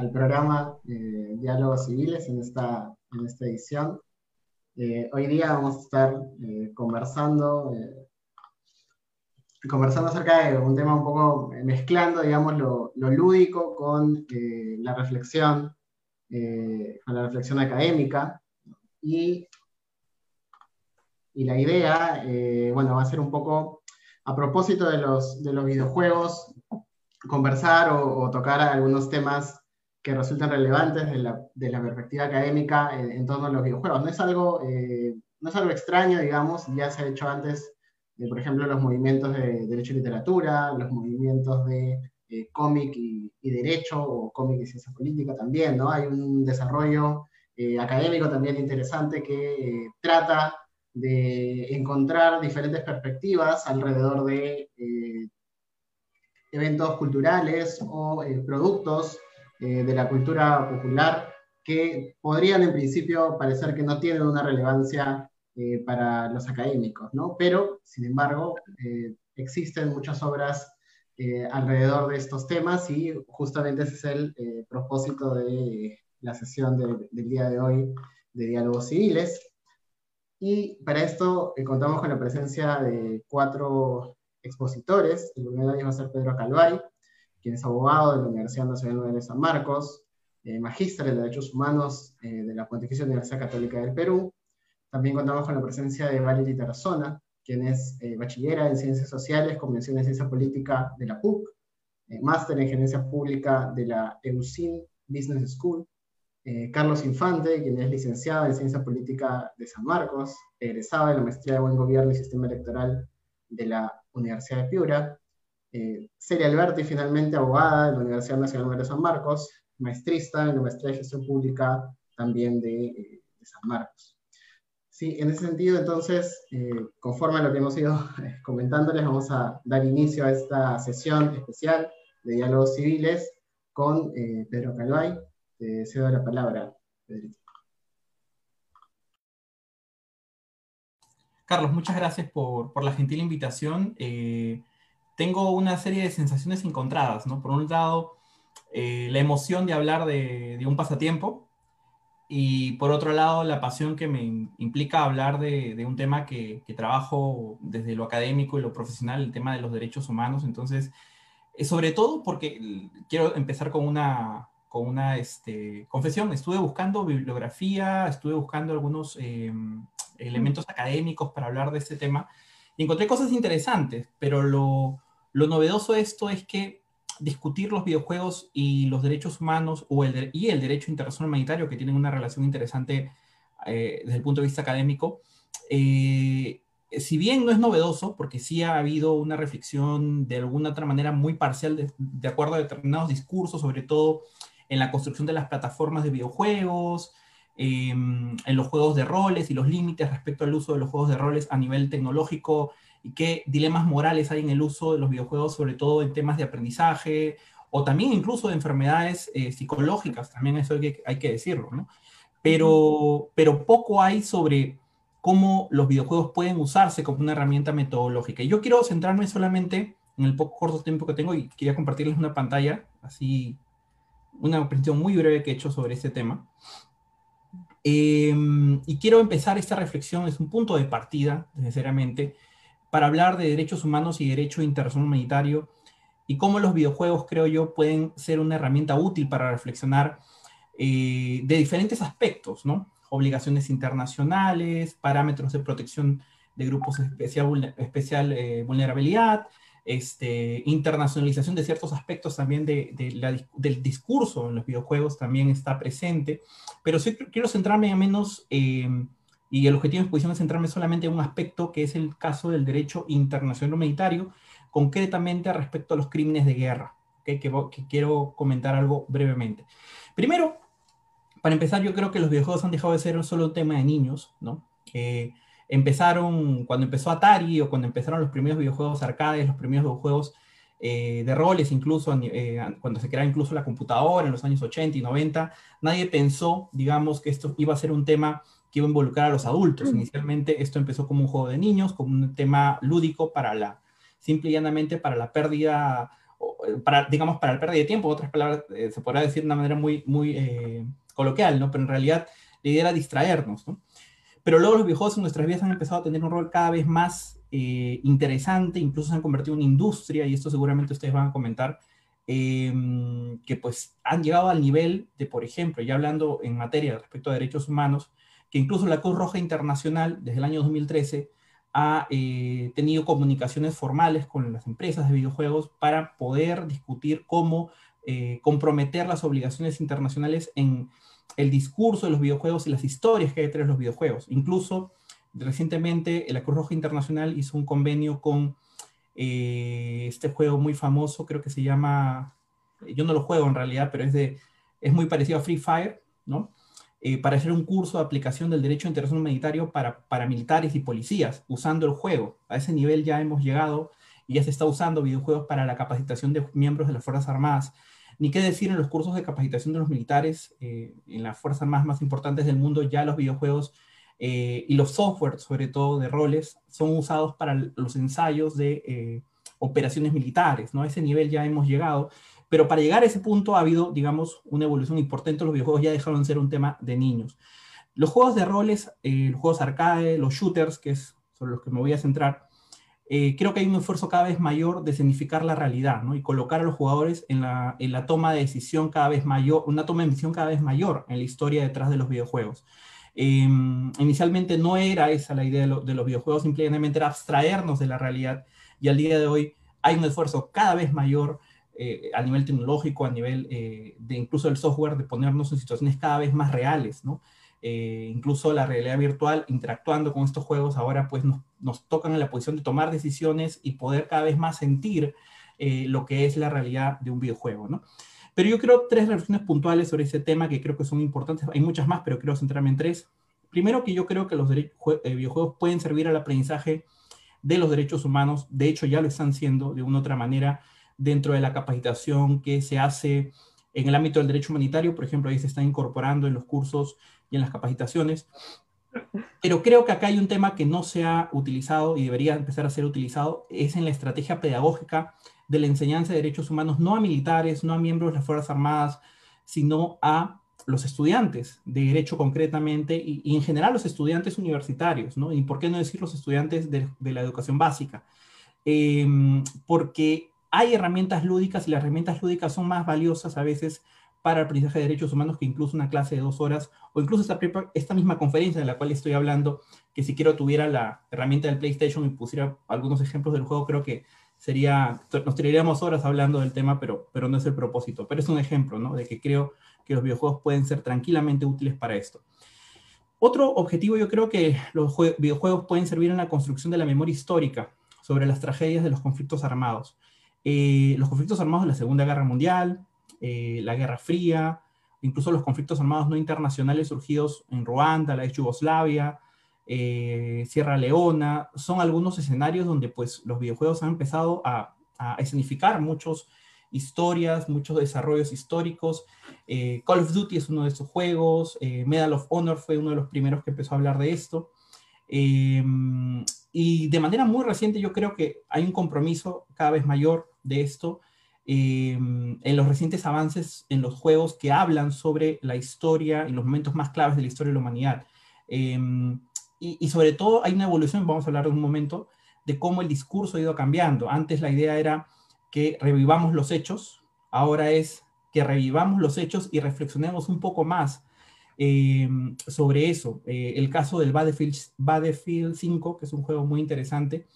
al programa eh, Diálogos Civiles en esta, en esta edición. Eh, hoy día vamos a estar eh, conversando, conversando acerca de un tema un poco mezclando, digamos, lo, lo lúdico con la reflexión, con la reflexión académica. Y, y la idea, bueno, va a ser un poco a propósito de los, de los videojuegos, conversar o, tocar algunos temas que resultan relevantes de la, de la perspectiva académica en, torno a los videojuegos. No es, algo, eh, no es algo extraño, digamos, ya se ha hecho antes, por ejemplo, los movimientos de derecho y literatura, los movimientos de eh, cómic y, derecho, o cómic y ciencia política también, ¿no? Hay un desarrollo eh, académico también interesante que trata de encontrar diferentes perspectivas alrededor de eventos culturales o productos eh, de la cultura popular que podrían en principio parecer que no tienen una relevancia eh, para los académicos, ¿no? Pero, sin embargo, existen muchas obras alrededor de estos temas y justamente ese es el propósito de la sesión del día de hoy de diálogos civiles. Y para esto contamos con la presencia de cuatro expositores. El primer año va a ser Pedro Calvay, quien es abogado de la Universidad Nacional de San Marcos, eh, magíster en Derechos Humanos eh, de la Pontificia Universidad Católica del Perú. También contamos con la presencia de Valerie Tarazona, quien es eh, bachillera en Ciencias Sociales, Convención de Ciencia Política de la PUC, eh, máster en Gerencia Pública de la EUSIN Business School, Carlos Infante, quien es licenciado en Ciencia Política de San Marcos, egresado de la Maestría de Buen Gobierno y Sistema Electoral de la Universidad de Piura, eh, Alberti, finalmente abogada de la Universidad Nacional de San Marcos, maestrista en la Maestría de Gestión Pública también de, eh, San Marcos. Sí, en ese sentido, entonces, eh, conforme a lo que hemos ido comentando, les vamos a dar inicio a esta sesión especial de diálogos civiles con Pedro Calvay. Te cedo la palabra, Pedrito. Carlos, muchas gracias por, la gentil invitación. Eh, tengo una serie de sensaciones encontradas, ¿no? Por un lado, eh, la emoción de hablar de, un pasatiempo y por otro lado, la pasión que me implica hablar de, un tema que, trabajo desde lo académico y lo profesional, el tema de los derechos humanos. Entonces, eh, sobre todo porque quiero empezar con una, con una este, confesión. Estuve buscando bibliografía, estuve buscando algunos em, elementos académicos para hablar de este tema y encontré cosas interesantes, pero lo, lo novedoso de esto es que discutir los videojuegos y los derechos humanos o el, y el derecho internacional humanitario, que tienen una relación interesante eh, desde el punto de vista académico, eh, si bien no es novedoso, porque sí ha habido una reflexión de alguna otra manera muy parcial de, acuerdo a determinados discursos, sobre todo en la construcción de las plataformas de videojuegos, em, en los juegos de roles y los límites respecto al uso de los juegos de roles a nivel tecnológico y qué dilemas morales hay en el uso de los videojuegos, sobre todo en temas de aprendizaje o también incluso de enfermedades eh, psicológicas, también eso hay que, hay que decirlo, ¿no? Pero, pero poco hay sobre cómo los videojuegos pueden usarse como una herramienta metodológica. Y yo quiero centrarme solamente en el poco corto tiempo que tengo y quería compartirles una pantalla así una presentación muy breve que he hecho sobre este tema. Em, y quiero empezar esta reflexión, es un punto de partida, necesariamente, para hablar de derechos humanos y derecho internacional humanitario y cómo los videojuegos, creo yo, pueden ser una herramienta útil para reflexionar eh, de diferentes aspectos, ¿no? Obligaciones internacionales, parámetros de protección de grupos de especial, especial eh, vulnerabilidad, este, internacionalización de ciertos aspectos también de, del discurso en los videojuegos también está presente, pero sí quiero centrarme a menos, em, y el objetivo de exposición es centrarme solamente en un aspecto que es el caso del derecho internacional humanitario, concretamente respecto a los crímenes de guerra, que, quiero comentar algo brevemente. Primero, para empezar, yo creo que los videojuegos han dejado de ser solo un tema de niños, ¿no? Eh, empezaron, cuando empezó Atari o cuando empezaron los primeros videojuegos arcades, los primeros videojuegos eh, de roles, incluso eh, cuando se creaba incluso la computadora en los años 80 y 90, nadie pensó, digamos, que esto iba a ser un tema que iba a involucrar a los adultos. Inicialmente esto empezó como un juego de niños, como un tema lúdico para la, simple y llanamente para la pérdida para, digamos, para el pérdida de tiempo, otras palabras, se podrá decir de una manera muy, muy coloquial, ¿no? Pero en realidad la idea era distraernos, ¿no? Pero luego los videojuegos en nuestras vidas han empezado a tener un rol cada vez más interesante, incluso se han convertido en una industria, y esto seguramente ustedes van a comentar, Em, que pues han llegado al nivel de, por ejemplo, ya hablando en materia respecto a derechos humanos, que incluso la Cruz Roja Internacional desde el año 2013 ha eh, tenido comunicaciones formales con las empresas de videojuegos para poder discutir cómo eh, comprometer las obligaciones internacionales en el discurso de los videojuegos y las historias que hay detrás de los videojuegos. Incluso recientemente la Cruz Roja Internacional hizo un convenio con eh, este juego muy famoso, creo que se llama, yo no lo juego en realidad, pero es, de, es muy parecido a Free Fire, ¿no? Eh, para hacer un curso de aplicación del derecho internacional humanitario para paramilitares y policías, usando el juego. A ese nivel ya hemos llegado y ya se está usando videojuegos para la capacitación de miembros de las Fuerzas Armadas. Ni qué decir en los cursos de capacitación de los militares, eh, en las Fuerzas Armadas más importantes del mundo, ya los videojuegos eh, y los softwares, sobre todo de roles, son usados para los ensayos de operaciones militares, ¿no? A ese nivel ya hemos llegado, pero para llegar a ese punto ha habido, digamos, una evolución importante, los videojuegos ya dejaron de ser un tema de niños. Los juegos de roles, eh, los juegos arcade, los shooters, que es sobre los que me voy a centrar, creo que hay un esfuerzo cada vez mayor de significar la realidad, ¿no? Y colocar a los jugadores en la, toma de decisión cada vez mayor, una toma de decisión cada vez mayor en la historia detrás de los videojuegos. Em, inicialmente no era esa la idea de, los videojuegos, simplemente era abstraernos de la realidad y al día de hoy hay un esfuerzo cada vez mayor eh, a nivel tecnológico, a nivel eh, de incluso el software, de ponernos en situaciones cada vez más reales, ¿no? Eh, incluso la realidad virtual, interactuando con estos juegos, ahora pues nos, nos, tocan en la posición de tomar decisiones y poder cada vez más sentir lo que es la realidad de un videojuego, ¿no? Pero yo creo tres reflexiones puntuales sobre ese tema que creo que son importantes. Hay muchas más, pero quiero centrarme en tres. Primero, que yo creo que los videojuegos pueden servir al aprendizaje de los derechos humanos. De hecho, ya lo están siendo de una u otra manera dentro de la capacitación que se hace en el ámbito del derecho humanitario. Por ejemplo, ahí se está incorporando en los cursos y en las capacitaciones. Pero creo que acá hay un tema que no se ha utilizado y debería empezar a ser utilizado, es en la estrategia pedagógica de la enseñanza de derechos humanos, no a militares, no a miembros de las Fuerzas Armadas, sino a los estudiantes de derecho concretamente y, en general los estudiantes universitarios, ¿no? Y por qué no decir los estudiantes de, la educación básica. Em, porque hay herramientas lúdicas y las herramientas lúdicas son más valiosas a veces para el aprendizaje de derechos humanos que incluso una clase de dos horas o incluso esta, misma conferencia de la cual estoy hablando, que si quiero tuviera la herramienta del PlayStation y pusiera algunos ejemplos del juego, creo que sería, nos tiraríamos horas hablando del tema, pero, pero no es el propósito. Pero es un ejemplo, ¿no? De que creo que los videojuegos pueden ser tranquilamente útiles para esto. Otro objetivo, yo creo que los videojuegos pueden servir en la construcción de la memoria histórica sobre las tragedias de los conflictos armados. Eh, los conflictos armados de la Segunda Guerra Mundial, eh, la Guerra Fría, incluso los conflictos armados no internacionales surgidos en Ruanda, la ex Yugoslavia, eh, Sierra Leona, son algunos escenarios donde pues los videojuegos han empezado a, a escenificar muchas historias, muchos desarrollos históricos. Call of Duty es uno de esos juegos, Medal of Honor fue uno de los primeros que empezó a hablar de esto. y de manera muy reciente yo creo que hay un compromiso cada vez mayor de esto en los recientes avances en los juegos que hablan sobre la historia y los momentos más claves de la historia de la humanidad y, sobre todo hay una evolución, vamos a hablar de un momento, de cómo el discurso ha ido cambiando. Antes la idea era que revivamos los hechos, ahora es que revivamos los hechos y reflexionemos un poco más eh, sobre eso. Eh, el caso del Battlefield, Battlefield 5, que es un juego muy interesante,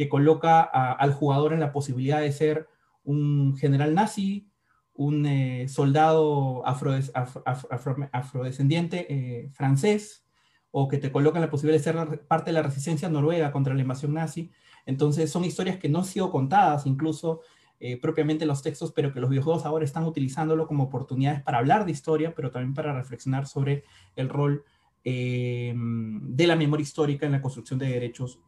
que coloca al jugador en la posibilidad de ser un general nazi, un eh, soldado afrodescendiente francés, o que te colocan la posibilidad de ser parte de la resistencia noruega contra la invasión nazi. Entonces son historias que no han sido contadas incluso eh, propiamente en los textos, pero que los videojuegos ahora están utilizándolo como oportunidades para hablar de historia, pero también para reflexionar sobre el rol eh, de la memoria histórica en la construcción de derechos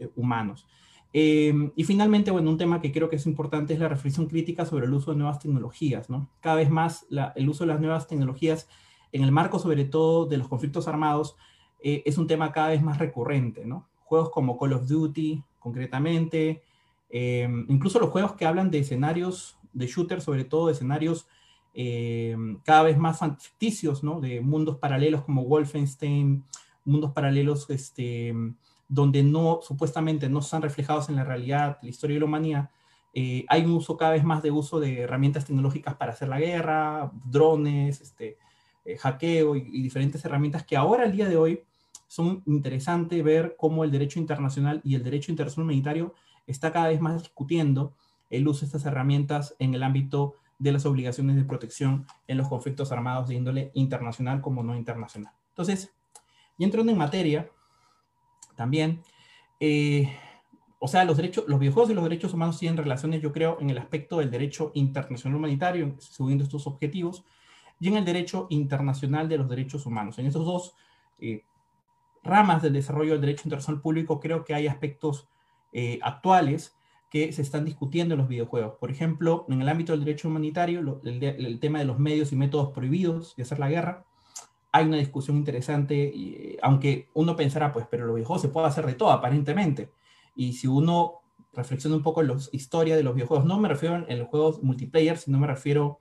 humanos. y finalmente, bueno, un tema que creo que es importante es la reflexión crítica sobre el uso de nuevas tecnologías, ¿no? Cada vez más el uso de las nuevas tecnologías en el marco sobre todo de los conflictos armados eh, es un tema cada vez más recurrente, ¿no? Juegos como Call of Duty, concretamente, eh, incluso los juegos que hablan de escenarios de shooter, sobre todo de escenarios eh, cada vez más ficticios, ¿no? De mundos paralelos como Wolfenstein, mundos paralelos este, donde no, supuestamente no están reflejados en la realidad, la historia de la humanidad, eh, hay un uso cada vez más de uso de herramientas tecnológicas para hacer la guerra, drones, este, eh, hackeo y, y, diferentes herramientas que ahora, al día de hoy, son interesantes ver cómo el derecho internacional y el derecho internacional humanitario está cada vez más discutiendo el uso de estas herramientas en el ámbito de las obligaciones de protección en los conflictos armados de índole internacional como no internacional. Entonces, y entrando en materia, también, eh, o sea, los, derechos, los videojuegos y los derechos humanos tienen relaciones, yo creo, en el aspecto del derecho internacional humanitario, subiendo estos objetivos, y en el derecho internacional de los derechos humanos. En esos dos eh, ramas del desarrollo del derecho internacional público, creo que hay aspectos eh, actuales que se están discutiendo en los videojuegos. Por ejemplo, en el ámbito del derecho humanitario, el, tema de los medios y métodos prohibidos de hacer la guerra, hay una discusión interesante, y, eh, aunque uno pensará, pues, pero los videojuegos se puede hacer de todo, aparentemente. Y si uno reflexiona un poco en la historia de los videojuegos, no me refiero en los juegos multiplayer, sino me refiero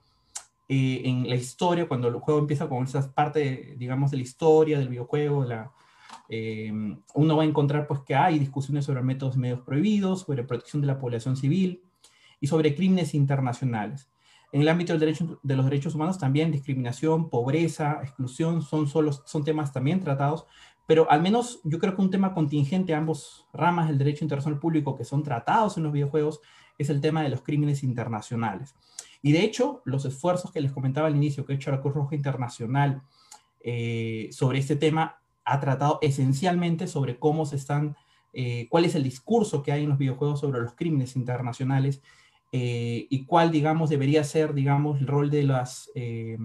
eh, en la historia, cuando el juego empieza con esas partes, digamos, de la historia del videojuego, la, eh, uno va a encontrar pues que hay discusiones sobre métodos medios prohibidos, sobre protección de la población civil y sobre crímenes internacionales. En el ámbito de los derechos humanos también discriminación, pobreza, exclusión son, solo, son temas también tratados, pero al menos yo creo que un tema contingente a ambos ramas del derecho internacional público que son tratados en los videojuegos es el tema de los crímenes internacionales. Y de hecho, los esfuerzos que les comentaba al inicio que ha hecho la Cruz Roja Internacional eh, sobre este tema ha tratado esencialmente sobre cómo se están, eh, cuál es el discurso que hay en los videojuegos sobre los crímenes internacionales eh, y cuál, digamos, debería ser, digamos, el rol de las eh,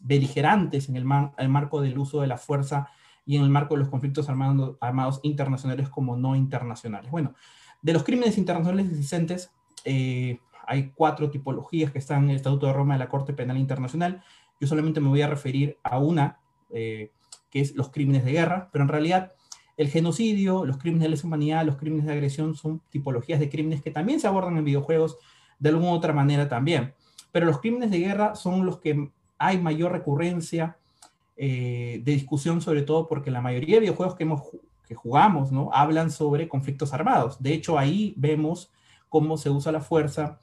beligerantes en el, marco del uso de la fuerza y en el marco de los conflictos armados internacionales como no internacionales. Bueno, de los crímenes internacionales existentes, eh, hay cuatro tipologías que están en el Estatuto de Roma de la Corte Penal Internacional. Yo solamente me voy a referir a una, que es los crímenes de guerra, pero en realidad el genocidio, los crímenes de lesa humanidad, los crímenes de agresión son tipologías de crímenes que también se abordan en videojuegos de alguna otra manera también. Pero los crímenes de guerra son los que hay mayor recurrencia eh, de discusión, sobre todo porque la mayoría de videojuegos que, hemos, que jugamos ¿no? hablan sobre conflictos armados. De hecho, ahí vemos cómo se usa la fuerza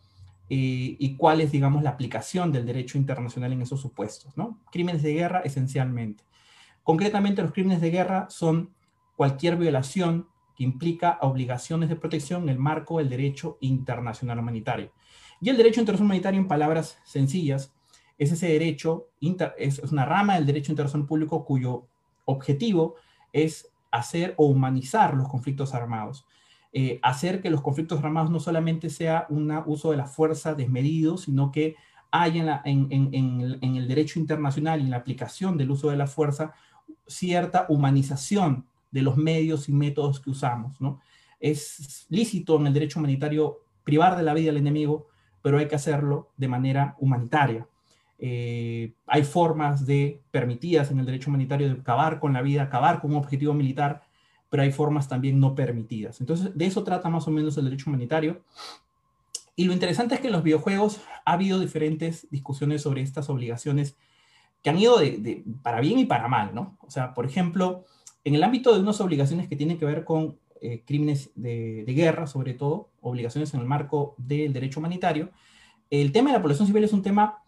eh, y cuál es, digamos, la aplicación del derecho internacional en esos supuestos. ¿no? Crímenes de guerra, esencialmente. Concretamente, los crímenes de guerra son cualquier violación que implica obligaciones de protección en el marco del derecho internacional humanitario. Y el derecho internacional humanitario, en palabras sencillas, es ese derecho, es una rama del derecho internacional público cuyo objetivo es hacer o humanizar los conflictos armados. Eh, hacer que los conflictos armados no solamente sea un uso de la fuerza desmedido, sino que haya en, en, el derecho internacional y en la aplicación del uso de la fuerza cierta humanización de los medios y métodos que usamos. ¿no? Es lícito en el derecho humanitario privar de la vida al enemigo, pero hay que hacerlo de manera humanitaria. Eh, hay formas de permitidas en el derecho humanitario de acabar con la vida, acabar con un objetivo militar, pero hay formas también no permitidas. Entonces, de eso trata más o menos el derecho humanitario. Y lo interesante es que en los videojuegos ha habido diferentes discusiones sobre estas obligaciones que han ido de, para bien y para mal, ¿no? O sea, por ejemplo, en el ámbito de unas obligaciones que tienen que ver con eh, crímenes de, guerra, sobre todo, obligaciones en el marco del derecho humanitario, el tema de la población civil es un tema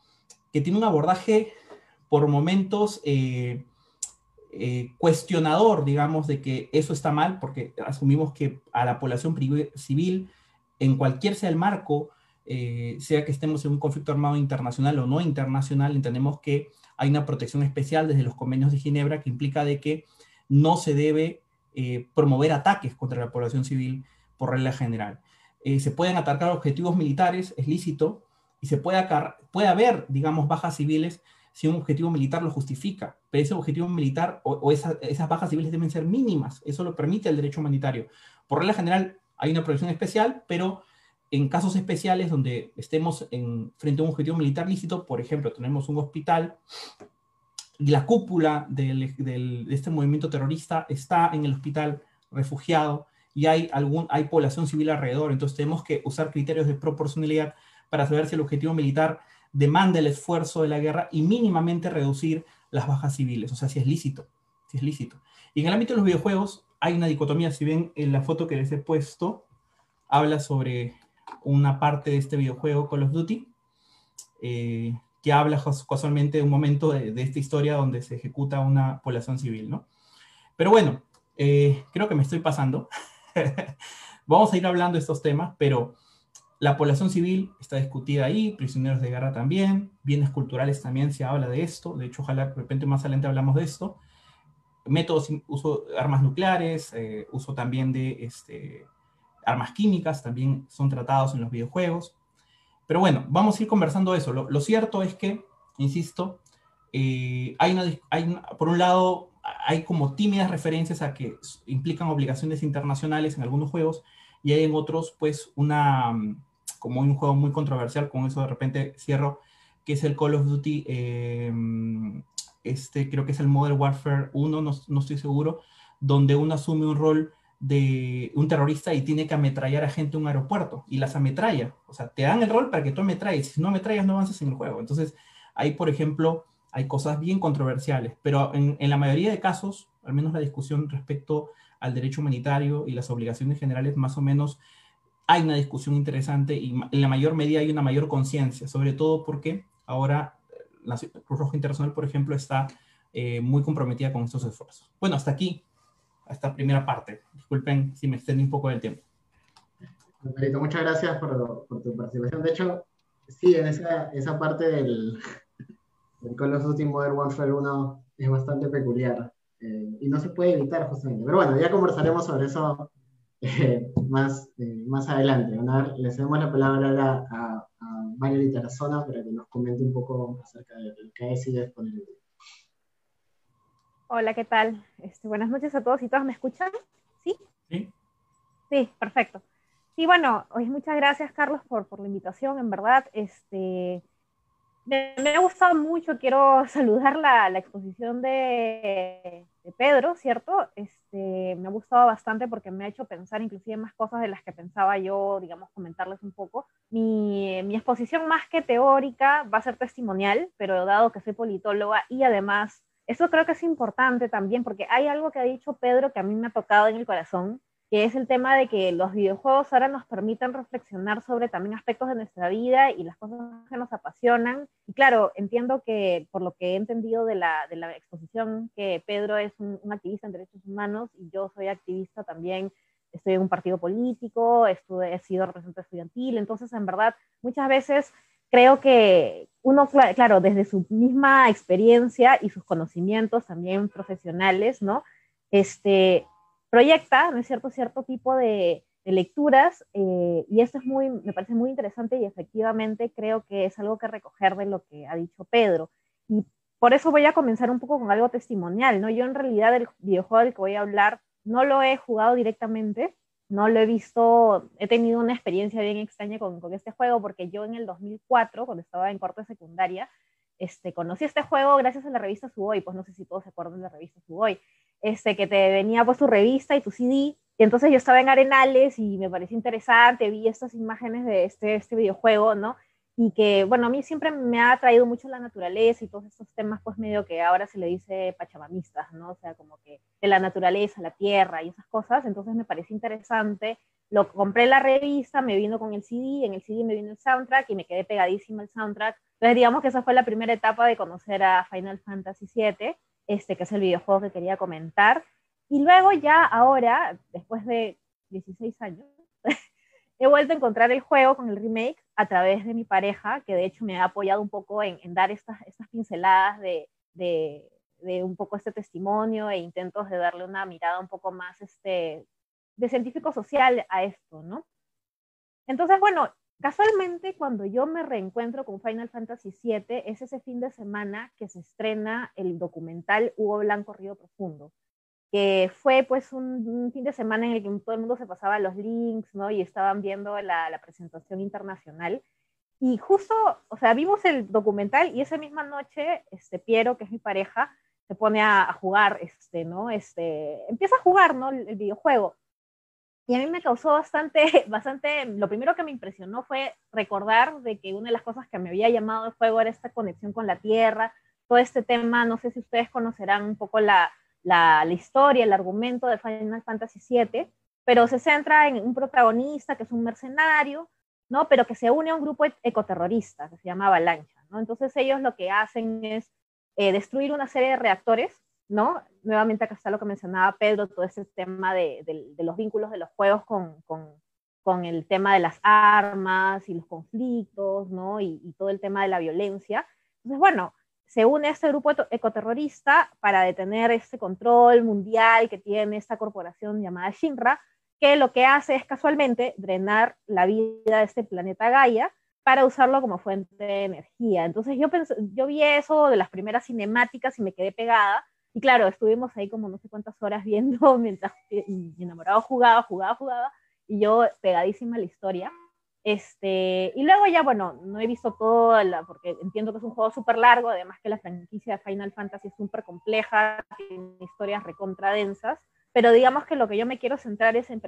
que tiene un abordaje por momentos eh, eh, cuestionador, digamos, de que eso está mal, porque asumimos que a la población civil, en cualquier sea el marco, sea que estemos en un conflicto armado internacional o no internacional, entendemos que hay una protección especial desde los convenios de Ginebra que implica de que no se debe eh, promover ataques contra la población civil por regla general. Eh, se pueden atacar objetivos militares, es lícito, y se puede, puede haber, digamos, bajas civiles si un objetivo militar lo justifica, pero ese objetivo militar o, esas bajas civiles deben ser mínimas, eso lo permite el derecho humanitario. Por regla general hay una protección especial, pero en casos especiales donde estemos en, frente a un objetivo militar lícito, por ejemplo, tenemos un hospital la cúpula de este movimiento terrorista está en el hospital refugiado y hay, algún, hay población civil alrededor, entonces tenemos que usar criterios de proporcionalidad para saber si el objetivo militar demanda el esfuerzo de la guerra y mínimamente reducir las bajas civiles, o sea, si es lícito, si es lícito. Y en el ámbito de los videojuegos hay una dicotomía, si ven en la foto que les he puesto, habla sobre una parte de este videojuego Call of Duty, eh, que habla casualmente de un momento de, esta historia donde se ejecuta una población civil, ¿no? Pero bueno, eh, creo que me estoy pasando. Vamos a ir hablando de estos temas, pero la población civil está discutida ahí, prisioneros de guerra también, bienes culturales también se habla de esto, de hecho ojalá de repente más adelante hablamos de esto, métodos, uso de armas nucleares, eh, uso también de este, armas químicas, también son tratados en los videojuegos. Pero bueno, vamos a ir conversando eso. Lo, cierto es que, insisto, eh, hay, una, por un lado, hay como tímidas referencias a que implican obligaciones internacionales en algunos juegos y hay en otros, pues, una, como un juego muy controversial, con eso de repente cierro, que es el Call of Duty, em, este creo que es el Modern Warfare 1, no, no, estoy seguro, donde uno asume un rol de un terrorista y tiene que ametrallar a gente en un aeropuerto y las ametralla. O sea, te dan el rol para que tú ametralles. Si no ametrallas, no avanzas en el juego. Entonces, ahí, por ejemplo, hay cosas bien controversiales, pero en, la mayoría de casos, al menos la discusión respecto al derecho humanitario y las obligaciones generales, más o menos hay una discusión interesante y en la mayor medida hay una mayor conciencia, sobre todo porque ahora eh, la Cruz Roja Internacional, por ejemplo, está eh, muy comprometida con estos esfuerzos. Bueno, hasta aquí, esta primera parte. Disculpen si me extendí un poco del tiempo. muchas gracias por, tu participación. De hecho, sí, en esa, esa parte del, del Call of Duty Modern Warfare 1 es bastante peculiar. Eh, y no se puede evitar justamente. Pero bueno, ya conversaremos sobre eso eh, más, eh, más adelante. le cedemos la palabra a, a, Mario Litarazona para que nos comente un poco acerca de lo que es y disponibilidad. Hola, ¿qué tal? Este, buenas noches a todos y todas. ¿Me escuchan? ¿Sí? Sí. Sí, perfecto. Sí, bueno, hoy muchas gracias, Carlos, por, por la invitación. En verdad, este, me, ha gustado mucho, quiero saludar la, la exposición de, de, Pedro, ¿cierto? Este, me ha gustado bastante porque me ha hecho pensar inclusive más cosas de las que pensaba yo, digamos, comentarles un poco. Mi, mi exposición más que teórica va a ser testimonial, pero dado que soy politóloga y además, eso creo que es importante también porque hay algo que ha dicho Pedro que a mí me ha tocado en el corazón, que es el tema de que los videojuegos ahora nos permiten reflexionar sobre también aspectos de nuestra vida y las cosas que nos apasionan. Y claro, entiendo que por lo que he entendido de la, de la exposición, que Pedro es un, activista en derechos humanos y yo soy activista también, estoy en un partido político, he sido representante estudiantil, entonces en verdad muchas veces creo que uno, claro, desde su misma experiencia y sus conocimientos también profesionales, ¿no? Este, proyecta, ¿no es cierto?, cierto tipo de, lecturas eh, y esto es muy, me parece muy interesante y efectivamente creo que es algo que recoger de lo que ha dicho Pedro. Y por eso voy a comenzar un poco con algo testimonial, ¿no? Yo en realidad el videojuego del que voy a hablar no lo he jugado directamente, no lo he visto, he tenido una experiencia bien extraña con, con este juego porque yo en el 2004, cuando estaba en corte secundaria, este, conocí este juego gracias a la revista Suboy, pues no sé si todos se acuerdan de la revista Suboy, este, que te venía pues tu revista y tu CD. Y entonces yo estaba en Arenales y me pareció interesante, vi estas imágenes de este, este videojuego, ¿no? Y que, bueno, a mí siempre me ha atraído mucho la naturaleza y todos estos temas, pues medio que ahora se le dice pachamamistas, ¿no? O sea, como que de la naturaleza, la tierra y esas cosas. Entonces me pareció interesante. Lo compré la revista, me vino con el CD, en el CD me vino el soundtrack y me quedé pegadísima el soundtrack. Entonces, digamos que esa fue la primera etapa de conocer a Final Fantasy VII este, que es el videojuego que quería comentar. Y luego ya ahora, después de 16 años, he vuelto a encontrar el juego con el remake a través de mi pareja, que de hecho me ha apoyado un poco en, dar estas, estas pinceladas de, de, de, un poco este testimonio e intentos de darle una mirada un poco más este, de científico social a esto, ¿no? Entonces, bueno, Casualmente, cuando yo me reencuentro con Final Fantasy VII, es ese fin de semana que se estrena el documental Hugo Blanco Río Profundo, que fue pues un, fin de semana en el que todo el mundo se pasaba los links, ¿no? Y estaban viendo la, presentación internacional. Y justo, o sea, vimos el documental y esa misma noche, este, Piero, que es mi pareja, se pone a, jugar, este, ¿no? Este, empieza a jugar, ¿no? el videojuego. Y a mí me causó bastante, bastante, lo primero que me impresionó fue recordar de que una de las cosas que me había llamado de juego era esta conexión con la tierra, todo este tema, no sé si ustedes conocerán un poco la, la, la historia, el argumento de Final Fantasy VII, pero se centra en un protagonista que es un mercenario, ¿no? Pero que se une a un grupo ecoterrorista que se llama Avalancha, ¿no? Entonces ellos lo que hacen es eh, destruir una serie de reactores, ¿no? Nuevamente acá está lo que mencionaba Pedro, todo ese tema de, de, los vínculos de los juegos con, con, con, el tema de las armas y los conflictos, ¿no? Y, y, todo el tema de la violencia. Entonces, bueno, se une a este grupo ecoterrorista para detener ese control mundial que tiene esta corporación llamada Shinra, que lo que hace es casualmente drenar la vida de este planeta Gaia para usarlo como fuente de energía. Entonces yo, pensé, yo vi eso de las primeras cinemáticas y me quedé pegada. Y claro, estuvimos ahí como no sé cuántas horas viendo mientras mi enamorado jugaba, jugaba, jugaba, y yo pegadísima a la historia. Este, y luego ya, bueno, no he visto todo, la, porque entiendo que es un juego súper largo, además que la franquicia de Final Fantasy es súper compleja, tiene historias recontra densas, pero digamos que lo que yo me quiero centrar es en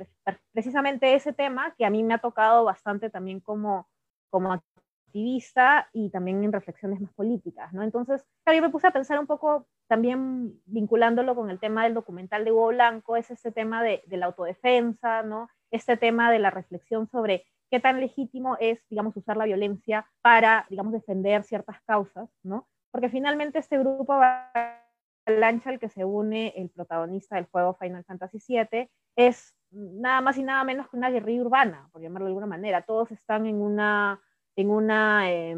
precisamente ese tema que a mí me ha tocado bastante también como, como activista y también en reflexiones más políticas, ¿no? Entonces, yo me puse a pensar un poco también vinculándolo con el tema del documental de Hugo Blanco, es este tema de, de la autodefensa, ¿no? Este tema de la reflexión sobre qué tan legítimo es, digamos, usar la violencia para, digamos, defender ciertas causas, ¿no? Porque finalmente este grupo lancha al que se une el protagonista del juego Final Fantasy VII es nada más y nada menos que una guerrilla urbana, por llamarlo de alguna manera. Todos están en una, en una, eh,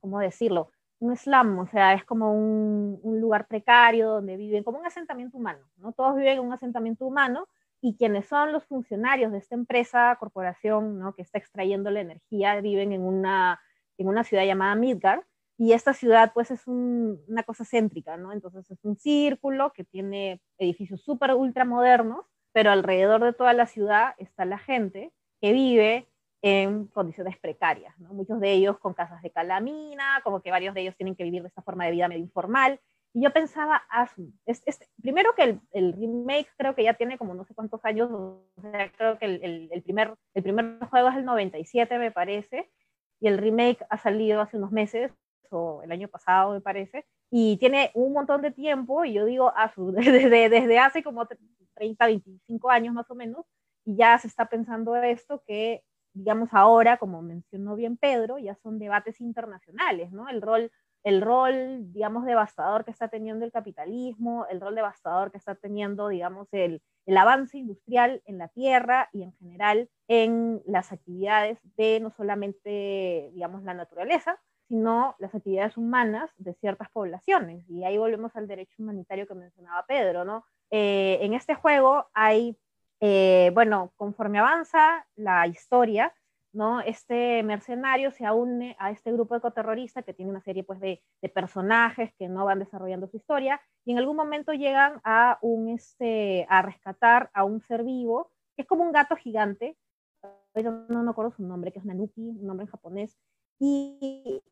¿cómo decirlo? Un slam, o sea, es como un, un, lugar precario donde viven, como un asentamiento humano, ¿no? Todos viven en un asentamiento humano y quienes son los funcionarios de esta empresa, corporación, ¿no? que está extrayendo la energía, viven en una, en una ciudad llamada Midgard, y esta ciudad pues es un, una cosa céntrica, ¿no? Entonces es un círculo que tiene edificios súper ultra modernos, pero alrededor de toda la ciudad está la gente que vive en condiciones precarias. Muchos de ellos con casas de calamina, como que varios de ellos tienen que vivir de esta forma de vida medio informal, y yo pensaba, es, es, primero que el, el, remake creo que ya tiene como no sé cuántos años, o sea, creo que el, el, primer, el primer juego es el 97, me parece, y el remake ha salido hace unos meses, o el año pasado, me parece, y tiene un montón de tiempo, y yo digo, ah, desde, desde hace como 30, 25 años más o menos, y ya se está pensando esto que, digamos, ahora, como mencionó bien Pedro, ya son debates internacionales, ¿no? El rol el rol, digamos, devastador que está teniendo el capitalismo, el rol devastador que está teniendo, digamos, el, el avance industrial en la tierra y en general en las actividades de no solamente, digamos, la naturaleza, sino las actividades humanas de ciertas poblaciones. Y ahí volvemos al derecho humanitario que mencionaba Pedro, ¿no? Eh, en este juego hay, eh, bueno, conforme avanza la historia, ¿no? Este mercenario se une a este grupo ecoterrorista que tiene una serie pues, de, de, personajes que no van desarrollando su historia y en algún momento llegan a, un, este, a rescatar a un ser vivo que es como un gato gigante, no, no, no recuerdo su nombre, que es Nanuki, un nombre en japonés, y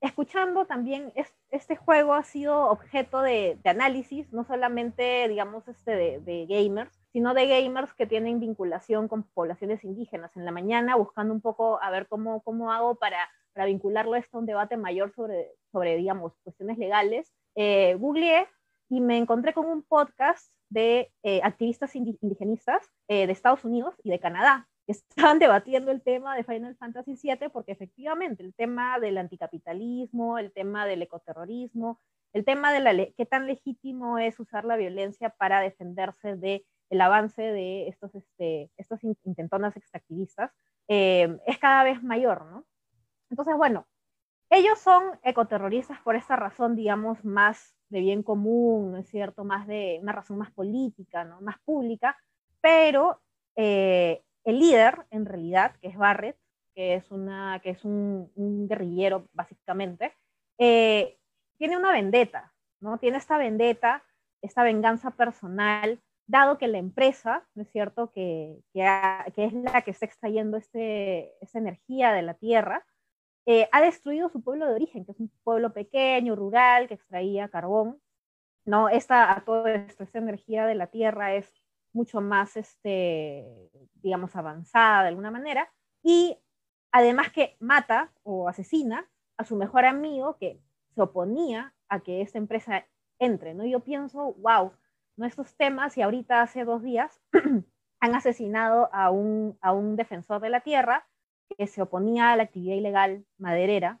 escuchando también, es, este juego ha sido objeto de, de, análisis, no solamente, digamos, este de, de gamers, sino de gamers que tienen vinculación con poblaciones indígenas. En la mañana buscando un poco a ver cómo, cómo hago para, para vincularlo esto a un debate mayor sobre, sobre digamos, cuestiones legales. Eh, googleé y me encontré con un podcast de eh, activistas indigenistas eh, de Estados Unidos y de Canadá, que estaban debatiendo el tema de Final Fantasy VII, porque efectivamente el tema del anticapitalismo, el tema del ecoterrorismo, el tema de la qué tan legítimo es usar la violencia para defenderse de el avance de estos, este, estos intentonas extractivistas eh, es cada vez mayor, ¿no? Entonces, bueno, ellos son ecoterroristas por esta razón, digamos, más de bien común, ¿no es cierto? Más de una razón más política, ¿no? Más pública, pero eh, el líder, en realidad, que es Barrett, que es, una, que es un, guerrillero, básicamente, eh, tiene una vendetta, ¿no? Tiene esta vendetta, esta venganza personal dado que la empresa, ¿no es cierto?, que, que, es la que está extrayendo este, esta energía de la tierra, eh, ha destruido su pueblo de origen, que es un pueblo pequeño, rural, que extraía carbón. ¿no? Esta, a todo esto, esta energía de la tierra es mucho más, este, digamos, avanzada de alguna manera, y además que mata o asesina a su mejor amigo que se oponía a que esta empresa entre, ¿no? Yo pienso, wow, nuestros temas, y ahorita hace dos días han asesinado a un, a un defensor de la tierra que se oponía a la actividad ilegal maderera,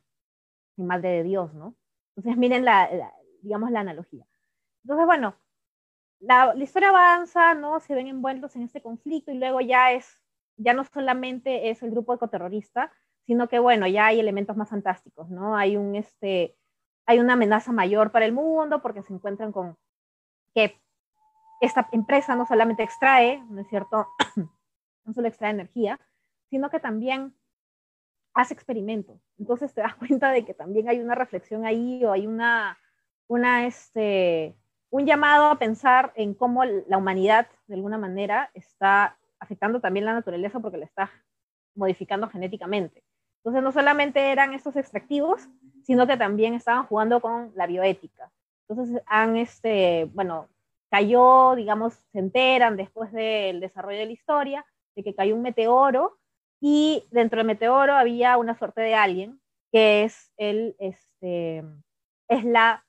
y madre de Dios, ¿no? Entonces, miren la, digamos, la analogía. Entonces, bueno, la, la, historia avanza, ¿no? Se ven envueltos en este conflicto y luego ya es, ya no solamente es el grupo ecoterrorista, sino que, bueno, ya hay elementos más fantásticos, ¿no? Hay un, este, hay una amenaza mayor para el mundo porque se encuentran con que esta empresa no solamente extrae, ¿no es cierto? no solo extrae energía, sino que también hace experimentos. Entonces te das cuenta de que también hay una reflexión ahí o hay una, una este, un llamado a pensar en cómo la humanidad de alguna manera está afectando también la naturaleza porque la está modificando genéticamente. Entonces no solamente eran estos extractivos, sino que también estaban jugando con la bioética. Entonces han, este, bueno, cayó, digamos, se enteran después del desarrollo de la historia de que cayó un meteoro y dentro del meteoro había una suerte de alien que es el, este, es la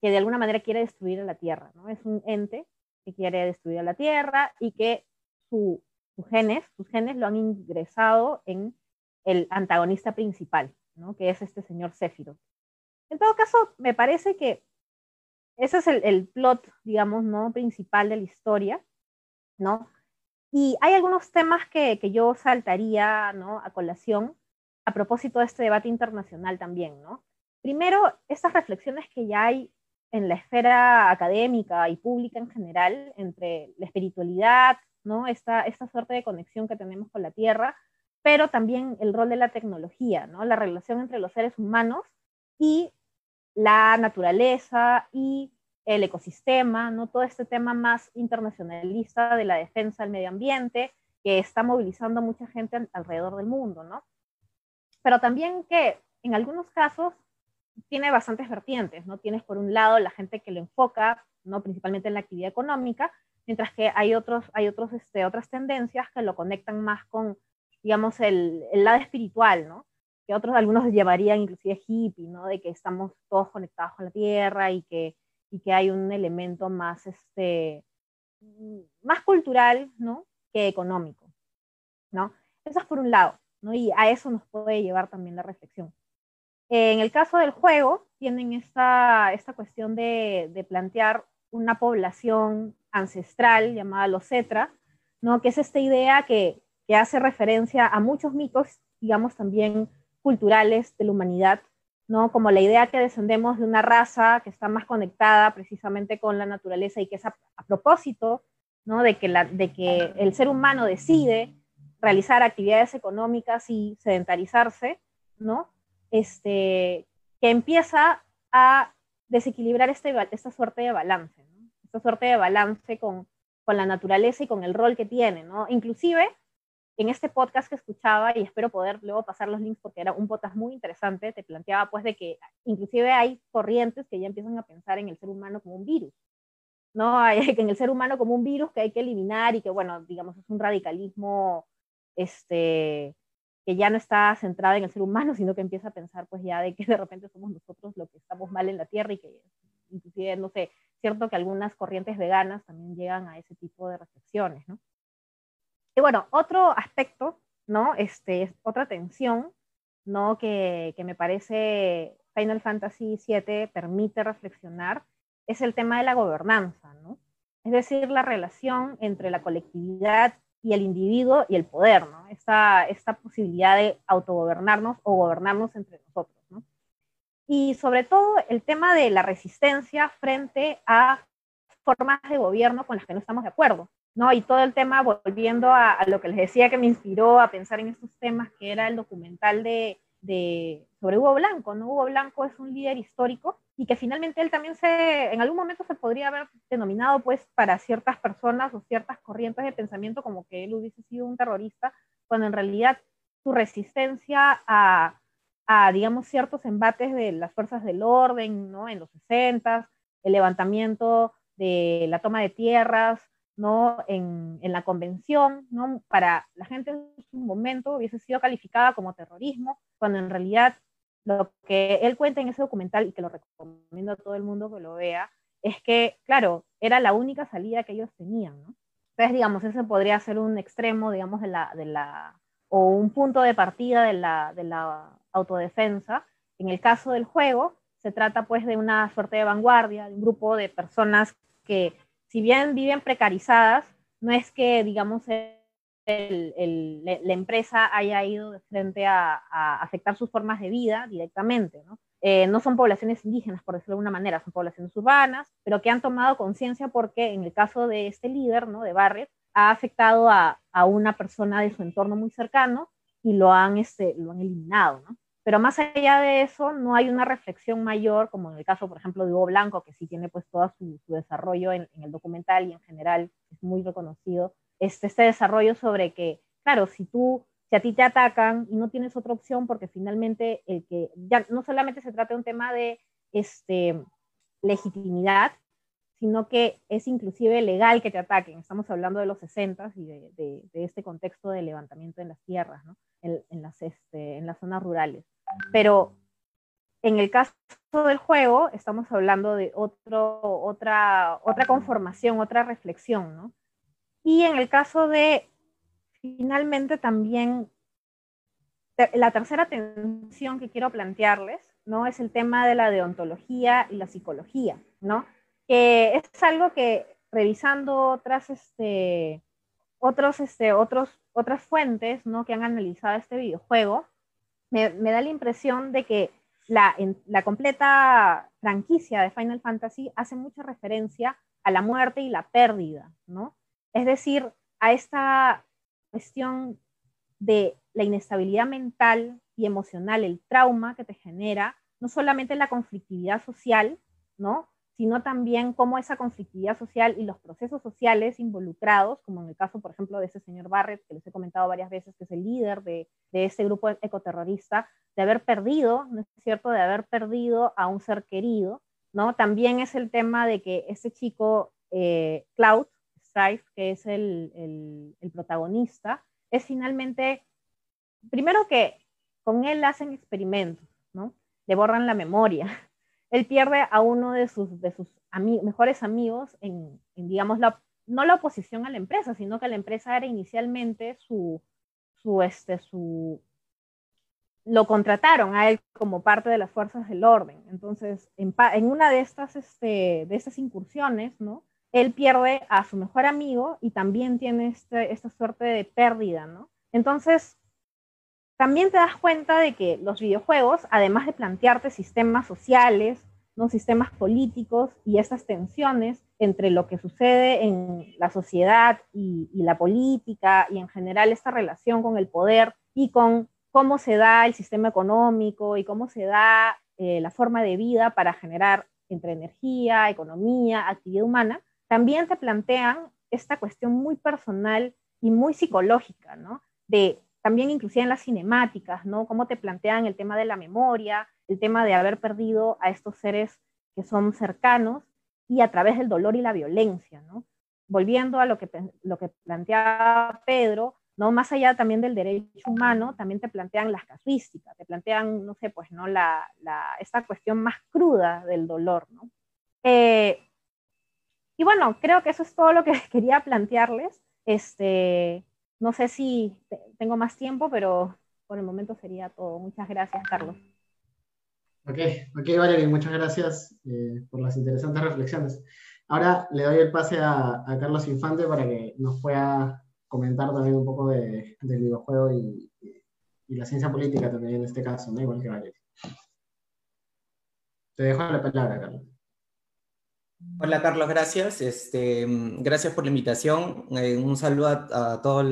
que de alguna manera quiere destruir a la Tierra, ¿no? Es un ente que quiere destruir a la Tierra y que su, sus genes, sus genes lo han ingresado en el antagonista principal, ¿no? que es este señor Sephiroth. En todo caso, me parece que ese es el, el, plot, digamos, ¿no? principal de la historia, ¿no? Y hay algunos temas que, que yo saltaría, ¿no? A colación a propósito de este debate internacional también, ¿no? Primero, estas reflexiones que ya hay en la esfera académica y pública en general entre la espiritualidad, ¿no? Esta, esta suerte de conexión que tenemos con la Tierra, pero también el rol de la tecnología, ¿no? La relación entre los seres humanos y la naturaleza y el ecosistema, ¿no? Todo este tema más internacionalista de la defensa del medio ambiente que está movilizando a mucha gente alrededor del mundo, ¿no? Pero también que en algunos casos tiene bastantes vertientes, ¿no? Tienes por un lado la gente que lo enfoca, ¿no? Principalmente en la actividad económica, mientras que hay, otros, hay otros, este, otras tendencias que lo conectan más con digamos, el, el, lado espiritual, ¿no? Que otros, algunos llevarían inclusive hippie, ¿no? De que estamos todos conectados con la tierra y que, y que hay un elemento más, este, más cultural, ¿no? Que económico, ¿no? Eso es por un lado, ¿no? Y a eso nos puede llevar también la reflexión. En el caso del juego, tienen esta, esta cuestión de, de plantear una población ancestral llamada los Cetra, ¿no? que es esta idea que que hace referencia a muchos mitos, digamos, también culturales de la humanidad, ¿no? Como la idea que descendemos de una raza que está más conectada precisamente con la naturaleza y que es a, propósito, ¿no? De que, de que el ser humano decide realizar actividades económicas y sedentarizarse, ¿no? Este, que empieza a desequilibrar este, esta suerte de balance. Esta suerte de balance con, con la naturaleza y con el rol que tiene, ¿no? Inclusive en este podcast que escuchaba, y espero poder luego pasar los links porque era un podcast muy interesante, te planteaba pues de que inclusive hay corrientes que ya empiezan a pensar en el ser humano como un virus, ¿no? Hay, en el ser humano como un virus que hay que eliminar y que, bueno, digamos, es un radicalismo este, que ya no está centrado en el ser humano, sino que empieza a pensar pues ya de que de repente somos nosotros los que estamos mal en la Tierra y que inclusive, no sé, cierto que algunas corrientes veganas también llegan a ese tipo de reflexiones, ¿no? Y bueno, otro aspecto, ¿no? Este, otra tensión, ¿no? Que, que me parece Final Fantasy VII permite reflexionar es el tema de la gobernanza, ¿no? Es decir, la relación entre la colectividad y el individuo y el poder, ¿no? Esta, esta posibilidad de autogobernarnos o gobernarnos entre nosotros, ¿no? Y sobre todo el tema de la resistencia frente a formas de gobierno con las que no estamos de acuerdo. ¿No? Y todo el tema, volviendo a, lo que les decía que me inspiró a pensar en estos temas, que era el documental de, de, sobre Hugo Blanco, ¿no? Hugo Blanco es un líder histórico y que finalmente él también se, en algún momento se podría haber denominado, pues, para ciertas personas o ciertas corrientes de pensamiento como que él hubiese sido un terrorista, cuando en realidad su resistencia a, a digamos, ciertos embates de las fuerzas del orden, ¿no? En los 60, el levantamiento de la toma de tierras, ¿no? En, en, la convención, ¿no? Para la gente en su momento hubiese sido calificada como terrorismo, cuando en realidad lo que él cuenta en ese documental, y que lo recomiendo a todo el mundo que lo vea, es que, claro, era la única salida que ellos tenían, ¿no? Entonces, digamos, ese podría ser un extremo, digamos, de la, de la o un punto de partida de la, de la autodefensa. En el caso del juego, se trata pues de una suerte de vanguardia, de un grupo de personas que, si bien viven precarizadas, no es que, digamos, el, el, la empresa haya ido de frente a, a, afectar sus formas de vida directamente, ¿no? Eh, no son poblaciones indígenas, por decirlo de alguna manera, son poblaciones urbanas, pero que han tomado conciencia porque en el caso de este líder, ¿no? de Barrett, ha afectado a, a, una persona de su entorno muy cercano y lo han, este, lo han eliminado. ¿no? Pero más allá de eso, no hay una reflexión mayor, como en el caso, por ejemplo, de Hugo Blanco, que sí tiene pues todo su, desarrollo en, en, el documental y en general es muy reconocido, este, este desarrollo sobre que, claro, si tú si a ti te atacan y no tienes otra opción, porque finalmente el que ya no solamente se trata de un tema de este, legitimidad, sino que es inclusive legal que te ataquen. Estamos hablando de los 60 y de, de, de, este contexto de levantamiento en las tierras, ¿no? en, en, las, este, en las zonas rurales. Pero en el caso del juego, estamos hablando de otro, otra, otra conformación, otra reflexión. ¿no? Y en el caso de finalmente también la tercera tensión que quiero plantearles, ¿no? Es el tema de la deontología y la psicología, ¿no? Es algo que revisando otras, este, otros, este, otros, otras fuentes, ¿no? Que han analizado este videojuego, me, me da la impresión de que la, la completa franquicia de Final Fantasy hace mucha referencia a la muerte y la pérdida, ¿no? Es decir, a esta cuestión de la inestabilidad mental y emocional, el trauma que te genera, no solamente la conflictividad social, ¿no? Sino también cómo esa conflictividad social y los procesos sociales involucrados, como en el caso, por ejemplo, de ese señor Barrett, que les he comentado varias veces, que es el líder de, de este grupo ecoterrorista, de haber perdido, ¿no es cierto?, de haber perdido a un ser querido, ¿no? También es el tema de que ese chico, eh, Cloud, Strife, que es el, protagonista, es finalmente, primero que con él hacen experimentos, ¿no? Le borran la memoria. Él pierde a uno de sus, de sus mejores amigos en, en, digamos, la, no la oposición a la empresa, sino que la empresa era inicialmente su, su, este, su, lo contrataron a él como parte de las fuerzas del orden. Entonces, en, en una de estas, este, de estas incursiones, ¿no? él pierde a su mejor amigo y también tiene este, esta suerte de pérdida, ¿no? Entonces, también te das cuenta de que los videojuegos, además de plantearte sistemas sociales, ¿no? sistemas políticos y estas tensiones entre lo que sucede en la sociedad y, y la política y en general esta relación con el poder y con cómo se da el sistema económico y cómo se da eh, la forma de vida para generar entre energía, economía, actividad humana, también te plantean esta cuestión muy personal y muy psicológica, ¿no? De también inclusive en las cinemáticas, ¿no? Cómo te plantean el tema de la memoria, el tema de haber perdido a estos seres que son cercanos y a través del dolor y la violencia, ¿no? Volviendo a lo que, lo que planteaba Pedro, ¿no? Más allá también del derecho humano, también te plantean las casuísticas, te plantean, no sé, pues, ¿no? La, la, esta cuestión más cruda del dolor, ¿no? Eh, y bueno, creo que eso es todo lo que quería plantearles. Este, no sé si tengo más tiempo, pero por el momento sería todo. Muchas gracias, Carlos. Ok, ok, Valerie, muchas gracias eh, por las interesantes reflexiones. Ahora le doy el pase a, Carlos Infante para que nos pueda comentar también un poco de, del videojuego y, la ciencia política también en este caso, igual que Valerie. Te dejo la palabra, Carlos. Hola Carlos, gracias. Este, gracias por la invitación. Eh, un saludo a, a todas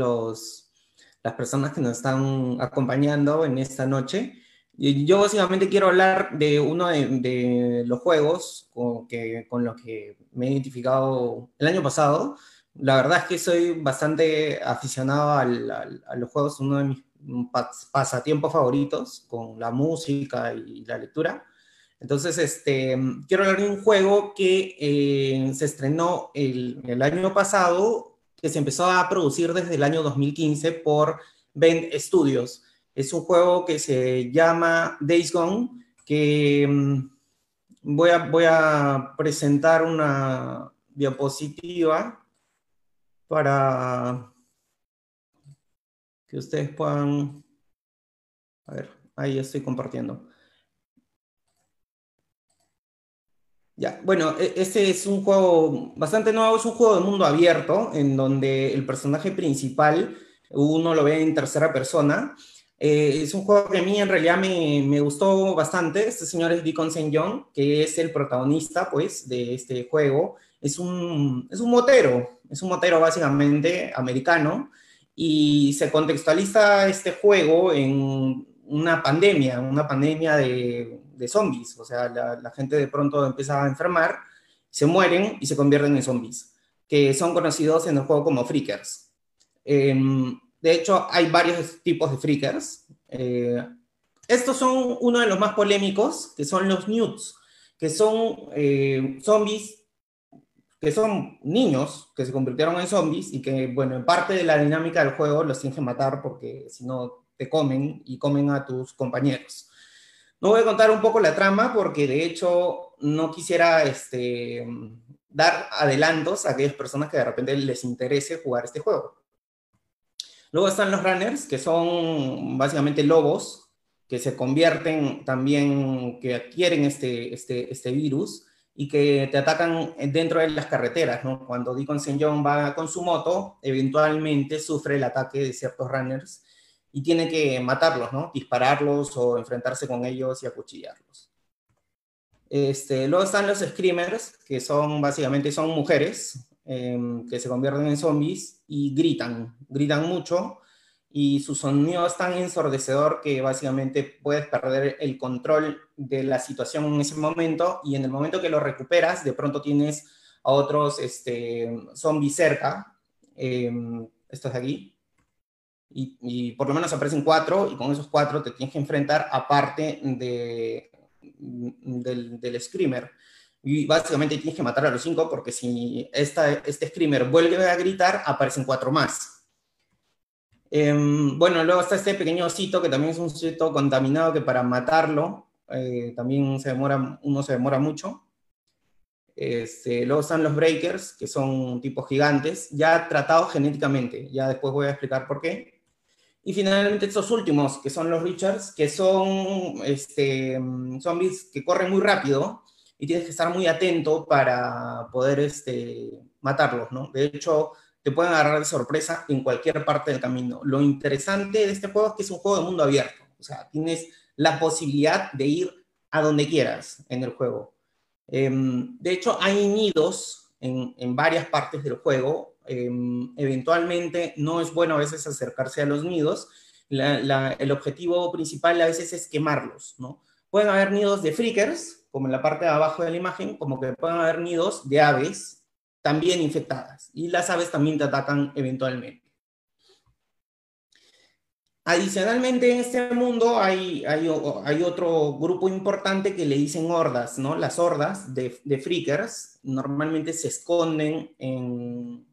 las personas que nos están acompañando en esta noche. Yo básicamente quiero hablar de uno de, de los juegos con, que, con los que me he identificado el año pasado. La verdad es que soy bastante aficionado al, al, a los juegos, uno de mis pasatiempos favoritos con la música y la lectura. Entonces, este, quiero hablar de un juego que eh, se estrenó el, el, año pasado, que se empezó a producir desde el año 2015 por Bend Studios. Es un juego que se llama Days Gone, que mm, voy a, voy a presentar una diapositiva para que ustedes puedan... A ver, ahí estoy compartiendo. Ya, bueno, este es un juego bastante nuevo, es un juego de mundo abierto, en donde el personaje principal uno lo ve en tercera persona. Eh, es un juego que a mí en realidad me, me gustó bastante. Este señor es Deacon St. John, que es el protagonista, pues, de este juego. Es un, es un motero, es un motero básicamente americano, y se contextualiza este juego en una pandemia, una pandemia de, de zombies. O sea, la, la, gente de pronto empieza a enfermar, se mueren y se convierten en zombies, que son conocidos en el juego como freakers. Eh, de hecho, hay varios tipos de freakers. Eh, estos son uno de los más polémicos, que son los newts, que son eh, zombies que son niños que se convirtieron en zombies y que, bueno, en parte de la dinámica del juego los tienes que matar porque si no te comen y comen a tus compañeros. No voy a contar un poco la trama porque de hecho no quisiera este, dar adelantos a aquellas personas que de repente les interese jugar este juego. Luego están los runners, que son básicamente lobos que se convierten también, que adquieren este, este, este virus y que te atacan dentro de las carreteras. Cuando Deacon St. John va con su moto, eventualmente sufre el ataque de ciertos runners y tiene que matarlos, ¿no? Dispararlos o enfrentarse con ellos y acuchillarlos. Este, luego están los screamers, que son básicamente son mujeres eh, que se convierten en zombies y gritan, gritan mucho y su sonido es tan ensordecedor que básicamente puedes perder el control de la situación en ese momento y en el momento que lo recuperas, de pronto tienes a otros este, zombies cerca, eh, estos de aquí, y, y, por lo menos aparecen cuatro y con esos cuatro te tienes que enfrentar aparte de, del, del screamer. Y básicamente tienes que matar a los cinco porque si esta, este screamer vuelve a gritar, aparecen cuatro más. Eh, bueno, luego está este pequeño osito que también es un osito contaminado que para matarlo eh, también se demora, uno se demora mucho. Este, luego están los breakers, que son tipos gigantes, ya tratados genéticamente, ya después voy a explicar por qué. Y finalmente estos últimos, que son los Richards, que son este, zombies que corren muy rápido y tienes que estar muy atento para poder este, matarlos, ¿no? De hecho, te pueden agarrar de sorpresa en cualquier parte del camino. Lo interesante de este juego es que es un juego de mundo abierto, o sea, tienes la posibilidad de ir a donde quieras en el juego. Em, de hecho, hay nidos en, en, varias partes del juego. Em, eventualmente no es bueno a veces acercarse a los nidos. La, el objetivo principal a veces es quemarlos, ¿no? Pueden haber nidos de freakers, como en la parte de abajo de la imagen, como que pueden haber nidos de aves también infectadas y las aves también te atacan eventualmente. Adicionalmente, en este mundo hay, hay, hay, otro grupo importante que le dicen hordas, ¿no? Las hordas de, de freakers normalmente se esconden en,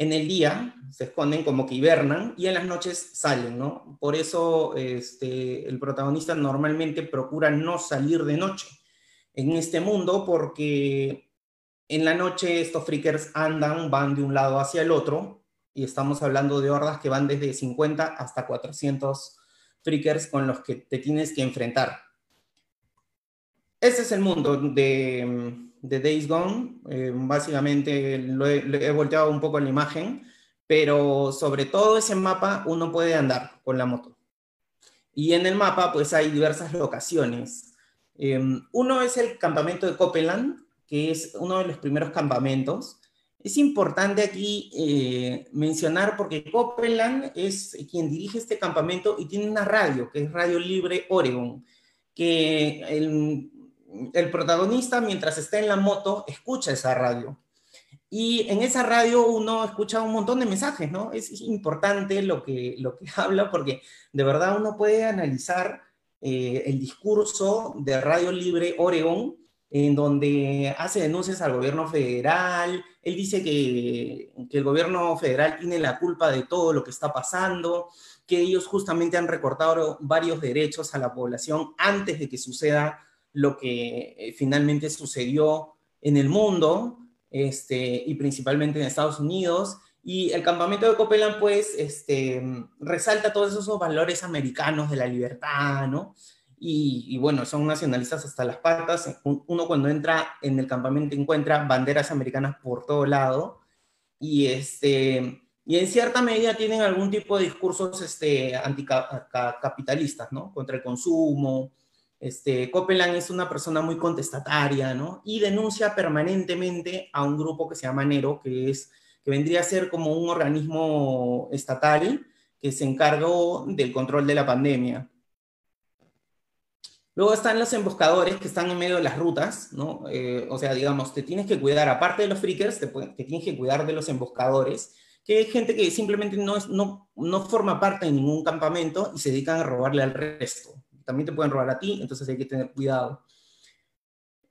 en el día, se esconden como que hibernan y en las noches salen, ¿no? Por eso este, el protagonista normalmente procura no salir de noche en este mundo porque en la noche estos freakers andan, van de un lado hacia el otro, y estamos hablando de hordas que van desde 50 hasta 400 freakers con los que te tienes que enfrentar. Ese es el mundo de, de Days Gone. Eh, básicamente lo he, lo he, volteado un poco en la imagen, pero sobre todo ese mapa uno puede andar con la moto. Y en el mapa pues hay diversas locaciones. Eh, uno es el campamento de Copeland, que es uno de los primeros campamentos. Es importante aquí eh, mencionar porque Copeland es quien dirige este campamento y tiene una radio, que es Radio Libre Oregon, que el, el protagonista mientras está en la moto escucha esa radio. Y en esa radio uno escucha un montón de mensajes, ¿no? Es, importante lo que, lo que habla porque de verdad uno puede analizar eh, el discurso de Radio Libre Oregon, en donde hace denuncias al gobierno federal. Él dice que, que, el gobierno federal tiene la culpa de todo lo que está pasando, que ellos justamente han recortado varios derechos a la población antes de que suceda lo que eh, finalmente sucedió en el mundo este, y principalmente en Estados Unidos. Y el campamento de Copeland, pues, este, resalta todos esos valores americanos de la libertad, ¿no? Y, bueno, son nacionalistas hasta las patas. Uno cuando entra en el campamento encuentra banderas americanas por todo lado. Y, este, y en cierta medida tienen algún tipo de discursos este, anticapitalistas, ¿no? Contra el consumo. Este, Copeland es una persona muy contestataria, ¿no? Y denuncia permanentemente a un grupo que se llama Nero, que es que vendría a ser como un organismo estatal que se encargó del control de la pandemia. Luego están los emboscadores que están en medio de las rutas, ¿no? Eh, o sea, digamos, te tienes que cuidar, aparte de los freakers, te, tienes que cuidar de los emboscadores, que es gente que simplemente no, no, no forma parte de ningún campamento y se dedican a robarle al resto. También te pueden robar a ti, entonces hay que tener cuidado.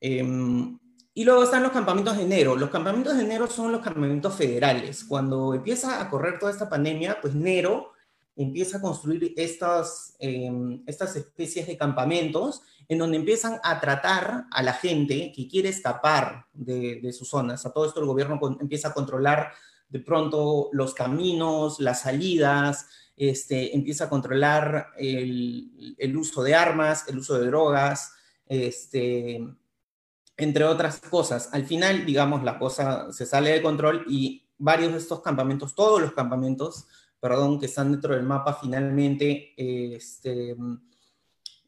Em, y luego están los campamentos de enero. Los campamentos de enero son los campamentos federales. Cuando empieza a correr toda esta pandemia, pues Nero empieza a construir estas, em, estas especies de campamentos en donde empiezan a tratar a la gente que quiere escapar de, de sus zonas. A todo esto el gobierno empieza a controlar de pronto los caminos, las salidas, este, empieza a controlar el, uso de armas, el uso de drogas, este, entre otras cosas. Al final, digamos, la cosa se sale de control y varios de estos campamentos, todos los campamentos, perdón, que están dentro del mapa, finalmente, este,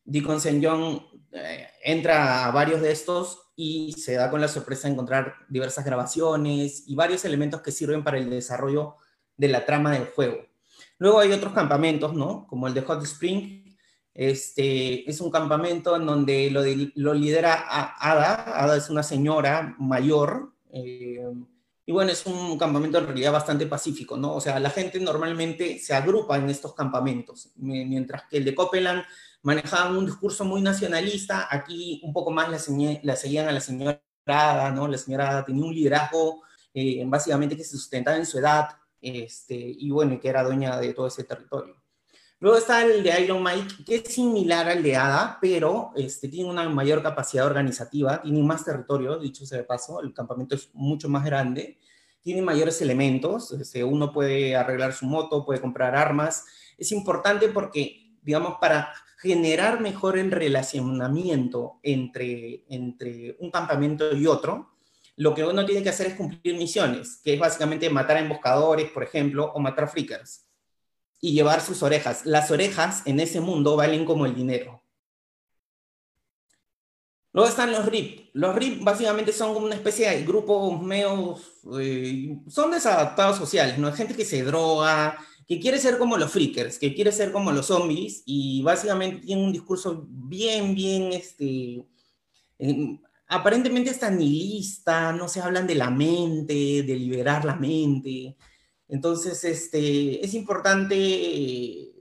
Deacon St. John eh, entra a varios de estos y se da con la sorpresa de encontrar diversas grabaciones y varios elementos que sirven para el desarrollo de la trama del juego. Luego hay otros campamentos, ¿no? Como el de Hot Spring, este, es un campamento en donde lo, lidera Ada. Ada es una señora mayor. Eh, y bueno, es un campamento en realidad bastante pacífico, ¿no? O sea, la gente normalmente se agrupa en estos campamentos, mientras que el de Copeland manejaba un discurso muy nacionalista, aquí un poco más la, seguían a la señora Ada, ¿no? La señora Ada tenía un liderazgo eh, básicamente que se sustentaba en su edad, este, y bueno, que era dueña de todo ese territorio. Luego está el de Iron Mike, que es similar al de ADA, pero este, tiene una mayor capacidad organizativa, tiene más territorio, dicho sea de paso, el campamento es mucho más grande, tiene mayores elementos, este, uno puede arreglar su moto, puede comprar armas. Es importante porque, digamos, para generar mejor el relacionamiento entre, entre un campamento y otro, lo que uno tiene que hacer es cumplir misiones, que es básicamente matar a emboscadores, por ejemplo, o matar freakers y llevar sus orejas. Las orejas en ese mundo valen como el dinero. Luego están los RIP. Los RIP básicamente son una especie de grupos medios, eh, son desadaptados sociales, ¿no? Hay gente que se droga, que quiere ser como los freakers, que quiere ser como los zombies y básicamente tiene un discurso bien, bien, este, aparentemente está nihilista, no se hablan de la mente, de liberar la mente. Entonces, este, es importante,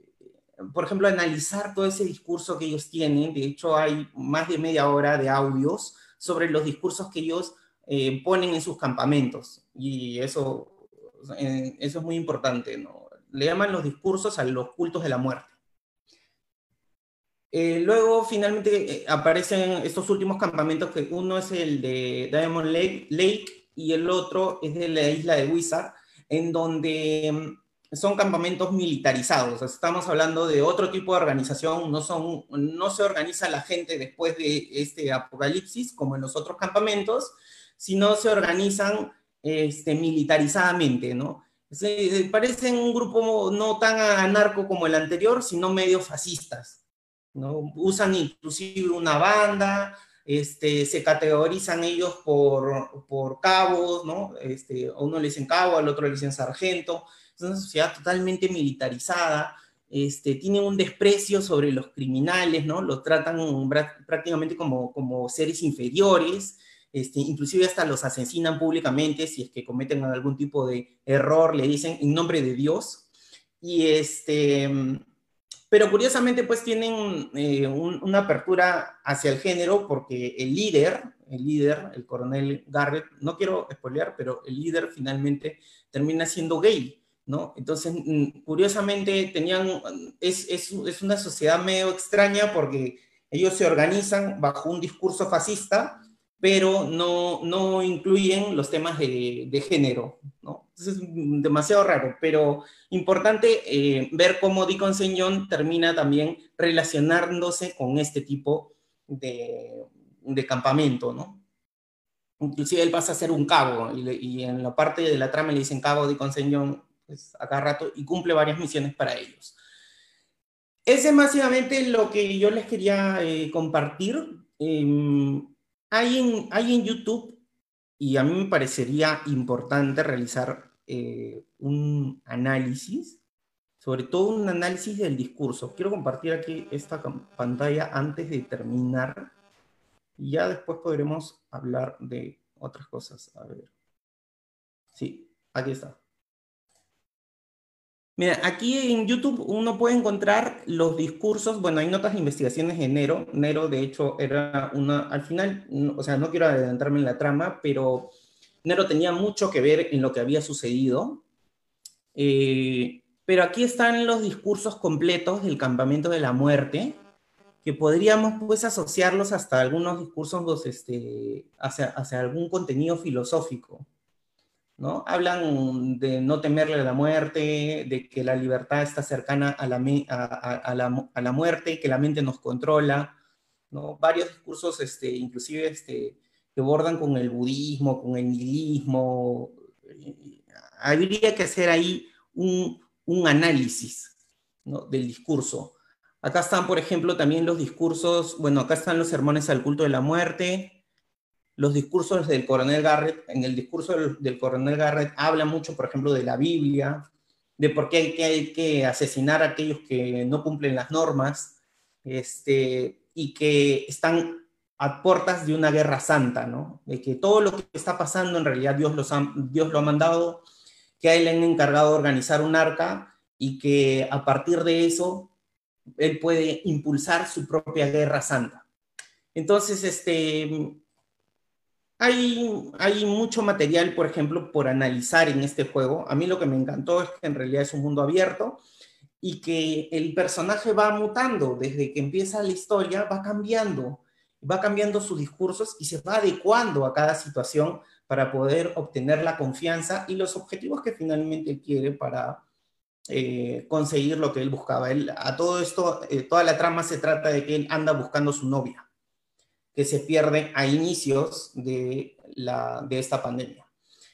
por ejemplo, analizar todo ese discurso que ellos tienen. De hecho, hay más de media hora de audios sobre los discursos que ellos eh, ponen en sus campamentos. Y eso, eh, eso es muy importante, ¿no? Le llaman los discursos a los cultos de la muerte. Eh, luego, finalmente, aparecen estos últimos campamentos, que uno es el de Diamond Lake, Lake y el otro es de la isla de Wizard, en donde mm, son campamentos militarizados. Estamos hablando de otro tipo de organización, no, son, no se organiza la gente después de este apocalipsis como en los otros campamentos, sino se organizan este, militarizadamente, ¿no? Se, parecen un grupo no tan anarco como el anterior, sino medio fascistas, ¿no? Usan inclusive una banda, este, se categorizan ellos por, por cabos, ¿no? Este, a uno le dicen cabo, al otro le dicen sargento. Es una sociedad totalmente militarizada, este, tienen un desprecio sobre los criminales, ¿no? Los tratan prácticamente como, como seres inferiores, este, inclusive hasta los asesinan públicamente si es que cometen algún tipo de error, le dicen en nombre de Dios. Y, este, pero curiosamente pues tienen eh, una apertura hacia el género porque el líder, el líder, el coronel Garrett, no quiero spoilear, pero el líder finalmente termina siendo gay, ¿no? Entonces, mm, curiosamente tenían, es, es, es una sociedad medio extraña porque ellos se organizan bajo un discurso fascista, pero no, no incluyen los temas de, de género, ¿no? es demasiado raro, pero importante eh, ver cómo Deacon Señón termina también relacionándose con este tipo de, de campamento, ¿no? Inclusive él pasa a ser un cabo, y, en la parte de la trama le dicen cabo Deacon Señón, pues acá rato, y cumple varias misiones para ellos. Es demasiadamente lo que yo les quería eh, compartir. Em, hay, en, YouTube, y a mí me parecería importante realizar eh, un análisis, sobre todo un análisis del discurso. Quiero compartir aquí esta pantalla antes de terminar y ya después podremos hablar de otras cosas. A ver. Sí, aquí está. Mira, aquí en YouTube uno puede encontrar los discursos, bueno, hay notas de investigaciones de Nero. Nero, de hecho, era una, al final, o sea, no quiero adelantarme en la trama, pero Nero tenía mucho que ver en lo que había sucedido. Eh, pero aquí están los discursos completos del campamento de la muerte, que podríamos pues asociarlos hasta algunos discursos este, hacia, hacia algún contenido filosófico. ¿No? Hablan de no temerle a la muerte, de que la libertad está cercana a la, a, muerte, que la mente nos controla, ¿no? Varios discursos, este, inclusive este, que bordan con el budismo, con el nihilismo. Habría que hacer ahí un análisis del discurso. Acá están, por ejemplo, también los discursos, bueno, acá están los sermones al culto de la muerte, los discursos del coronel Garrett, en el discurso del, coronel Garrett habla mucho, por ejemplo, de la Biblia, de por qué hay que, asesinar a aquellos que no cumplen las normas, este, y que están a puertas de una guerra santa, ¿no? De que todo lo que está pasando en realidad Dios, los Dios lo ha mandado, que a él le han encargado de organizar un arca y que a partir de eso él puede impulsar su propia guerra santa. Entonces, este, hay, mucho material, por ejemplo, por analizar en este juego. A mí lo que me encantó es que en realidad es un mundo abierto y que el personaje va mutando desde que empieza la historia, va cambiando va cambiando sus discursos y se va adecuando a cada situación para poder obtener la confianza y los objetivos que finalmente quiere para eh, conseguir lo que él buscaba. A todo esto, eh, toda la trama se trata de que él anda buscando su novia, que se pierde a inicios de, la, de esta pandemia.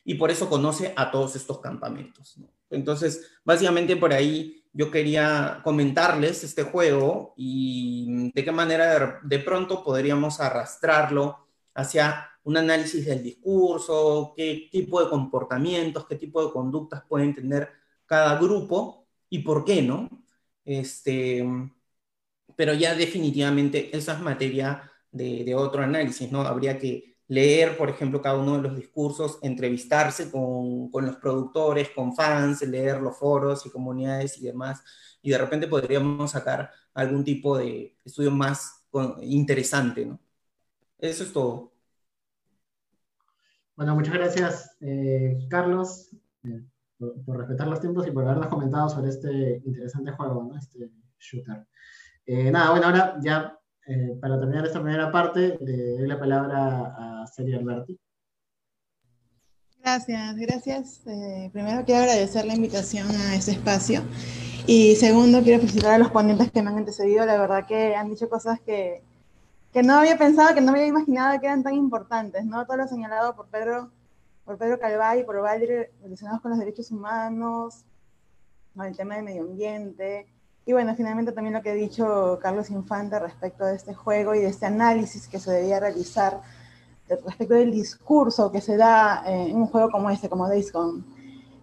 Y por eso conoce a todos estos campamentos. Entonces, básicamente por ahí yo quería comentarles este juego y de qué manera de, pronto podríamos arrastrarlo hacia un análisis del discurso, qué tipo de comportamientos, qué tipo de conductas pueden tener cada grupo y por qué, ¿no? Este, pero ya definitivamente esa es materia de, de otro análisis, ¿no? Habría que leer, por ejemplo, cada uno de los discursos, entrevistarse con, con, los productores, con fans, leer los foros y comunidades y demás, y de repente podríamos sacar algún tipo de estudio más interesante, ¿no? Eso es todo. Bueno, muchas gracias, eh, Carlos, eh, por, respetar los tiempos y por habernos comentado sobre este interesante juego, ¿no? Este shooter. Eh, nada, bueno, ahora ya eh, para terminar esta primera parte, le doy la palabra a Celia Alberti. Gracias, gracias. Eh, primero quiero agradecer la invitación a este espacio y segundo quiero felicitar a los ponentes que me han antecedido. La verdad que han dicho cosas que, que no había pensado, que no había imaginado que eran tan importantes, ¿no? Todo lo señalado por Pedro, por Pedro Calvay por Valle relacionados con los derechos humanos, con el tema del medio ambiente, y bueno, finalmente también lo que ha dicho Carlos Infante respecto de este juego y de este análisis que se debía realizar respecto del discurso que se da en un juego como este, como Days Gone.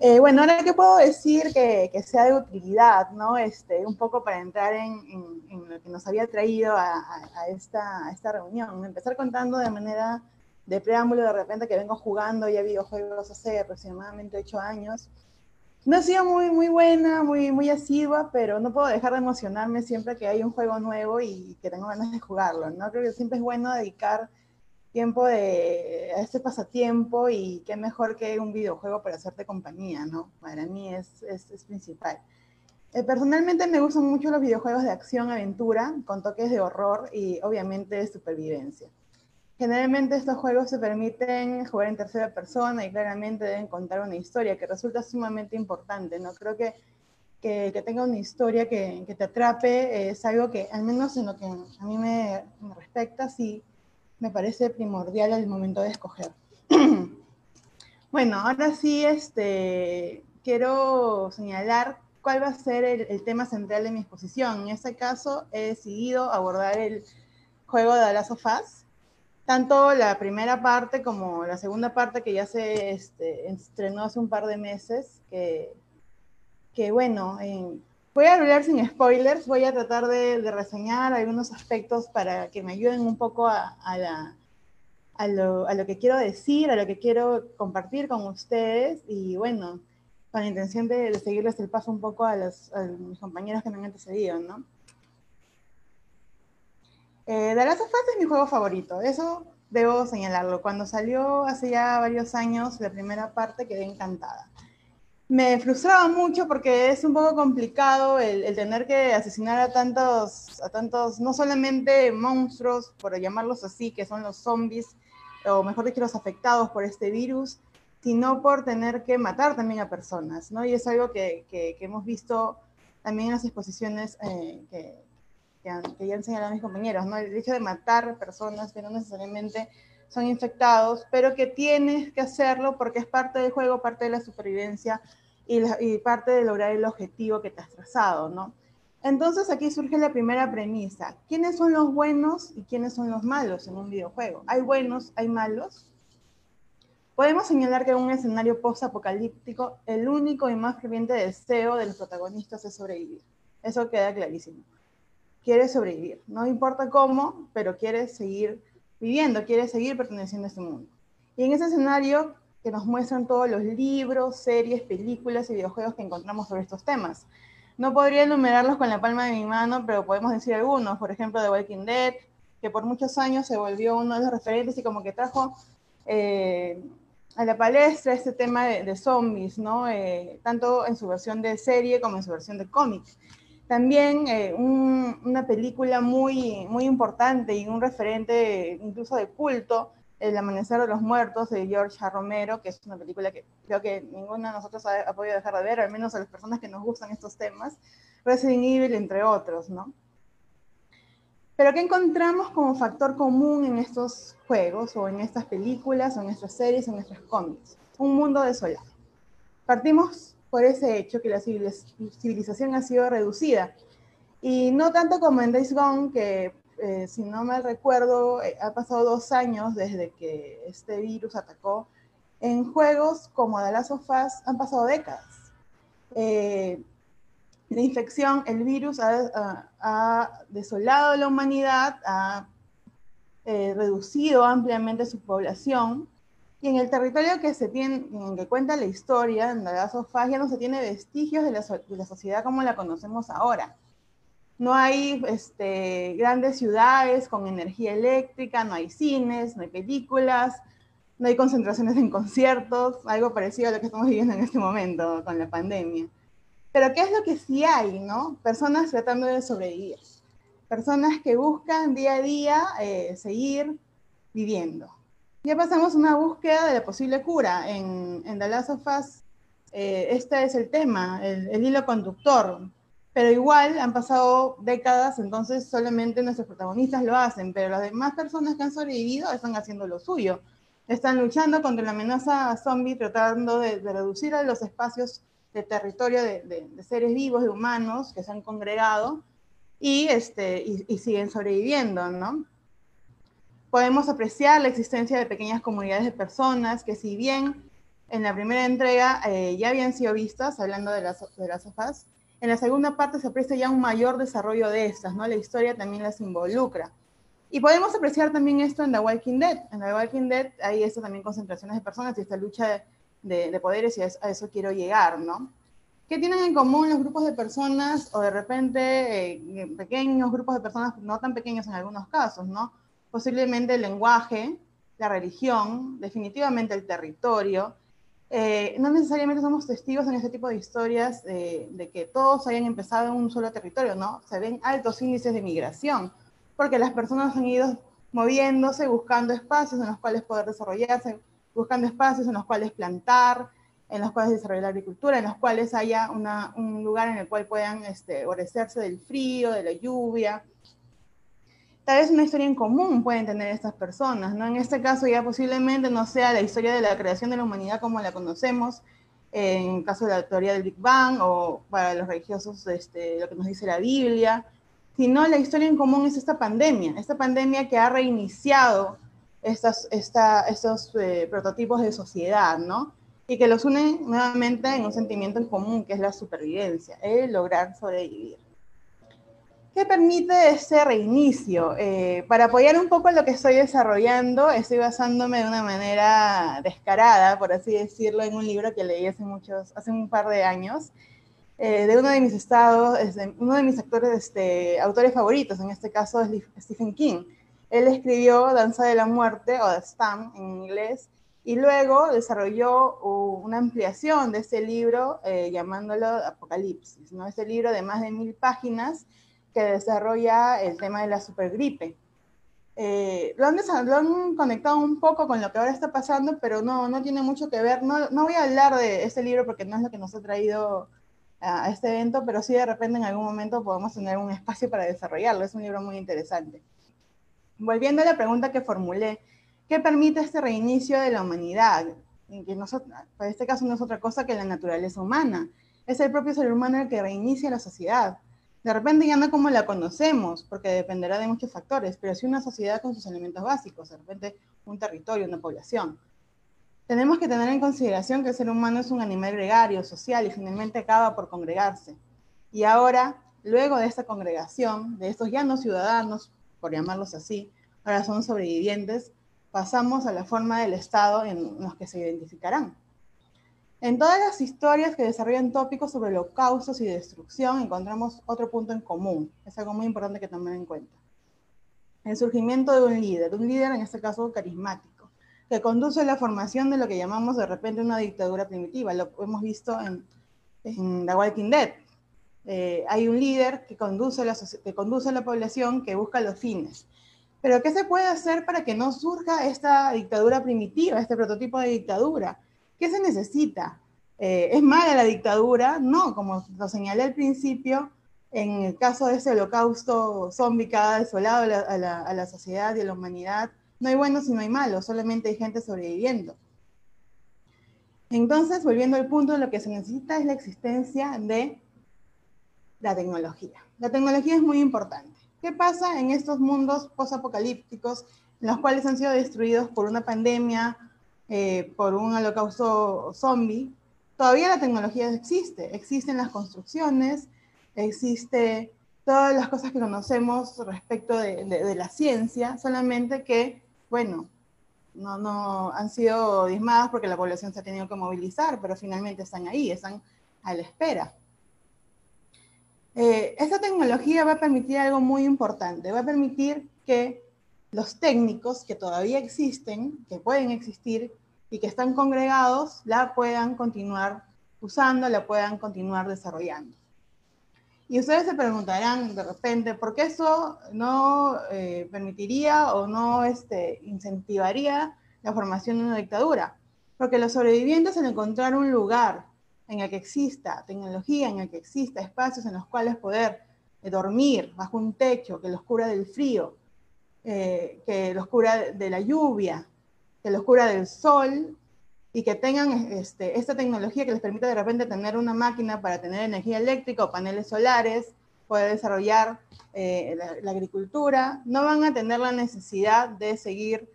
Eh, bueno, ahora qué puedo decir que, que, sea de utilidad, ¿no? Este, un poco para entrar en, en, lo que nos había traído a, a, esta, a, esta, reunión. Empezar contando de manera de preámbulo, de repente que vengo jugando ya videojuegos hace aproximadamente ocho años no ha sido muy, muy buena, muy, muy asidua, pero no puedo dejar de emocionarme siempre que hay un juego nuevo y que tengo ganas de jugarlo, ¿no? Creo que siempre es bueno dedicar tiempo de, a este pasatiempo y qué mejor que un videojuego para hacerte compañía, ¿no? Para mí es, es, principal. Eh, personalmente me gustan mucho los videojuegos de acción-aventura con toques de horror y obviamente de supervivencia. Generalmente estos juegos se permiten jugar en tercera persona y claramente deben contar una historia que resulta sumamente importante. No creo que, que, que tenga una historia que, que te atrape, es algo que al menos en lo que a mí me, me respecta, sí me parece primordial al momento de escoger. bueno, ahora sí este, quiero señalar cuál va a ser el, el, tema central de mi exposición. En este caso, he decidido abordar el juego de The Last tanto la primera parte como la segunda parte que ya se este, estrenó hace un par de meses, que, bueno, en, voy a hablar sin spoilers, voy a tratar de, reseñar algunos aspectos para que me ayuden un poco a, lo, que quiero decir, a lo que quiero compartir con ustedes y bueno, con la intención de, de seguirles el paso un poco a, los, a mis compañeros que me han antecedido, ¿no? Eh, The Last of Us es mi juego favorito, eso debo señalarlo. Cuando salió hace ya varios años la primera parte quedé encantada. Me frustraba mucho porque es un poco complicado el, el tener que asesinar a tantos, a tantos, no solamente monstruos, por llamarlos así, que son los zombies, o mejor dicho, los afectados por este virus, sino por tener que matar también a personas, ¿no? Y es algo que, que, que hemos visto también en las exposiciones eh, que, que, que, ya han señalado mis compañeros, ¿no? El hecho de matar personas que no necesariamente son infectados, pero que tienes que hacerlo porque es parte del juego, parte de la supervivencia y parte de lograr el objetivo que te has trazado, ¿no? Entonces aquí surge la primera premisa. ¿Quiénes son los buenos y quiénes son los malos en un videojuego? ¿Hay buenos, hay malos? Podemos señalar que en un escenario post-apocalíptico, el único y más ferviente deseo de los protagonistas es sobrevivir. Eso queda clarísimo. Quiere sobrevivir. No importa cómo, pero quiere seguir viviendo, quiere seguir perteneciendo a este mundo. Y en ese escenario que nos muestran todos los libros, series, películas y videojuegos que encontramos sobre estos temas. No podría enumerarlos con la palma de mi mano, pero podemos decir algunos. Por ejemplo, The Walking Dead, que por muchos años se volvió uno de los referentes y como que trajo eh, a la palestra este tema de, de zombies, ¿no? Eh, tanto en su versión de serie como en su versión de cómic. También eh, un, una película muy, muy importante y un referente incluso de culto, El Amanecer de los Muertos de George A. Romero, que es una película que creo que ninguno de nosotros ha, ha podido dejar de ver, al menos a las personas que nos gustan estos temas, Resident Evil, entre otros, ¿no? Pero ¿qué encontramos como factor común en estos juegos o en estas películas o en estas series o en nuestros cómics? Un mundo desolado. Partimos por ese hecho que la civilización ha sido reducida. Y no tanto como en Days Gone, que eh, si no mal recuerdo, eh, ha pasado dos años desde que este virus atacó. En juegos como The Last of Us han pasado décadas. Eh, la infección, el virus ha, ha, desolado la humanidad, ha eh, reducido ampliamente su población, y en el territorio que se tiene, en que cuenta la historia, en la ya no se tiene vestigios de la, de la, sociedad como la conocemos ahora. No hay este, grandes ciudades con energía eléctrica, no hay cines, no hay películas, no hay concentraciones en conciertos, algo parecido a lo que estamos viviendo en este momento con la pandemia. Pero ¿qué es lo que sí hay, no? Personas tratando de sobrevivir. Personas que buscan día a día eh, seguir viviendo. Ya pasamos una búsqueda de la posible cura. En, en The Last of Us, eh, este es el tema, el, el hilo conductor. Pero igual han pasado décadas, entonces solamente nuestros protagonistas lo hacen, pero las demás personas que han sobrevivido están haciendo lo suyo. Están luchando contra la amenaza zombie, tratando de, de reducir a los espacios de territorio de, de, de, seres vivos, de humanos que se han congregado y, este, y, y, siguen sobreviviendo, ¿no? Podemos apreciar la existencia de pequeñas comunidades de personas que si bien en la primera entrega eh, ya habían sido vistas, hablando de las, de las hojas, en la segunda parte se aprecia ya un mayor desarrollo de estas, ¿no? La historia también las involucra. Y podemos apreciar también esto en The Walking Dead. En The Walking Dead hay esto también concentraciones de personas y esta lucha de, de, de poderes y a eso, a eso, quiero llegar, ¿no? ¿Qué tienen en común los grupos de personas o de repente eh, pequeños grupos de personas, no tan pequeños en algunos casos, ¿no? Posiblemente el lenguaje, la religión, definitivamente el territorio. Eh, no necesariamente somos testigos en este tipo de historias de que todos hayan empezado en un solo territorio, ¿no? Se ven altos índices de migración, porque las personas han ido moviéndose, buscando espacios en los cuales poder desarrollarse, buscando espacios en los cuales plantar, en los cuales desarrollar la agricultura, en los cuales haya un lugar en el cual puedan este, del frío, de la lluvia. Tal vez una historia en común pueden tener estas personas, ¿no? En este caso ya posiblemente no sea la historia de la creación de la humanidad como la conocemos, en el caso de la teoría del Big Bang o para los religiosos este, lo que nos dice la Biblia, sino la historia en común es esta pandemia, esta pandemia que ha reiniciado estas, estos eh, prototipos de sociedad, ¿no? y que los une nuevamente en un sentimiento en común, que es la supervivencia, el lograr sobrevivir. ¿Qué permite este reinicio? Eh, para apoyar un poco lo que estoy desarrollando, estoy basándome de una manera descarada, por así decirlo, en un libro que leí hace, muchos, hace un par de años, eh, de uno de mis estados, uno de mis este, autores favoritos, en este caso es Stephen King. Él escribió Danza de la Muerte, o The Stam en inglés, y luego desarrolló una ampliación de ese libro eh, llamándolo Apocalipsis, ¿no? Ese libro de más de mil páginas que desarrolla el tema de la supergripe. Eh, lo, han, lo, han, conectado un poco con lo que ahora está pasando, pero no, no tiene mucho que ver. No, no voy a hablar de ese libro porque no es lo que nos ha traído a, a este evento, pero sí de repente en algún momento podemos tener un espacio para desarrollarlo. Es un libro muy interesante. Volviendo a la pregunta que formulé, ¿Qué permite este reinicio de la humanidad? Que nosotros, para este caso no es otra cosa que la naturaleza humana. Es el propio ser humano el que reinicia la sociedad. De repente ya no como la conocemos, porque dependerá de muchos factores, pero sí una sociedad con sus elementos básicos, de repente un territorio, una población. Tenemos que tener en consideración que el ser humano es un animal gregario, social, y finalmente acaba por congregarse. Y ahora, luego de esta congregación, de estos ya no ciudadanos, por llamarlos así, ahora son sobrevivientes, pasamos a la forma del Estado en los que se identificarán. En todas las historias que desarrollan tópicos sobre holocaustos y destrucción encontramos otro punto en común. Es algo muy importante que tomar en cuenta. El surgimiento de un líder, un líder en este caso carismático, que conduce a la formación de lo que llamamos de repente una dictadura primitiva. Lo hemos visto en, en The Walking Dead. Eh, hay un líder que conduce, la, que conduce a la población que busca los fines. Pero ¿qué se puede hacer para que no surja esta dictadura primitiva, este prototipo de dictadura? ¿Qué se necesita? Eh, ¿Es mala la dictadura? No, como lo señalé al principio, en el caso de ese holocausto zombie que ha desolado a la, a la sociedad y a la humanidad, no hay buenos y no hay malos, solamente hay gente sobreviviendo. Entonces, volviendo al punto, lo que se necesita es la existencia de la tecnología. La tecnología es muy importante. ¿Qué pasa en estos mundos posapocalípticos los cuales han sido destruidos por una pandemia, eh, por un holocausto zombie? Todavía la tecnología existe, existen las construcciones, existe todas las cosas que conocemos respecto de, la ciencia, solamente que, bueno, no, no han sido dismadas porque la población se ha tenido que movilizar, pero finalmente están ahí, están a la espera. Eh, esta tecnología va a permitir algo muy importante, va a permitir que los técnicos que todavía existen, que pueden existir y que están congregados, la puedan continuar usando, la puedan continuar desarrollando. Y ustedes se preguntarán de repente, ¿por qué eso no eh, permitiría o no este, incentivaría la formación de una dictadura? Porque los sobrevivientes al encontrar un lugar en el que exista tecnología, en el que exista espacios en los cuales poder dormir bajo un techo que los cura del frío, eh, que los cura de la lluvia, que los cura del sol y que tengan este, esta tecnología que les permite de repente tener una máquina para tener energía eléctrica o paneles solares, poder desarrollar eh, la, agricultura, no van a tener la necesidad de seguir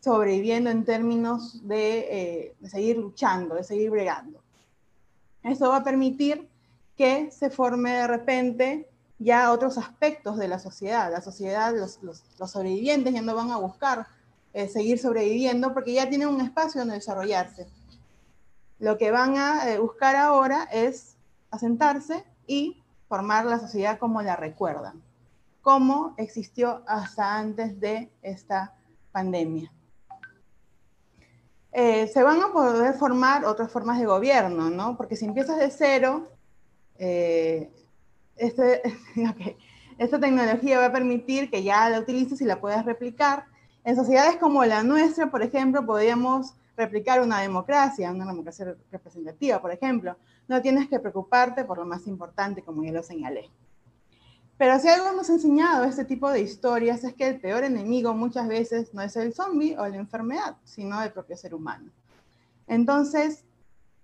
sobreviviendo en términos de, de seguir luchando, de seguir bregando. Eso va a permitir que se forme de repente ya otros aspectos de la sociedad. La sociedad, los, sobrevivientes ya no van a buscar eh, seguir sobreviviendo porque ya tienen un espacio donde desarrollarse. Lo que van a eh, buscar ahora es asentarse y formar la sociedad como la recuerdan, como existió hasta antes de esta pandemia. Eh, se van a poder formar otras formas de gobierno, ¿no? Porque si empiezas de cero, eh, este, esta tecnología va a permitir que ya la utilices y la puedas replicar. En sociedades como la nuestra, por ejemplo, podríamos replicar una democracia, una democracia representativa, por ejemplo. No tienes que preocuparte por lo más importante, como ya lo señalé. Pero si algo nos ha enseñado este tipo de historias es que el peor enemigo muchas veces no es el zombie o la enfermedad, sino el propio ser humano. Entonces,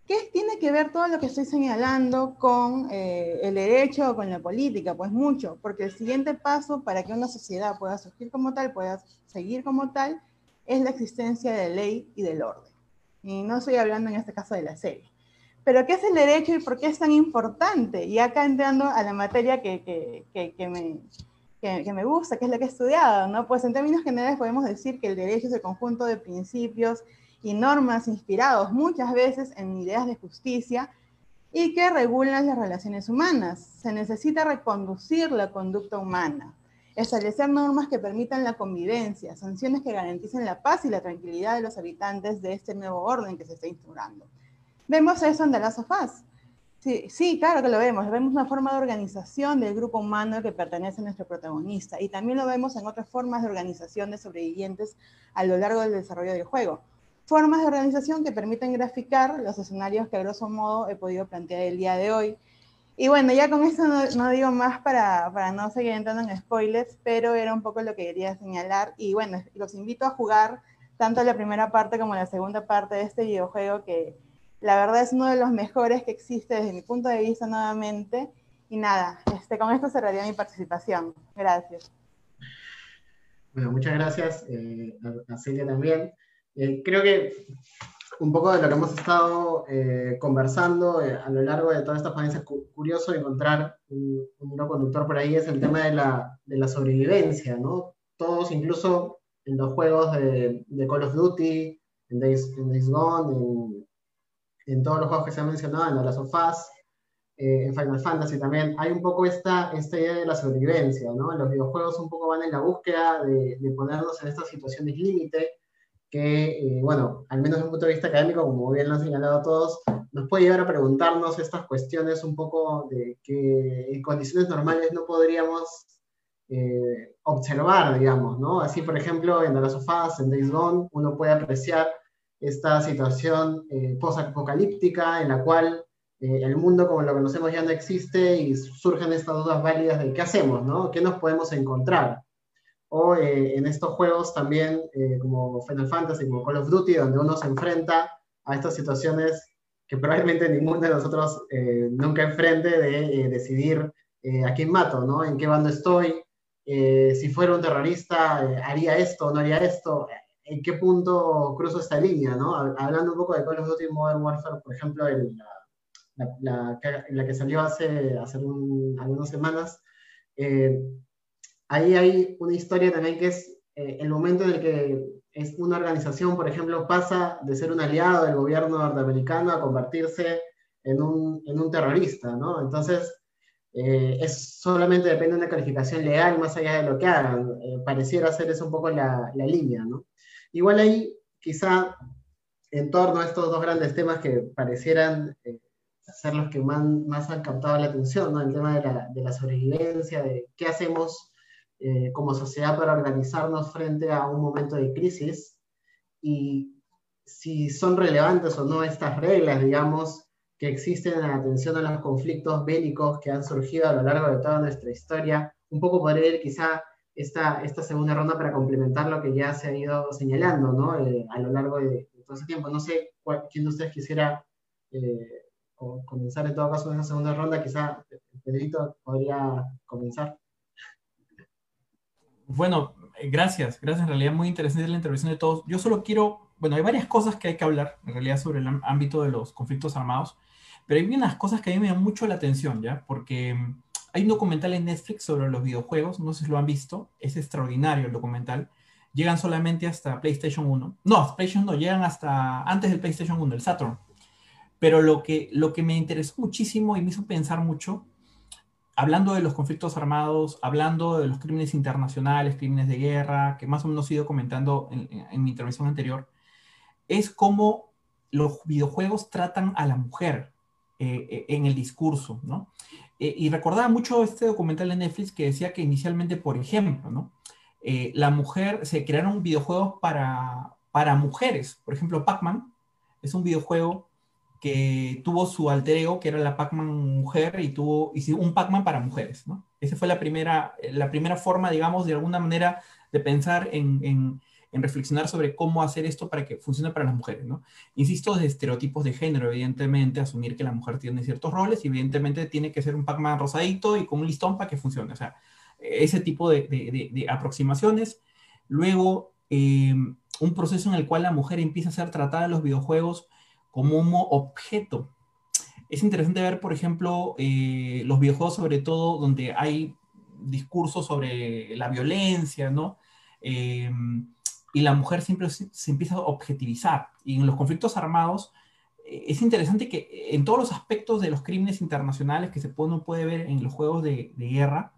¿qué tiene que ver todo lo que estoy señalando con eh, el derecho o con la política? Pues mucho, porque el siguiente paso para que una sociedad pueda surgir como tal, pueda seguir como tal, es la existencia de ley y del orden. Y no estoy hablando en este caso de la serie. Pero ¿qué es el derecho y por qué es tan importante? Y acá entrando a la materia que, que, que, me, que, me gusta, que es la que he estudiado, ¿no? Pues en términos generales podemos decir que el derecho es el conjunto de principios y normas inspirados muchas veces en ideas de justicia y que regulan las relaciones humanas. Se necesita reconducir la conducta humana, establecer normas que permitan la convivencia, sanciones que garanticen la paz y la tranquilidad de los habitantes de este nuevo orden que se está instaurando. Vemos eso en The Last of Us. Sí, sí, claro que lo vemos. Vemos una forma de organización del grupo humano que pertenece nuestro protagonista. Y también lo vemos en otras formas de organización de sobrevivientes a lo largo del desarrollo del juego. Formas de organización que permiten graficar los escenarios que a grosso modo he podido plantear el día de hoy. Y bueno, ya con esto no, digo más para, para, no seguir entrando en spoilers, pero era un poco lo que quería señalar. Y bueno, los invito a jugar tanto la primera parte como la segunda parte de este videojuego que la verdad es uno de los mejores que existe desde mi punto de vista nuevamente. Y nada, este, con esto cerraría mi participación. Gracias. Bueno, muchas gracias eh, a, Celia también. Eh, creo que un poco de lo que hemos estado eh, conversando a lo largo de toda esta ponencia, curioso encontrar un, un conductor por ahí, es el tema de la, de la, sobrevivencia, ¿no? Todos, incluso en los juegos de, de Call of Duty, en Days, en Days Gone, en en todos los juegos que se han mencionado, en The Last of Us, eh, en Final Fantasy también, hay un poco esta, esta idea de la sobrevivencia, ¿no? Los videojuegos un poco van en la búsqueda de, de ponernos en estas situaciones límite, que, eh, bueno, al menos desde un punto de vista académico, como bien lo han señalado todos, nos puede llevar a preguntarnos estas cuestiones un poco de que en condiciones normales no podríamos eh, observar, digamos, ¿no? Así, por ejemplo, en The Last of en Days Gone, uno puede apreciar esta situación eh, post-apocalíptica en la cual eh, el mundo como lo conocemos ya no existe y surgen estas dudas válidas de qué hacemos, ¿no? ¿Qué nos podemos encontrar? O eh, en estos juegos también, como Final Fantasy, como Call of Duty, donde uno se enfrenta a estas situaciones que probablemente ninguno de nosotros nunca enfrente de decidir a quién mato, ¿no? ¿En qué bando estoy? si fuera un terrorista, ¿haría esto o no haría esto? en qué punto cruzo esta línea, ¿no? Hablando un poco de Call of Duty Modern Warfare, por ejemplo, la, la, la, que salió hace, hace algunas semanas, eh, ahí hay una historia también que es eh, el momento en el que es una organización, por ejemplo, pasa de ser un aliado del gobierno norteamericano a convertirse en un, en un terrorista, ¿no? Entonces, eh, es solamente depende de una calificación legal más allá de lo que hagan. pareciera ser eso un poco la, la línea, ¿no? Igual ahí, quizá, en torno a estos dos grandes temas que parecieran eh, ser los que más, han captado la atención, ¿no? El tema de la, de la sobrevivencia, de qué hacemos eh, como sociedad para organizarnos frente a un momento de crisis y si son relevantes o no estas reglas, digamos, que existen en atención a los conflictos bélicos que han surgido a lo largo de toda nuestra historia. Un poco poder ir quizá esta, esta segunda ronda para complementar lo que ya se ha ido señalando ¿no? Eh, a lo largo de, todo ese tiempo. No sé quién de ustedes quisiera eh, comenzar en todo caso en esa segunda ronda. Quizá Pedrito podría comenzar. Bueno, eh, gracias, gracias. En realidad muy interesante la intervención de todos. Yo solo quiero, bueno, hay varias cosas que hay que hablar en realidad sobre el ámbito de los conflictos armados, pero hay unas cosas que a mí me dan mucho la atención, ¿ya? Porque hay un documental en Netflix sobre los videojuegos, no sé si lo han visto, es extraordinario el documental. Llegan solamente hasta PlayStation 1. No, PlayStation no, llegan hasta antes del PlayStation 1, el Saturn. Pero lo que, lo que me interesó muchísimo y me hizo pensar mucho, hablando de los conflictos armados, hablando de los crímenes internacionales, crímenes de guerra, que más o menos he ido comentando en, mi intervención anterior, es cómo los videojuegos tratan a la mujer eh, eh, en el discurso, ¿no? Eh, y recordaba mucho este documental de Netflix que decía que inicialmente, por ejemplo, ¿no? la mujer, se crearon videojuegos para, para mujeres. Por ejemplo, Pac-Man es un videojuego que tuvo su alter ego, que era la Pac-Man mujer, y tuvo y un Pac-Man para mujeres, ¿no? Esa fue la primera, la primera forma, digamos, de alguna manera de pensar en, en, reflexionar sobre cómo hacer esto para que funcione para las mujeres, ¿no? Insisto, de estereotipos de género, evidentemente, asumir que la mujer tiene ciertos roles, y evidentemente tiene que ser un Pac-Man rosadito y con un listón para que funcione, o sea, ese tipo de, de, de aproximaciones. Luego, eh, un proceso en el cual la mujer empieza a ser tratada en los videojuegos como un objeto. Es interesante ver, por ejemplo, eh, los videojuegos, sobre todo, donde hay discursos sobre la violencia, ¿no? Eh, y la mujer siempre se, empieza a objetivizar. Y en los conflictos armados, eh, es interesante que en todos los aspectos de los crímenes internacionales que se puede, uno puede ver en los juegos de, guerra,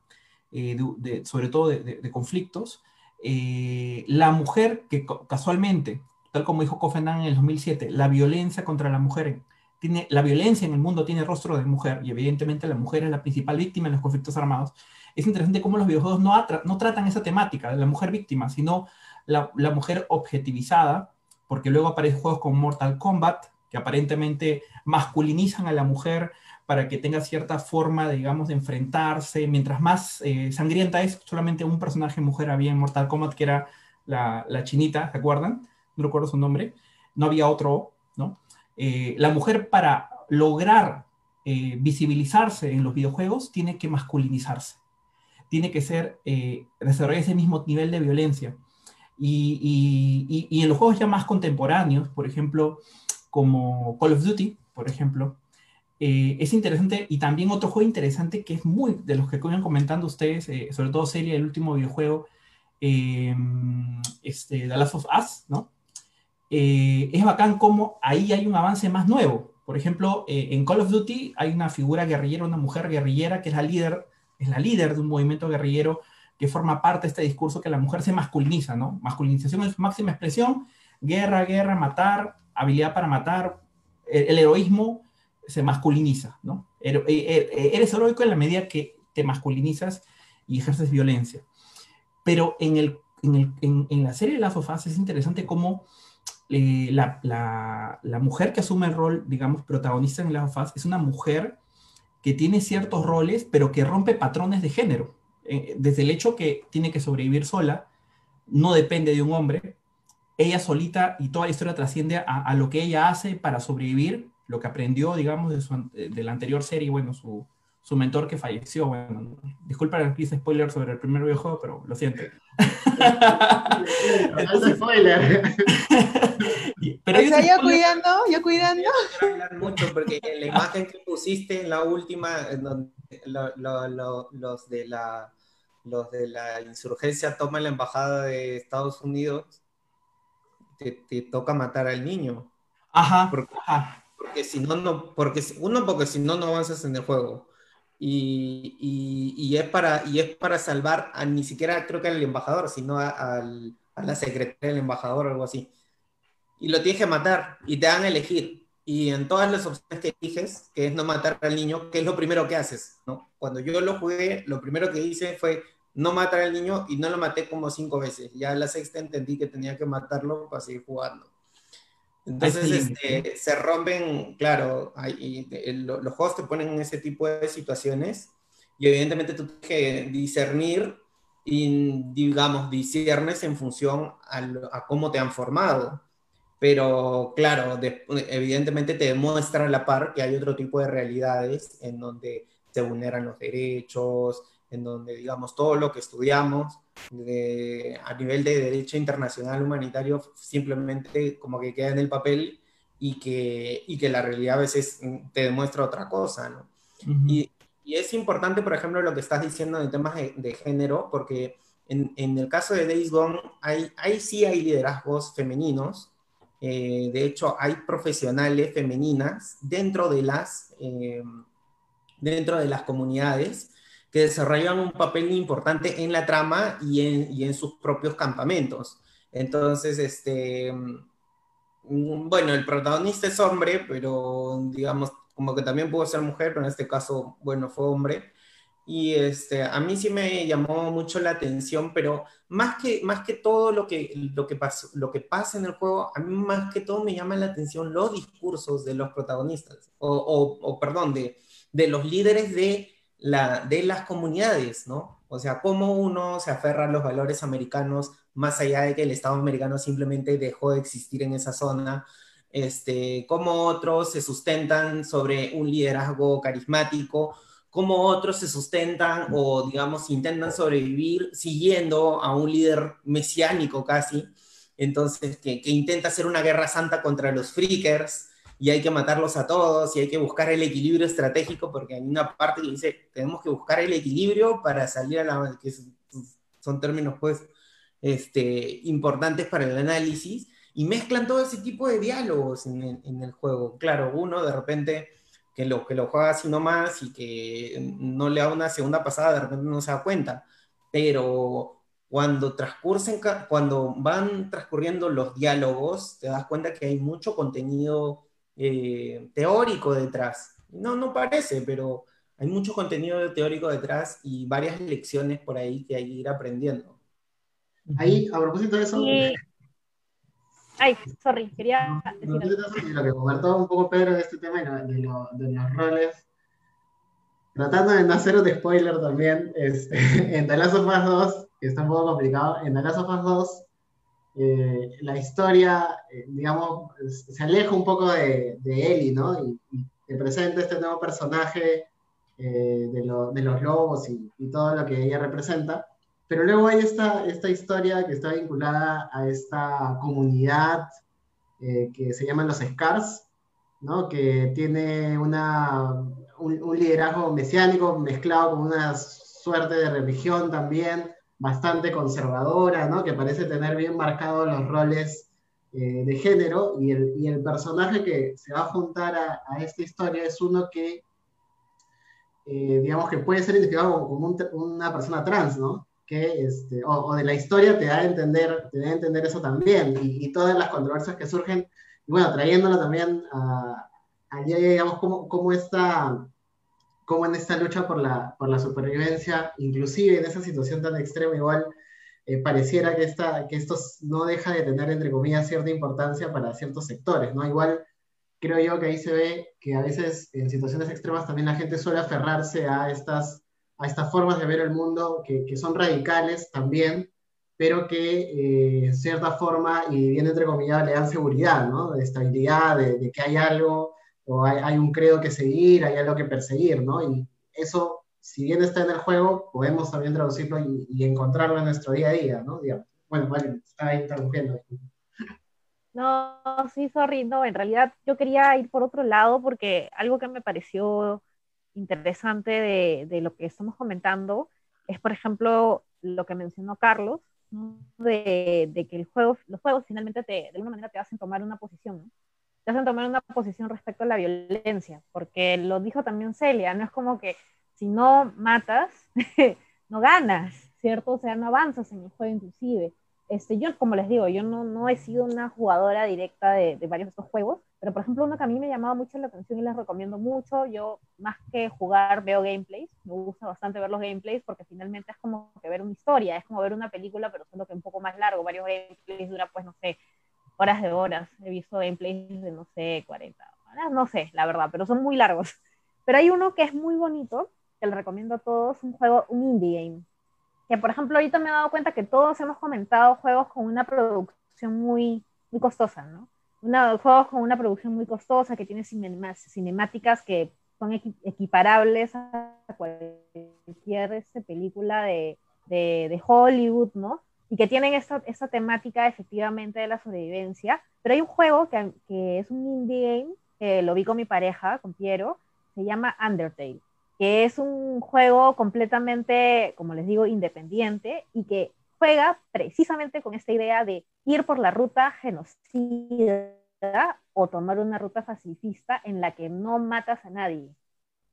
sobre todo de, conflictos, la mujer que casualmente tal como dijo Kofi Annan en el 2007, la violencia contra la mujer tiene, la violencia en el mundo tiene rostro de mujer y evidentemente la mujer es la principal víctima en los conflictos armados. Es interesante cómo los videojuegos no, no tratan esa temática de la mujer víctima, sino la, la, mujer objetivizada, porque luego aparecen juegos como Mortal Kombat, que aparentemente masculinizan a la mujer para que tenga cierta forma, digamos, de enfrentarse. Mientras más eh, sangrienta es, solamente un personaje mujer había en Mortal Kombat, que era la, la chinita, ¿se acuerdan? No recuerdo su nombre, no había otro, ¿no? Eh, la mujer para lograr eh, visibilizarse en los videojuegos tiene que masculinizarse, tiene que ser, eh, desarrollar ese mismo nivel de violencia. Y, en los juegos ya más contemporáneos, por ejemplo, como Call of Duty, por ejemplo, es interesante y también otro juego interesante que es muy de los que iban comentando ustedes, sobre todo serie el último videojuego, este, The Last of Us, ¿no? Eh, es bacán como ahí hay un avance más nuevo. Por ejemplo, eh, en Call of Duty hay una figura guerrillera, una mujer guerrillera que es la líder, es la líder de un movimiento guerrillero que forma parte de este discurso que la mujer se masculiniza, ¿no? Masculinización es su máxima expresión, guerra, guerra, matar, habilidad para matar, el, heroísmo se masculiniza, ¿no? Eh, eres heroico en la medida que te masculinizas y ejerces violencia. Pero en, el, en, la serie de Last of Us es interesante cómo eh, la, la, mujer que asume el rol, digamos, protagonista en la faz es una mujer que tiene ciertos roles, pero que rompe patrones de género. Eh, desde el hecho que tiene que sobrevivir sola, no depende de un hombre, ella solita y toda la historia trasciende a, a lo que ella hace para sobrevivir, lo que aprendió, digamos, de, su, de la anterior serie, bueno, su, su mentor que falleció. Bueno, disculpa el spoiler sobre el primer videojuego, pero lo siento. spoiler. pero yo cuidando, yo cuidando. quiero hablar mucho porque la imagen que pusiste en la última, en donde los de la los de la insurgencia toman la embajada de Estados Unidos, te, te toca matar al niño. Ajá. Porque, porque si no, no, porque uno, porque si no, no avanzas en el juego y, y, es para, y es para salvar a ni siquiera creo que al embajador, sino a, a, la secretaria del embajador o algo así. Y lo tienes que matar y te dan a elegir. Y en todas las opciones que eliges, que es no matar al niño, que es lo primero que haces, ¿no? Cuando yo lo jugué, lo primero que hice fue no matar al niño y no lo maté como cinco veces. Ya a la sexta entendí que tenía que matarlo para seguir jugando. Entonces este, se rompen, claro, hay, los juegos te ponen en ese tipo de situaciones y evidentemente tú tienes que discernir y, digamos, discernes en función a, cómo te han formado. Pero claro, evidentemente te demuestra a la par que hay otro tipo de realidades en donde se vulneran los derechos, en donde, digamos, todo lo que estudiamos a nivel de derecho internacional humanitario simplemente como que queda en el papel y que, y que la realidad a veces te demuestra otra cosa, ¿no? y, y, es importante, por ejemplo, lo que estás diciendo en temas de, género, porque en, en, el caso de Days Gone, hay, ahí sí hay liderazgos femeninos, Eh, de hecho, hay profesionales femeninas dentro de las, eh, dentro de las comunidades que desarrollan un papel importante en la trama y en, y en sus propios campamentos. Entonces, este, mm, bueno, el protagonista es hombre, pero digamos, como que también pudo ser mujer, pero en este caso, bueno, fue hombre. Y este, a mí sí me llamó mucho la atención, pero más que, más que todo lo que, lo, que pasó, lo que pasa en el juego, a mí más que todo me llama la atención los discursos de los protagonistas, o, o, perdón, de, de los líderes de, la, de las comunidades, ¿no? O sea, cómo uno se aferra a los valores americanos más allá de que el Estado americano simplemente dejó de existir en esa zona, este, cómo otros se sustentan sobre un liderazgo carismático, cómo otros se sustentan o, digamos, intentan sobrevivir siguiendo a un líder mesiánico casi, entonces, que, intenta hacer una guerra santa contra los freakers y hay que matarlos a todos y hay que buscar el equilibrio estratégico porque hay una parte que dice, tenemos que buscar el equilibrio para salir a la... que son términos pues este, importantes para el análisis y mezclan todo ese tipo de diálogos en, en el juego. Claro, uno de repente que lo, que lo juega así nomás y que no le da una segunda pasada, de repente no se da cuenta. Pero cuando transcursen, cuando van transcurriendo los diálogos, te das cuenta que hay mucho contenido eh, teórico detrás. No, no parece, pero hay mucho contenido teórico detrás y varias lecciones por ahí que hay que ir aprendiendo. Ahí, a propósito de eso, Ay, sorry, quería decir Lo que comentó un poco Pedro de este tema de, los roles, tratando de no hacer un spoiler también, este, en The Last of Us 2, que está un poco complicado, en The Last of Us 2, eh, la historia, eh, digamos, se aleja un poco de, de Ellie, ¿no? Y, te presenta este nuevo personaje eh, de, de, los lobos y, y todo lo que ella representa. Pero luego hay esta, esta historia que está vinculada a esta comunidad eh, que se llaman los Scars, ¿no? que tiene una, un, liderazgo mesiánico mezclado con una suerte de religión también bastante conservadora, ¿no? que parece tener bien marcados los roles eh, de género, y el, y el, personaje que se va a juntar a, esta historia es uno que, eh, digamos que puede ser identificado como una persona trans, ¿no? que, este, o, de la historia te da a entender, te da a entender eso también, y, todas las controversias que surgen, y bueno, trayéndolo también a, digamos, cómo, cómo, está, cómo en esta lucha por la, por la supervivencia, inclusive en esa situación tan extrema, igual eh, pareciera que, esta, que esto no deja de tener, entre comillas, cierta importancia para ciertos sectores, ¿no? Igual creo yo que ahí se ve que a veces en situaciones extremas también la gente suele aferrarse a estas a estas formas de ver el mundo que, que son radicales también, pero que eh, cierta forma, y bien entre comillas, le dan seguridad, ¿no? De estabilidad, de, que hay algo, o hay, un credo que seguir, hay algo que perseguir, ¿no? Y eso, si bien está en el juego, podemos también traducirlo y, encontrarlo en nuestro día a día, ¿no? Bueno, vale, está interrumpiendo. No, sí, sorry, no, en realidad yo quería ir por otro lado porque algo que me pareció interesante de, de, lo que estamos comentando es, por ejemplo, lo que mencionó Carlos, de, de, que el juego, los juegos finalmente te, de alguna manera te hacen tomar una posición, te hacen tomar una posición respecto a la violencia, porque lo dijo también Celia, no es como que si no matas, no ganas, ¿cierto? O sea, no avanzas en el juego inclusive. Este, yo, como les digo, yo no, no he sido una jugadora directa de, de, varios de estos juegos, pero por ejemplo, uno que a mí me llamaba mucho la atención y les recomiendo mucho, yo más que jugar veo gameplays, me gusta bastante ver los gameplays porque finalmente es como que ver una historia, es como ver una película, pero solo que un poco más largo, varios gameplays duran pues no sé, horas de horas, he visto gameplays de no sé, 40 horas, no sé, la verdad, pero son muy largos. Pero hay uno que es muy bonito, que le recomiendo a todos, un juego, un indie game, que por ejemplo ahorita me he dado cuenta que todos hemos comentado juegos con una producción muy, muy costosa, ¿no? Una, juegos con una producción muy costosa, que tiene cinemáticas que son equiparables a cualquier este, película de, de, de, Hollywood, ¿no? Y que tienen esta, esta, temática efectivamente de la sobrevivencia. Pero hay un juego que, que es un indie game, que lo vi con mi pareja, con Piero, se llama Undertale que es un juego completamente, como les digo, independiente y que juega precisamente con esta idea de ir por la ruta genocida o tomar una ruta pacifista en la que no matas a nadie.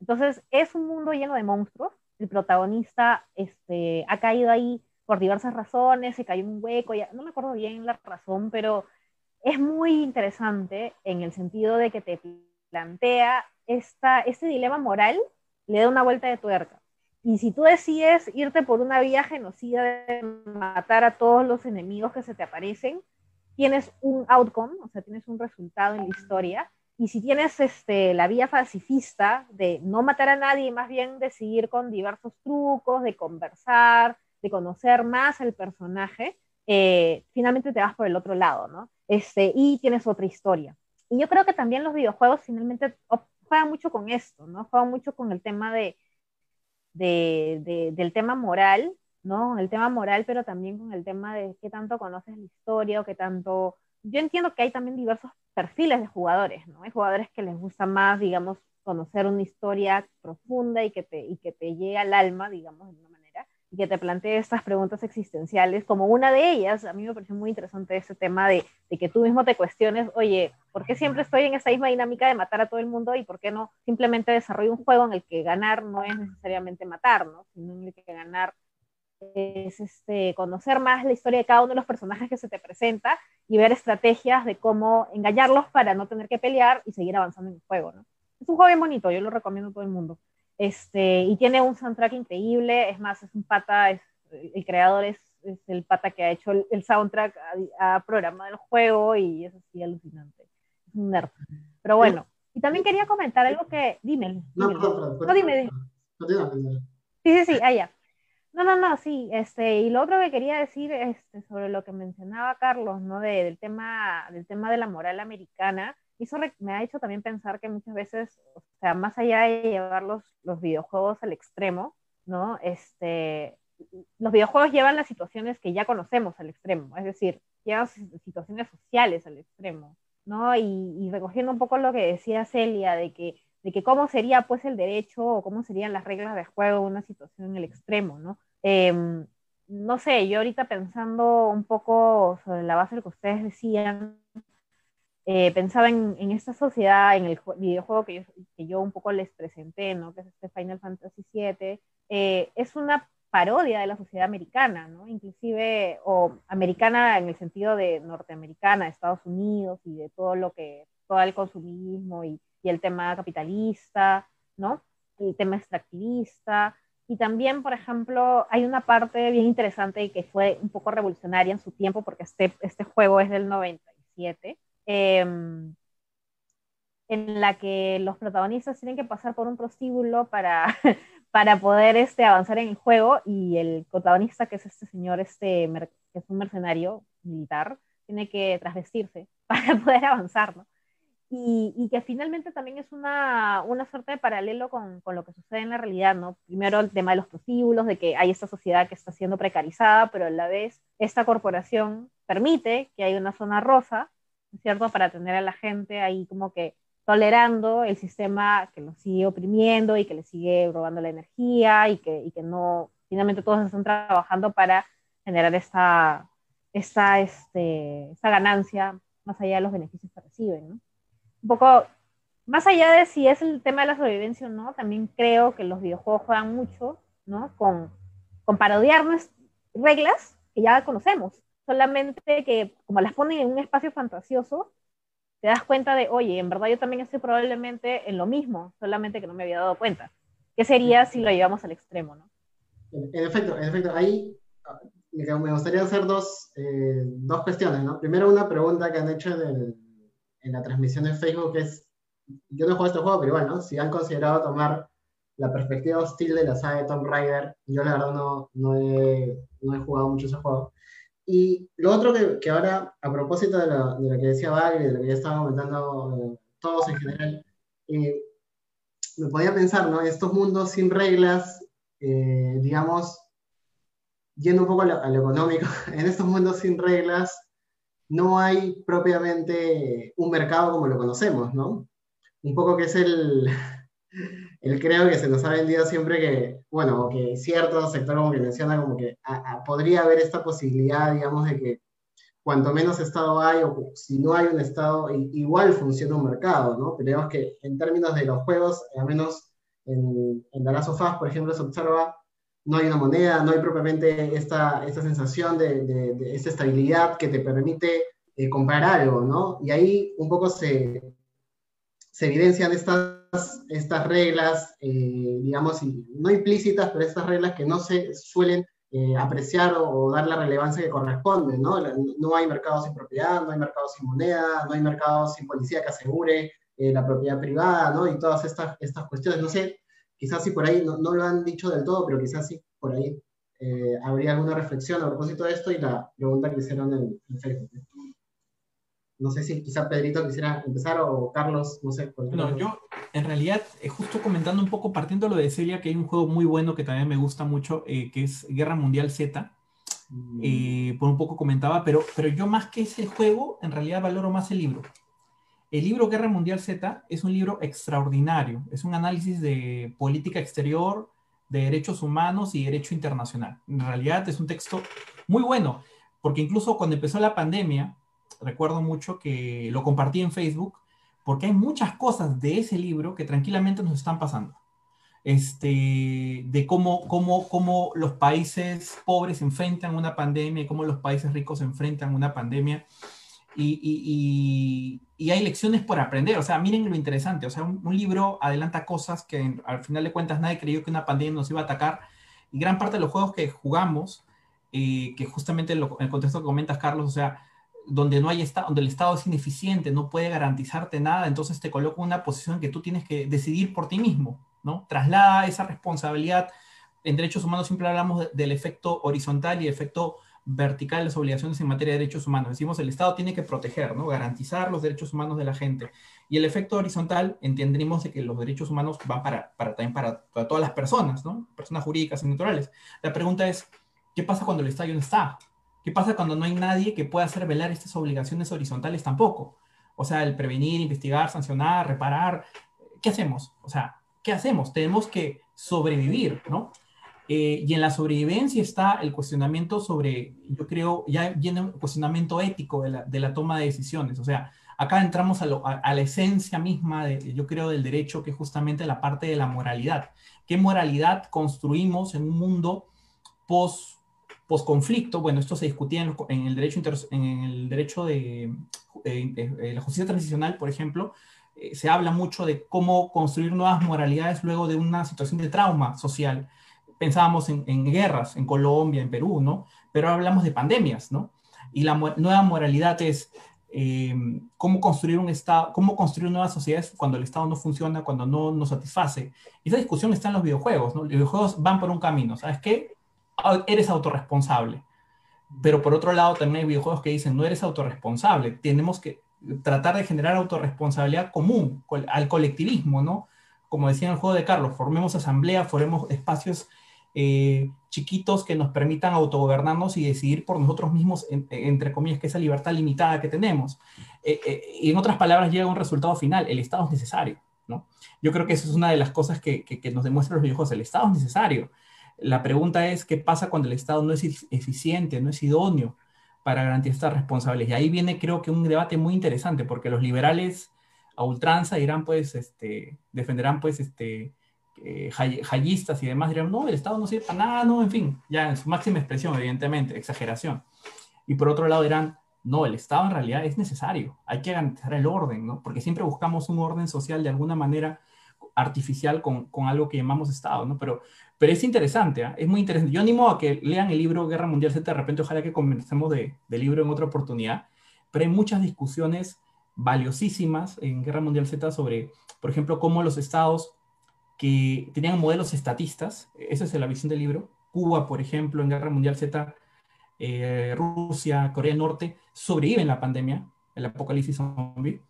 Entonces, es un mundo lleno de monstruos. El protagonista este, ha caído ahí por diversas razones, se cayó un hueco, ya, no me acuerdo bien la razón, pero es muy interesante en el sentido de que te plantea esta, este dilema moral, le da una vuelta de tuerca. Y si tú decides irte por una vía genocida de matar a todos los enemigos que se te aparecen, tienes un outcome, o sea, tienes un resultado en la historia. Y si tienes este, la vía pacifista de no matar a nadie, más bien de seguir con diversos trucos, de conversar, de conocer más al personaje, eh, finalmente te vas por el otro lado, ¿no? Este, y tienes otra historia. Y yo creo que también los videojuegos finalmente juegan mucho con esto, ¿no? Juegan mucho con el tema de, de, del tema moral, ¿no? El tema moral, pero también con el tema de qué tanto conoces la historia o qué tanto... Yo entiendo que hay también diversos perfiles de jugadores, ¿no? Hay jugadores que les gusta más, digamos, conocer una historia profunda y que te, y que te llegue al alma, digamos, de una y que te plantee estas preguntas existenciales, como una de ellas, a mí me pareció muy interesante ese tema de, de que tú mismo te cuestiones, oye, ¿por qué siempre estoy en esa misma dinámica de matar a todo el mundo y por qué no simplemente desarrollo un juego en el que ganar no es necesariamente matar, ¿no? Sino en el que ganar es este, conocer más la historia de cada uno de los personajes que se te presenta y ver estrategias de cómo engañarlos para no tener que pelear y seguir avanzando en el juego, ¿no? Es un juego bien bonito, yo lo recomiendo a todo el mundo. Este, y tiene un soundtrack increíble, es más, es un pata, es, el creador es, es, el pata que ha hecho el, el soundtrack, ha, ha, programado el juego y es así alucinante. Es un nerd. Pero bueno, y también quería comentar algo que, dime. No, perdón. No, dime, dime. Sí, sí, sí, allá. No, no, no, sí, este, y lo otro que quería decir este, sobre lo que mencionaba Carlos, ¿no? De, del, tema, del tema de la moral americana, eso me ha hecho también pensar que muchas veces, o sea, más allá de llevar los, los videojuegos al extremo, ¿no? Este, los videojuegos llevan las situaciones que ya conocemos al extremo, es decir, llevan situaciones sociales al extremo, ¿no? Y, y recogiendo un poco lo que decía Celia, de que de que cómo sería pues el derecho o cómo serían las reglas de juego una situación en el extremo, ¿no? Eh, no sé, yo ahorita pensando un poco sobre la base de lo que ustedes decían, eh, pensaba en, en, esta sociedad, en el videojuego que yo, que yo, un poco les presenté, ¿no? que es este Final Fantasy VII, eh, es una parodia de la sociedad americana, ¿no? inclusive, o americana en el sentido de norteamericana, de Estados Unidos y de todo lo que, todo el consumismo y, y el tema capitalista, ¿no? el tema extractivista, y también, por ejemplo, hay una parte bien interesante y que fue un poco revolucionaria en su tiempo, porque este, este juego es del 97, eh, en la que los protagonistas tienen que pasar por un prostíbulo para, para poder este, avanzar en el juego y el protagonista, que es este señor, este, que es un mercenario militar, tiene que trasvestirse para poder avanzar, ¿no? y, y, que finalmente también es una, una suerte de paralelo con, con, lo que sucede en la realidad, ¿no? Primero el tema de los prostíbulos, de que hay esta sociedad que está siendo precarizada, pero a la vez esta corporación permite que haya una zona rosa, ¿cierto? Para tener a la gente ahí como que tolerando el sistema que los sigue oprimiendo y que les sigue robando la energía y que, y que no, finalmente todos están trabajando para generar esta, esta, este, esta ganancia más allá de los beneficios que reciben, ¿no? un poco, más allá de si es el tema de la sobrevivencia o no, también creo que los videojuegos juegan mucho, ¿no? Con, con parodiar reglas que ya conocemos, solamente que como las ponen en un espacio fantasioso, te das cuenta de, oye, en verdad yo también estoy probablemente en lo mismo, solamente que no me había dado cuenta. ¿Qué sería si lo llevamos al extremo, no? En, efecto, en efecto, ahí me gustaría hacer dos, eh, dos cuestiones, ¿no? Primero una pregunta que han hecho del, en la transmisión en Facebook es, yo no juego este juego, pero igual. Si han considerado tomar la perspectiva hostil de la saga de Tomb Raider, yo la verdad no, no, he, no he jugado mucho ese juego. Y lo otro que, que ahora, a propósito de lo, de lo, que decía y de lo que ya estaban comentando eh, todos en general, eh, me podía pensar, ¿no? Estos mundos sin reglas, eh, digamos, yendo un poco a lo, a lo económico, en estos mundos sin reglas, no hay propiamente un mercado como lo conocemos, ¿no? Un poco que es el, el creo que se nos ha vendido siempre que, bueno, que cierto sector como que menciona como que podría haber esta posibilidad, digamos, de que cuanto menos Estado hay, o si no hay un Estado, igual funciona un mercado, ¿no? Pero digamos que en términos de los juegos, al menos en, en The por ejemplo, se observa, no hay una moneda, no hay propiamente esta, esta sensación de, de, esa estabilidad que te permite eh, comprar algo, ¿no? Y ahí un poco se, se evidencian estas, estas reglas, eh, digamos, no implícitas, pero estas reglas que no se suelen eh, apreciar o, dar la relevancia que corresponde, ¿no? No hay mercado sin propiedad, no hay mercado sin moneda, no hay mercado sin policía que asegure eh, la propiedad privada, ¿no? Y todas estas, estas cuestiones, no sé, quizás si por ahí, no, no, lo han dicho del todo, pero quizás sí por ahí eh, habría alguna reflexión a propósito de esto y la pregunta que hicieron en, en Facebook. No sé si quizá Pedrito quisiera empezar o Carlos, no sé. Por no, yo en realidad, eh, justo comentando un poco, partiendo de lo de Celia, que hay un juego muy bueno que también me gusta mucho, eh, que es Guerra Mundial Z. Mm. Eh, por un poco comentaba, pero, pero yo más que ese juego, en realidad valoro más el libro. El libro Guerra Mundial Z es un libro extraordinario, es un análisis de política exterior, de derechos humanos y derecho internacional. En realidad es un texto muy bueno, porque incluso cuando empezó la pandemia, recuerdo mucho que lo compartí en Facebook, porque hay muchas cosas de ese libro que tranquilamente nos están pasando. Este, de cómo, cómo, cómo los países pobres enfrentan una pandemia y cómo los países ricos enfrentan una pandemia. Y, hay lecciones por aprender. O sea, miren lo interesante. O sea, un, libro adelanta cosas que al final de cuentas nadie creyó que una pandemia nos iba a atacar. Y gran parte de los juegos que jugamos, eh, que justamente en, en el contexto que comentas, Carlos, o sea, donde no hay estado, donde el Estado es ineficiente, no puede garantizarte nada, entonces te coloca una posición que tú tienes que decidir por ti mismo, ¿no? Traslada esa responsabilidad. En derechos humanos siempre hablamos del efecto horizontal y efecto vertical de las obligaciones en materia de derechos humanos. Decimos el Estado tiene que proteger, ¿no? Garantizar los derechos humanos de la gente. Y el efecto horizontal entendemos de que los derechos humanos van para, para también para, todas las personas, ¿no? Personas jurídicas y naturales. La pregunta es, ¿qué pasa cuando el Estado no está? ¿Qué pasa cuando no hay nadie que pueda hacer velar estas obligaciones horizontales tampoco? O sea, el prevenir, investigar, sancionar, reparar. ¿Qué hacemos? O sea, ¿qué hacemos? Tenemos que sobrevivir, ¿no? Eh, y en la sobrevivencia está el cuestionamiento sobre, yo creo, ya viene un cuestionamiento ético de la, de la toma de decisiones. O sea, acá entramos a, a, la esencia misma, de, yo creo, del derecho, que es justamente la parte de la moralidad. ¿Qué moralidad construimos en un mundo post posconflicto, bueno, esto se discutía en, el derecho, en el derecho de, la justicia transicional, por ejemplo, eh, se habla mucho de cómo construir nuevas moralidades luego de una situación de trauma social. Pensábamos en, guerras en Colombia, en Perú, ¿no? Pero hablamos de pandemias, ¿no? Y la nueva moralidad es em, cómo construir un Estado, cómo construir nuevas sociedades cuando el Estado no funciona, cuando no nos satisface. Y esa discusión está en los videojuegos, ¿no? Los videojuegos van por un camino, ¿sabes qué? Eres autorresponsable. Pero por otro lado, también hay videojuegos que dicen, no eres autorresponsable. Tenemos que tratar de generar autorresponsabilidad común al colectivismo, ¿no? Como decía en el juego de Carlos, formemos asamblea, formemos espacios eh, chiquitos que nos permitan autogobernarnos y decidir por nosotros mismos, entre comillas, que esa libertad limitada que tenemos. Eh, eh, y en otras palabras, llega un resultado final, el Estado es necesario, ¿no? Yo creo que eso es una de las cosas que, que, que nos demuestran los videojuegos, el Estado es necesario. La pregunta es, ¿qué pasa cuando el Estado no es eficiente, no es idóneo para garantizar estas responsabilidades? Y ahí viene, creo que, un debate muy interesante, porque los liberales a ultranza dirán, pues, este, defenderán, pues, este, eh, y demás dirán, no, el Estado no sirve para nada, no, en fin, ya en su máxima expresión, evidentemente, exageración. Y por otro lado dirán, no, el Estado en realidad es necesario, hay que garantizar el orden, ¿no? Porque siempre buscamos un orden social de alguna manera artificial con, con algo que llamamos Estado, ¿no? Pero pero es interesante, ¿ah? es muy interesante. Yo animo a que lean el libro Guerra Mundial Z, de repente ojalá que comencemos de, del libro en otra oportunidad, pero hay muchas discusiones valiosísimas en Guerra Mundial Z sobre, por ejemplo, cómo los estados que tenían modelos estatistas, esa es la visión del libro, Cuba, por ejemplo, en Guerra Mundial Z, eh, Rusia, Corea del Norte, sobreviven la pandemia, el apocalipsis zombie,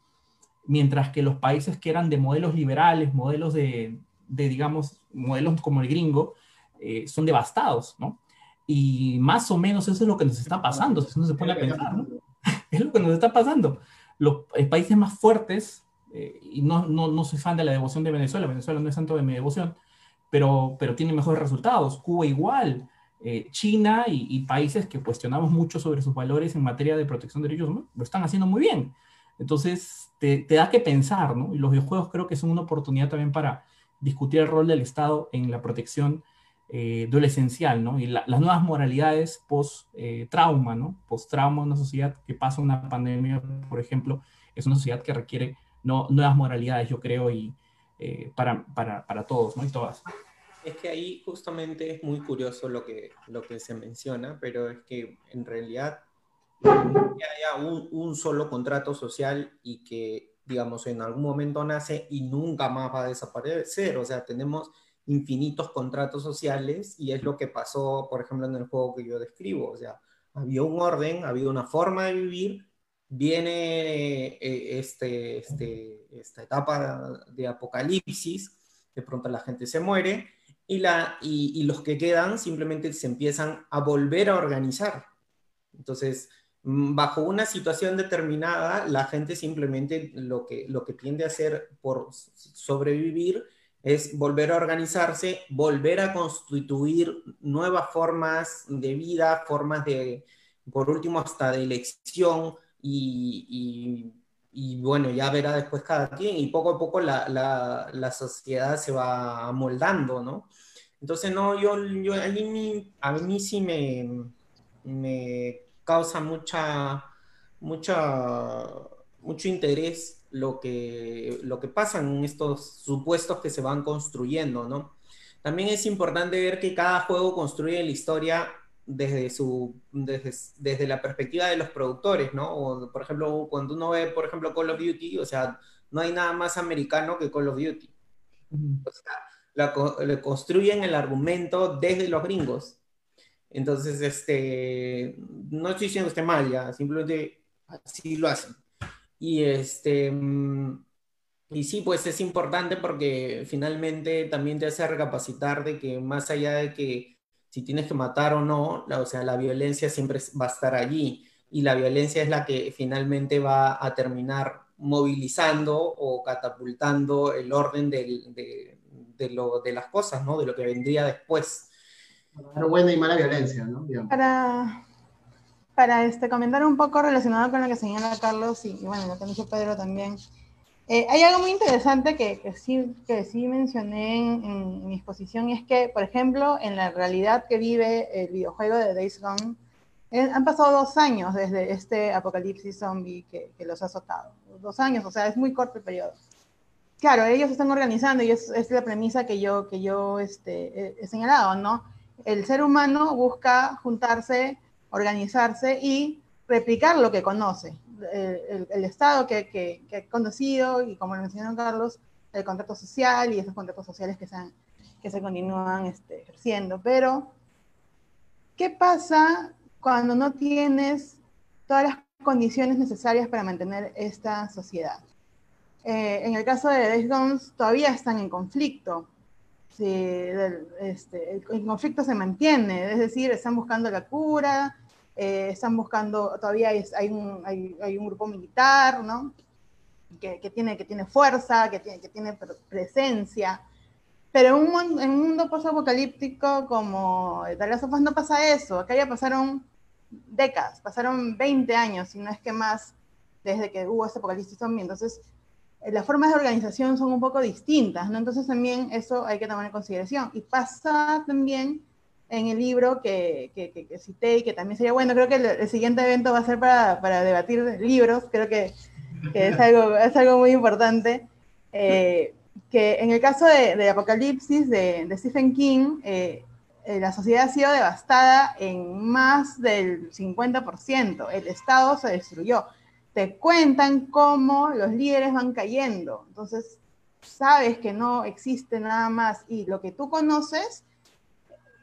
mientras que los países que eran de modelos liberales, modelos de, de, digamos, modelos como el gringo, eh, son devastados, ¿no? Y más o menos eso es lo que nos está pasando, si uno se pone a pensar, ¿no? es lo que nos está pasando. Los países más fuertes eh, y no, no, no, soy fan de la devoción de Venezuela, Venezuela no es santo de mi devoción, pero, pero tiene mejores resultados, Cuba igual, eh, China y, países que cuestionamos mucho sobre sus valores en materia de protección de derechos humanos, lo están haciendo muy bien. Entonces, te, te, da que pensar, ¿no? Y los videojuegos creo que son una oportunidad también para discutir el rol del Estado en la protección eh, de lo esencial, ¿no? Y las nuevas moralidades post-trauma, ¿no? Post-trauma, una sociedad que pasa una pandemia, por ejemplo, es una sociedad que requiere no, nuevas moralidades, yo creo, y eh, para, para, para, todos, ¿no? Y todas. Es que ahí justamente es muy curioso lo que, lo que se menciona, pero es que en realidad que haya un, un, solo contrato social y que, digamos, en algún momento nace y nunca más va a desaparecer. O sea, tenemos infinitos contratos sociales y es lo que pasó, por ejemplo, en el juego que yo describo. O sea, había un orden, había una forma de vivir, viene eh, este, este, esta etapa de apocalipsis, de pronto la gente se muere y, la, y, los que quedan simplemente se empiezan a volver a organizar. Entonces, bajo una situación determinada, la gente simplemente lo que, lo que tiende a hacer por sobrevivir es volver a organizarse, volver a constituir nuevas formas de vida, formas de, por último, hasta de elección y, y bueno, ya verá después cada quien y poco a poco la, la, la sociedad se va amoldando, ¿no? Entonces, no, yo, yo a, mí, a mí sí me, me causa mucha, mucha, mucho interés lo que, lo que pasa en estos supuestos que se van construyendo, ¿no? También es importante ver que cada juego construye la historia desde, su, desde, desde, la perspectiva de los productores, ¿no? O, por ejemplo, cuando uno ve, por ejemplo, Call of Duty, o sea, no hay nada más americano que Call of Duty. O sea, la, le construyen el argumento desde los gringos. Entonces, este, no estoy diciendo que esté mal, ya, simplemente así lo hacen. Y este, mm, y sí, pues es importante porque finalmente también te hace recapacitar de que más allá de que si tienes que matar o no, la, o sea, la violencia siempre va a estar allí y la violencia es la que finalmente va a terminar movilizando o catapultando el orden de, de, lo, de las cosas, ¿no? De lo que vendría después. Buena y mala violencia, ¿no? Para, para este, comentar un poco relacionado con lo que señala Carlos y, bueno, lo que dicho Pedro también, eh, hay algo muy interesante que, que, sí, que sí mencioné en, mi exposición y es que, por ejemplo, en la realidad que vive el videojuego de Days Gone, eh, han pasado dos años desde este apocalipsis zombie que, que, los ha azotado. Dos años, o sea, es muy corto el periodo. Claro, ellos están organizando y es, es la premisa que yo, que yo este, he, he señalado, ¿no? El ser humano busca juntarse, organizarse y replicar lo que conoce el, Estado que, he conocido y como lo mencionó Carlos, el contrato social y esos contratos sociales que se, que se continúan este, ejerciendo. Pero, ¿qué pasa cuando no tienes todas las condiciones necesarias para mantener esta sociedad? Eh, en el caso de Days Gone, todavía están en conflicto. Este, el conflicto se mantiene, es decir, están buscando la cura, eh, están buscando, todavía hay, un, hay, un, grupo militar, ¿no? Que, tiene, fuerza, que tiene, presencia. Pero en un, en un mundo post-apocalíptico como The Last no pasa eso. Acá ya pasaron décadas, pasaron 20 años, si no es que más, desde que hubo este apocalipsis zombie. Entonces, las formas de organización son un poco distintas, ¿no? Entonces también eso hay que tomar en consideración. Y pasa también en el libro que, que, cité y que también sería bueno. Creo que el, siguiente evento va a ser para, para debatir libros, creo que, es, algo, es algo muy importante. Eh, que en el caso de, de Apocalipsis de, de, Stephen King, eh, eh, la sociedad ha sido devastada en más del 50%, el Estado se destruyó. Te cuentan cómo los líderes van cayendo, entonces sabes que no existe nada más y lo que tú conoces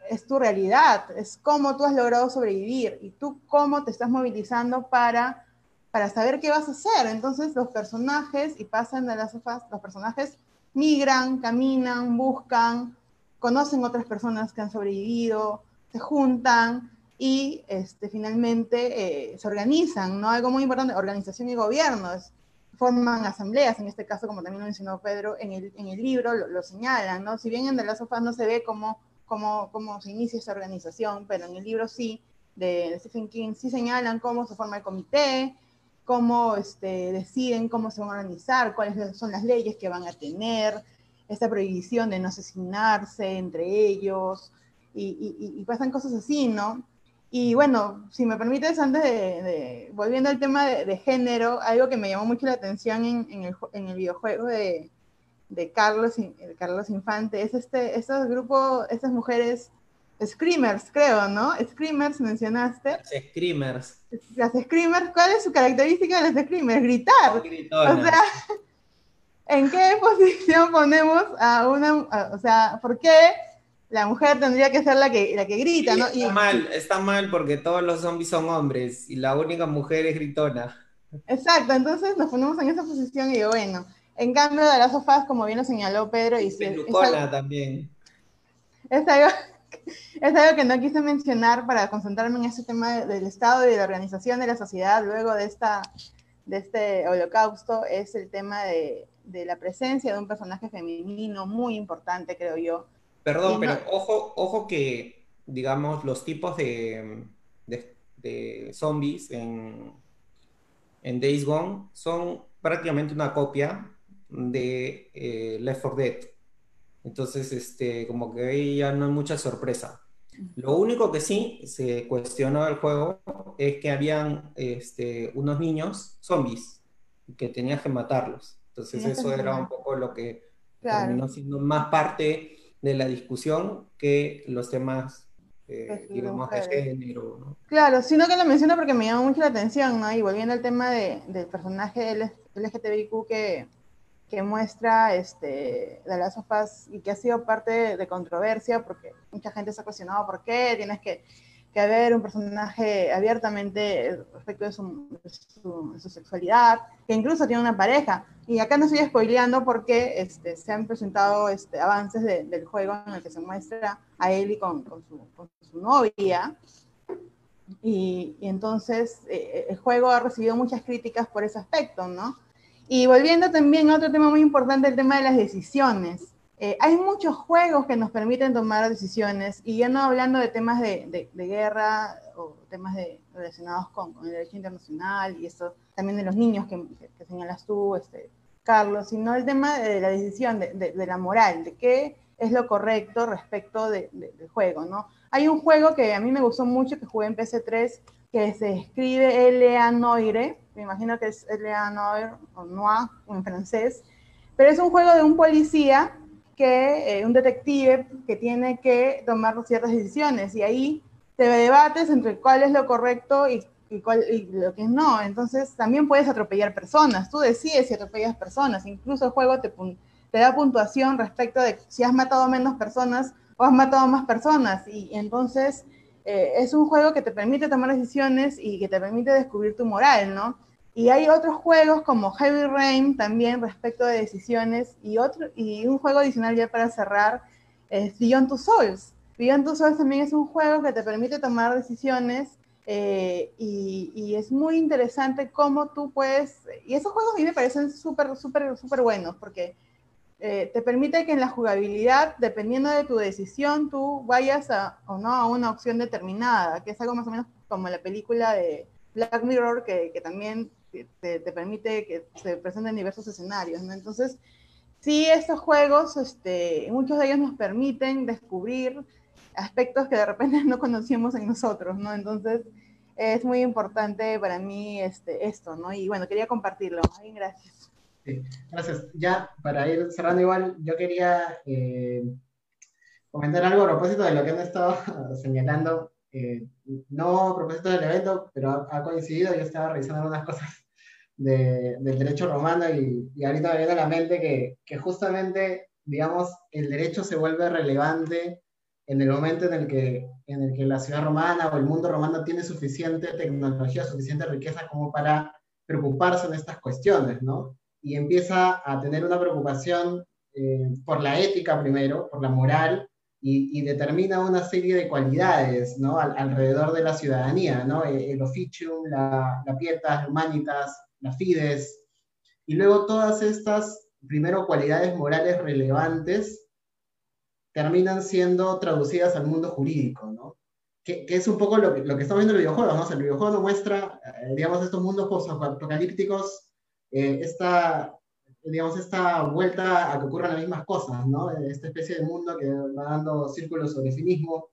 es tu realidad, es cómo tú has logrado sobrevivir y tú cómo te estás movilizando para, para saber qué vas a hacer. Entonces los personajes, y pasan de las sofás, los personajes migran, caminan, buscan, conocen otras personas que han sobrevivido, se juntan y este, finalmente eh, se organizan, ¿no? Algo muy importante, organización y gobierno. Es, forman asambleas, en este caso, como también lo mencionó Pedro, en el, en el libro lo, señalan, ¿no? Si bien en The Last of no se ve cómo, cómo, cómo se inicia esta organización, pero en el libro sí, de, Stephen King, sí señalan cómo se forma el comité, cómo este, deciden cómo se van a organizar, cuáles son las leyes que van a tener, esta prohibición de no asesinarse entre ellos, y, y pasan cosas así, ¿no? Y bueno, si me permites, antes de, volviendo al tema de, género, algo que me llamó mucho la atención en, en, el, en el, videojuego de, de Carlos, Carlos Infante, es este, estos grupos, estas mujeres, Screamers, creo, ¿no? Screamers mencionaste. Las Screamers. Las Screamers, ¿cuál es su característica de las Screamers? Gritar. O sea, ¿en qué posición ponemos a una, o sea, ¿por qué la mujer tendría que ser la que, la que grita, ¿no? Está mal, está mal porque todos los zombies son hombres y la única mujer es gritona. Exacto, entonces nos ponemos en esa posición y digo, bueno, en cambio de las sofás, como bien lo señaló Pedro, y si, es también. Es algo, es algo que no quise mencionar para concentrarme en ese tema del Estado y de la organización de la sociedad luego de, esta, de este holocausto, es el tema de, de la presencia de un personaje femenino muy importante, creo yo, Perdón, pero ojo, ojo que, digamos, los tipos de, de, zombies en, en, Days Gone son prácticamente una copia de eh, Left 4 Dead. Entonces, este, como que ahí ya no hay mucha sorpresa. Lo único que sí se cuestionó del juego es que habían este, unos niños zombies que tenías que matarlos. Entonces eso era un poco lo que terminó siendo más parte de la discusión que los temas, eh, digamos, de género. ¿no? Claro, sino que lo menciono porque me llama mucho la atención, ¿no? Y volviendo al tema de, del personaje LGTBIQ que, que muestra este, de las sofás y que ha sido parte de controversia porque mucha gente se ha cuestionado por qué tienes que que haber un personaje abiertamente respecto de su, sexualidad, que incluso tiene una pareja. Y acá no estoy spoileando porque este, se han presentado este, avances del juego en el que se muestra a Ellie con, con, su, con su, novia. Y, entonces eh, el juego ha recibido muchas críticas por ese aspecto, ¿no? Y volviendo también a otro tema muy importante, el tema de las decisiones. Eh, hay muchos juegos que nos permiten tomar decisiones, y ya no hablando de temas de, guerra o temas de, relacionados con, el derecho internacional y eso también de los niños que, señalas tú, este, Carlos, sino el tema de la decisión, de, la moral, de qué es lo correcto respecto del juego, ¿no? Hay un juego que a mí me gustó mucho, que jugué en PC3, que se escribe L.A. Noire, me imagino que es L.A. Noire, o Noir en francés, pero es un juego de un policía que eh, un detective que tiene que tomar ciertas decisiones y ahí te debates entre cuál es lo correcto y, cuál, lo que no. Entonces también puedes atropellar personas, tú decides si atropellas personas, incluso el juego te, te da puntuación respecto de si has matado menos personas o has matado más personas y entonces eh, es un juego que te permite tomar decisiones y que te permite descubrir tu moral, ¿no? Y hay otros juegos como Heavy Rain también respecto de decisiones y, otro, y un juego adicional ya para cerrar es Beyond Two Souls. Beyond Two Souls también es un juego que te permite tomar decisiones eh, y, y, es muy interesante cómo tú puedes, y esos juegos a mí me parecen súper, súper, súper buenos porque eh, te permite que en la jugabilidad, dependiendo de tu decisión, tú vayas a, o no a una opción determinada, que es algo más o menos como la película de Black Mirror, que, que también te, permite que se presenten diversos escenarios, ¿no? Entonces, sí, estos juegos, este, muchos de ellos nos permiten descubrir aspectos que de repente no conocíamos en nosotros, ¿no? Entonces, es muy importante para mí este, esto, ¿no? Y bueno, quería compartirlo. Gracias. Sí, gracias. Ya, para ir cerrando igual, yo quería eh, comentar algo a propósito de lo que han estado señalando. Eh, no a propósito del evento, pero ha, coincidido, yo estaba revisando algunas cosas del derecho romano y, y, ahorita me viene a la mente que, que, justamente, digamos, el derecho se vuelve relevante en el momento en el, que, en el que la ciudad romana o el mundo romano tiene suficiente tecnología, suficiente riqueza como para preocuparse en estas cuestiones, ¿no? Y empieza a tener una preocupación eh, por la ética primero, por la moral, y, y, determina una serie de cualidades, ¿no? alrededor de la ciudadanía, ¿no? El, el officium, la, la pietas, humanitas, la Fides, y luego todas estas, primero, cualidades morales relevantes terminan siendo traducidas al mundo jurídico, ¿no? Que, que es un poco lo lo que estamos viendo en los videojuegos, ¿no? O sea, el videojuego muestra, eh, digamos, estos mundos post-apocalípticos, eh, esta, digamos, esta vuelta a que ocurran las mismas cosas, ¿no? Esta especie de mundo que va dando círculos sobre sí mismo.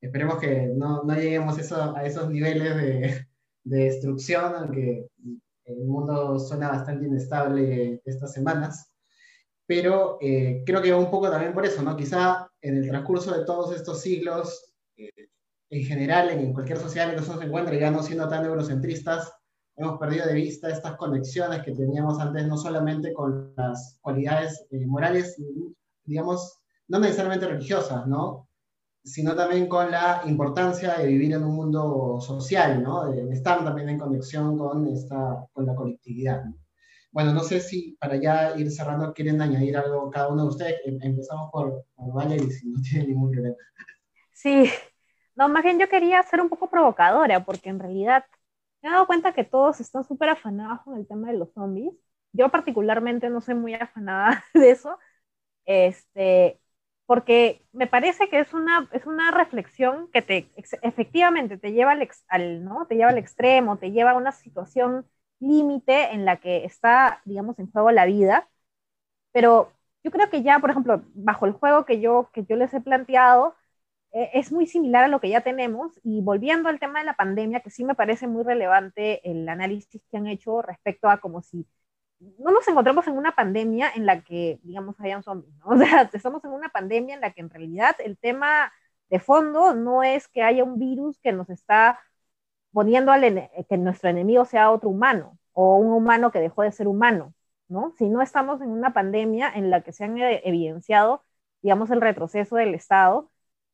Esperemos que no, no lleguemos eso, a esos niveles de, de destrucción, aunque el mundo suena bastante inestable estas semanas. Pero eh, creo que va un poco también por eso, ¿no? Quizá en el transcurso de todos estos siglos, eh, en general, en cualquier sociedad en que uno se encuentre, ya no siendo tan eurocentristas, hemos perdido de vista estas conexiones que teníamos antes, no solamente con las cualidades eh, morales, digamos, no necesariamente religiosas, ¿no? Sino también con la importancia de vivir en un mundo social, ¿no? de estar también en conexión con, esta, con la colectividad. Bueno, no sé si para ya ir cerrando quieren añadir algo cada uno de ustedes. Em, empezamos por, por Valerie, si no tiene ningún problema. Sí, no, más bien yo quería ser un poco provocadora, porque en realidad me he dado cuenta que todos están súper afanados con el tema de los zombies. Yo particularmente no soy muy afanada de eso, este, porque me parece que es una, es una reflexión que te, efectivamente te lleva al, al, ¿no? te lleva al extremo, te lleva a una situación límite en la que está, digamos, en juego la vida. Pero yo creo que ya, por ejemplo, bajo el juego que yo, que yo les he planteado, eh, es muy similar a lo que ya tenemos. Y volviendo al tema de la pandemia, que sí me parece muy relevante el análisis que han hecho respecto a como si no nos encontramos en una pandemia en la que, digamos, hayan zombies, ¿no? O sea, estamos en una pandemia en la que en realidad el tema de fondo no es que haya un virus que nos está poniendo al que nuestro enemigo sea otro humano o un humano que dejó de ser humano, ¿no? Si no estamos en una pandemia en la que se han evidenciado, digamos, el retroceso del Estado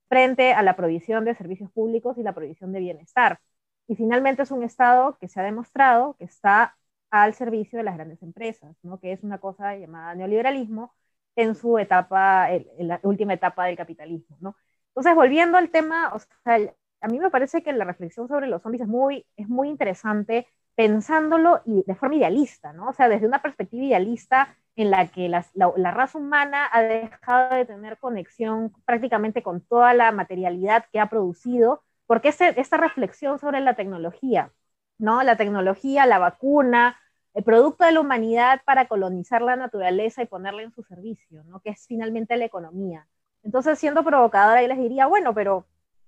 frente a la provisión de servicios públicos y la provisión de bienestar. Y finalmente es un Estado que se ha demostrado que está al servicio de las grandes empresas, ¿no? que es una cosa llamada neoliberalismo en su etapa, en la última etapa del capitalismo. ¿no? Entonces, volviendo al tema, o sea, a mí me parece que la reflexión sobre los zombies es muy, es muy interesante pensándolo y de forma idealista, ¿no? O sea, desde una perspectiva idealista en la que la, la, raza humana ha dejado de tener conexión prácticamente con toda la materialidad que ha producido, porque este, esta reflexión sobre la tecnología, ¿no? La tecnología, la vacuna, el producto de la humanidad para colonizar la naturaleza y ponerla en su servicio, ¿no? que es finalmente la economía. Entonces, siendo provocadora, yo les diría, bueno, pero,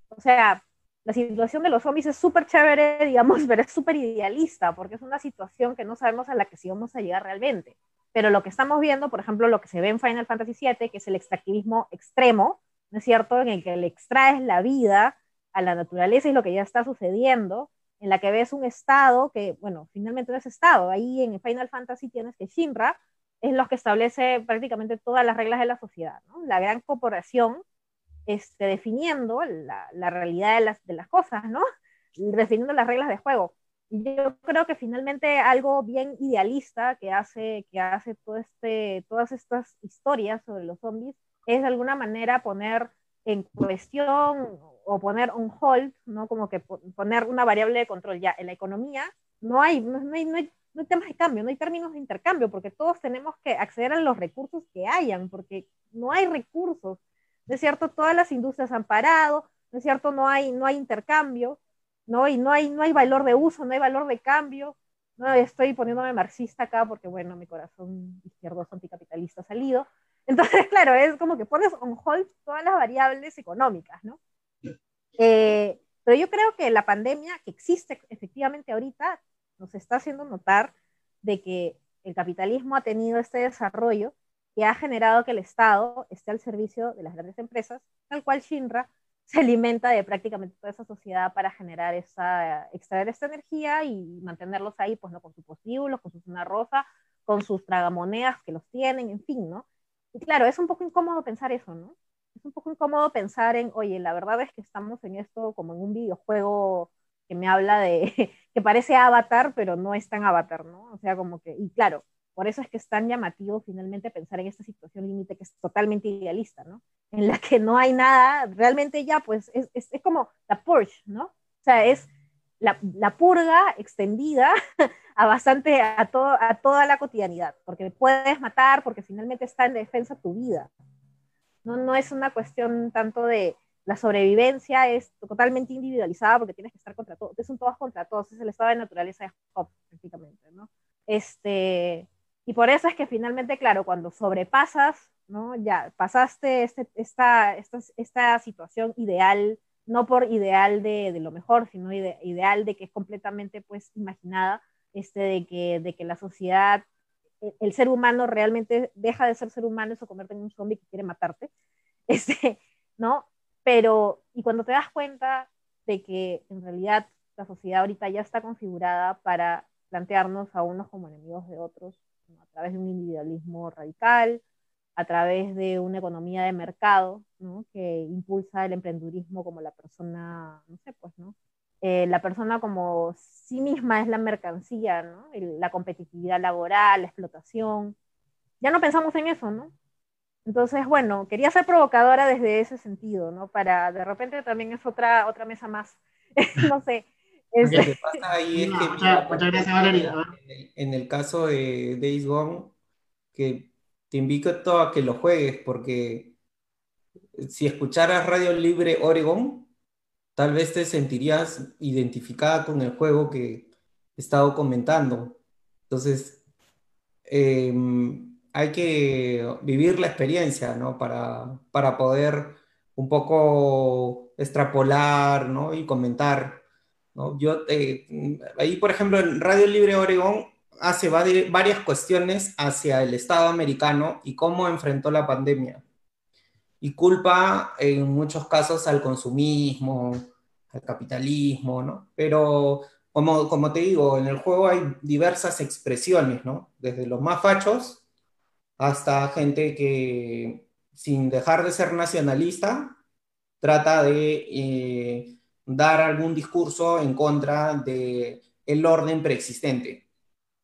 o sea, la situación de los zombies es súper chévere, digamos, pero es súper idealista, porque es una situación que no sabemos a la que sí vamos a llegar realmente. Pero lo que estamos viendo, por ejemplo, lo que se ve en Final Fantasy VII, que es el extractivismo extremo, ¿no es cierto?, en el que le extraes la vida a la naturaleza y lo que ya está sucediendo, en la que ves un estado que, bueno, finalmente no es estado. Ahí en Final Fantasy tienes que Shinra es lo que establece prácticamente todas las reglas de la sociedad, ¿no? La gran corporación este, definiendo la, la realidad de las, de las cosas, ¿no? Definiendo las reglas de juego. Yo creo que finalmente algo bien idealista que hace, que hace todo este, todas estas historias sobre los zombies es de alguna manera poner en cuestión o poner un hold, ¿no? Como que poner una variable de control. Ya, en la economía no hay, no, hay, no, hay, no hay temas de cambio, no hay términos de intercambio, porque todos tenemos que acceder a los recursos que hayan, porque no hay recursos. ¿No es cierto? Todas las industrias han parado, ¿no es cierto? No hay, no hay intercambio, ¿no? Y no hay, no hay valor de uso, no hay valor de cambio. No estoy poniéndome marxista acá porque, bueno, mi corazón izquierdo anticapitalista ha salido. Entonces, claro, es como que pones on hold todas las variables económicas, ¿no? Eh, pero yo creo que la pandemia que existe efectivamente ahorita nos está haciendo notar de que el capitalismo ha tenido este desarrollo que ha generado que el Estado esté al servicio de las grandes empresas, tal cual Shinra se alimenta de prácticamente toda esa sociedad para generar esa, extraer esta energía y mantenerlos ahí, pues, ¿no? Con sus postíbulos, con su zona rosa, con sus tragamonedas que los tienen, en fin, ¿no? Y claro, es un poco incómodo pensar eso, ¿no? Es un poco incómodo pensar en, oye, la verdad es que estamos en esto como en un videojuego que me habla de, que parece avatar, pero no es tan avatar, ¿no? O sea, como que, y claro, por eso es que es tan llamativo finalmente pensar en esta situación límite que es totalmente idealista, ¿no? En la que no hay nada, realmente ya, pues, es, es, como la Porsche, ¿no? O sea, es la, la, purga extendida a bastante, a, todo, a toda la cotidianidad, porque puedes matar, porque finalmente está en defensa tu vida. No, no es una cuestión tanto de la sobrevivencia, es totalmente individualizada porque tienes que estar contra todos, es un todos contra todos, es el estado de naturaleza de Job, prácticamente, ¿no? Este, y por eso es que finalmente, claro, cuando sobrepasas, ¿no? Ya pasaste este, esta, esta, esta situación ideal no por ideal de, de lo mejor, sino ideal de que es completamente pues imaginada, este, de, que, de que la sociedad, el, el, ser humano realmente deja de ser ser humano y se convierte en un zombie que quiere matarte, este, ¿no? Pero, y cuando te das cuenta de que en realidad la sociedad ahorita ya está configurada para plantearnos a unos como enemigos de otros, a través de un individualismo radical, a través de una economía de mercado, ¿no? Que impulsa el emprendurismo como la persona, no sé, pues, ¿no? Eh, la persona como sí misma es la mercancía, ¿no? la competitividad laboral, la explotación. Ya no pensamos en eso, ¿no? Entonces, bueno, quería ser provocadora desde ese sentido, ¿no? Para, de repente también es otra, otra mesa más, no sé. Lo que pasa ahí es que, muchas, muchas gracias, Valeria. En el, en el caso de Days Gone, que te invito a que lo juegues porque si escucharas Radio Libre Oregon, tal vez te sentirías identificada con el juego que he estado comentando. Entonces, eh, hay que vivir la experiencia, ¿no? Para, para poder un poco extrapolar, ¿no? Y comentar, ¿no? Yo, eh, ahí, por ejemplo, en Radio Libre Oregon hace varias cuestiones hacia el Estado americano y cómo enfrentó la pandemia. Y culpa en muchos casos al consumismo, al capitalismo, ¿no? Pero como, como te digo, en el juego hay diversas expresiones, ¿no? Desde los más fachos hasta gente que, sin dejar de ser nacionalista, trata de eh, dar algún discurso en contra del el orden preexistente.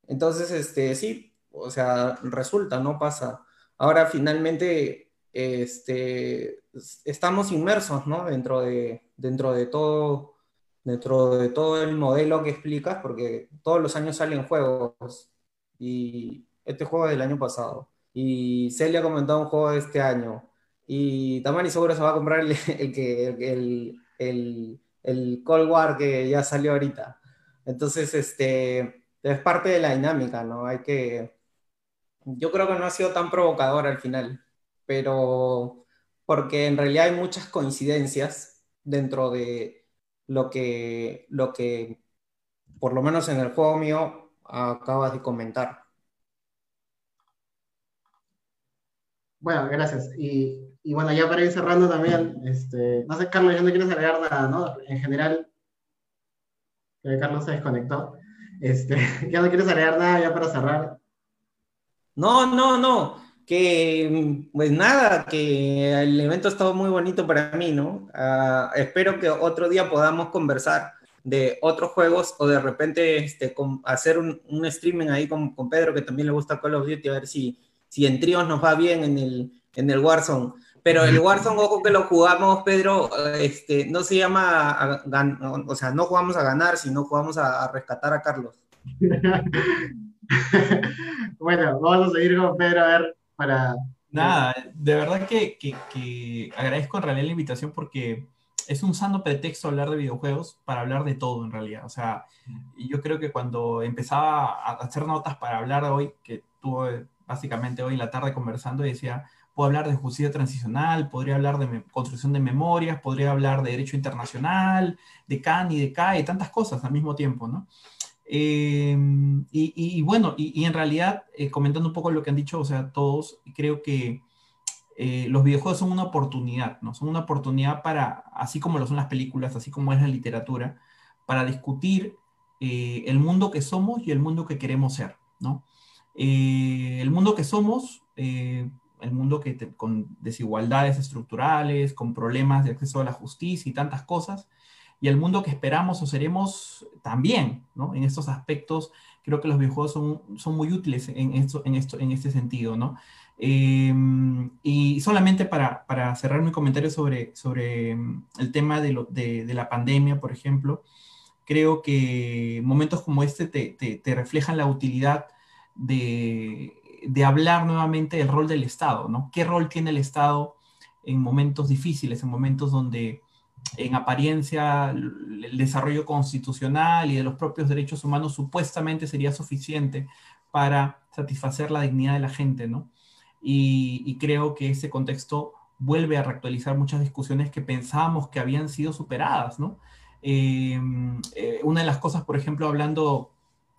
Entonces, este, sí, o sea, resulta, no pasa. Ahora finalmente, este, estamos inmersos, ¿no? Dentro de, dentro de todo, dentro de todo el modelo que explicas, porque todos los años salen juegos y este juego es del año pasado. Y Celia ha comentado un juego de este año. Y Tamani seguro se va a comprar el, el el, el, el Cold War que ya salió ahorita. Entonces, este, es parte de la dinámica, ¿no? Hay que, yo creo que no ha sido tan provocador al final, pero porque en realidad hay muchas coincidencias dentro de lo que, lo que por lo menos en el juego mío, acabas de comentar. Bueno, gracias. Y, y, bueno, ya para ir cerrando también, este, no sé, Carlos, ya no quieres agregar nada, ¿no? En general, Carlos se desconectó. Este, ¿Ya no quieres agregar nada ya para cerrar? No, no, no. Que, pues nada, que el evento ha estado muy bonito para mí, ¿no? Uh, espero que otro día podamos conversar de otros juegos o de repente este, con, hacer un, un, streaming ahí con, con, Pedro, que también le gusta Call of Duty, a ver si, si en tríos nos va bien en el, en el Warzone. Pero el Warzone, ojo que lo jugamos, Pedro, este, no se llama, o sea, no jugamos a ganar, sino jugamos a, a rescatar a Carlos. bueno, vamos a seguir con Pedro a ver para... Nada, de verdad que, que, que agradezco en realidad la invitación porque es un sano pretexto hablar de videojuegos para hablar de todo en realidad. O sea, yo creo que cuando empezaba a hacer notas para hablar hoy, que tuve básicamente hoy en la tarde conversando y decía, puedo hablar de justicia transicional, podría hablar de construcción de memorias, podría hablar de derecho internacional, de CAN y de CAE, tantas cosas al mismo tiempo, ¿no? Eh, y, bueno, y, en realidad, eh, comentando un poco lo que han dicho, o sea, todos, creo que eh, los videojuegos son una oportunidad, ¿no? Son una oportunidad para, así como lo son las películas, así como es la literatura, para discutir el mundo que somos y el mundo que queremos ser, ¿no? el mundo que somos el mundo que con desigualdades estructurales, con problemas de acceso a la justicia y tantas cosas, y el mundo que esperamos o seremos también, ¿no? En estos aspectos, creo que los videojuegos son, son muy útiles en, esto, en, esto, en este sentido, ¿no? Eh, y solamente para, para, cerrar mi comentario sobre, sobre el tema de, lo, de, la pandemia, por ejemplo, creo que momentos como este te, te, reflejan la utilidad de, de, hablar nuevamente del rol del Estado, ¿no? ¿Qué rol tiene el Estado en momentos difíciles, en momentos donde en apariencia el desarrollo constitucional y de los propios derechos humanos supuestamente sería suficiente para satisfacer la dignidad de la gente, ¿no? Y, creo que ese contexto vuelve a reactualizar muchas discusiones que pensábamos que habían sido superadas, ¿no? Em, eh, una de las cosas, por ejemplo, hablando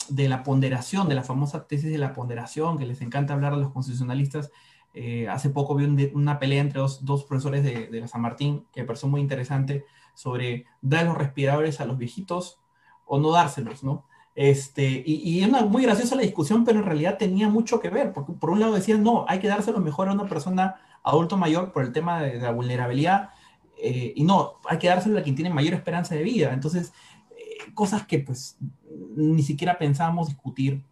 de la ponderación, de la famosa tesis de la ponderación, que les encanta hablar a los constitucionalistas, eh, hace poco vi una pelea entre dos, dos profesores de, de, San Martín, que me pareció muy interesante, sobre dar los respiradores a los viejitos o no dárselos, ¿no? Este, y, y una muy graciosa la discusión, pero en realidad tenía mucho que ver, porque por un lado decían, no, hay que dárselo mejor a una persona adulto mayor por el tema de, de la vulnerabilidad, eh, y no, hay que dárselo a quien tiene mayor esperanza de vida. Entonces, eh, cosas que pues ni siquiera pensábamos discutir.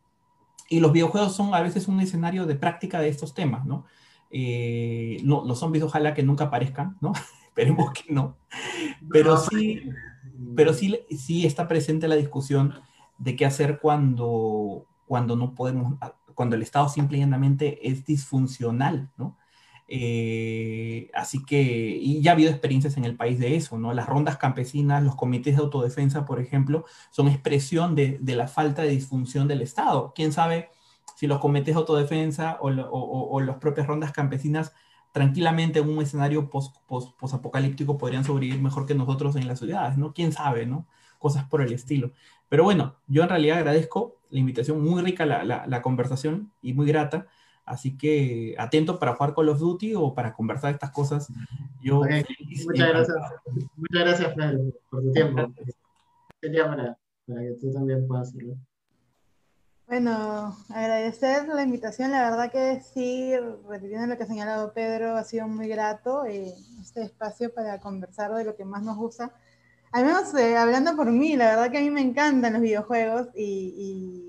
Y los videojuegos son a veces un escenario de práctica de estos temas, ¿no? Eh, no los zombies ojalá que nunca aparezcan, ¿no? Esperemos que no. Pero sí, pero sí, sí está presente la discusión de qué hacer cuando, cuando no podemos, cuando el Estado simplemente es disfuncional, ¿no? Eh, así que, y ya ha habido experiencias en el país de eso, ¿no? Las rondas campesinas, los comités de autodefensa, por ejemplo, son expresión de, la falta de disfunción del Estado. ¿Quién sabe si los comités de autodefensa o, las propias rondas campesinas tranquilamente en un escenario post-apocalíptico post, podrían sobrevivir mejor que nosotros en las ciudades, ¿no? ¿Quién sabe, ¿no? Cosas por el estilo. Pero bueno, yo en realidad agradezco la invitación, muy rica la conversación y muy grata. Así que atento para jugar Call of Duty o para conversar estas cosas. Yo okay. Muchas gracias, muchas gracias, Fred, por tu tiempo. Sería para, para que tú también puedas hacerlo. Bueno, agradecer la invitación, la verdad que sí, repitiendo lo que ha señalado Pedro, ha sido muy grato eh, este espacio para conversar de lo que más nos gusta. Al menos eh, hablando por mí, la verdad que a mí me encantan los videojuegos y, y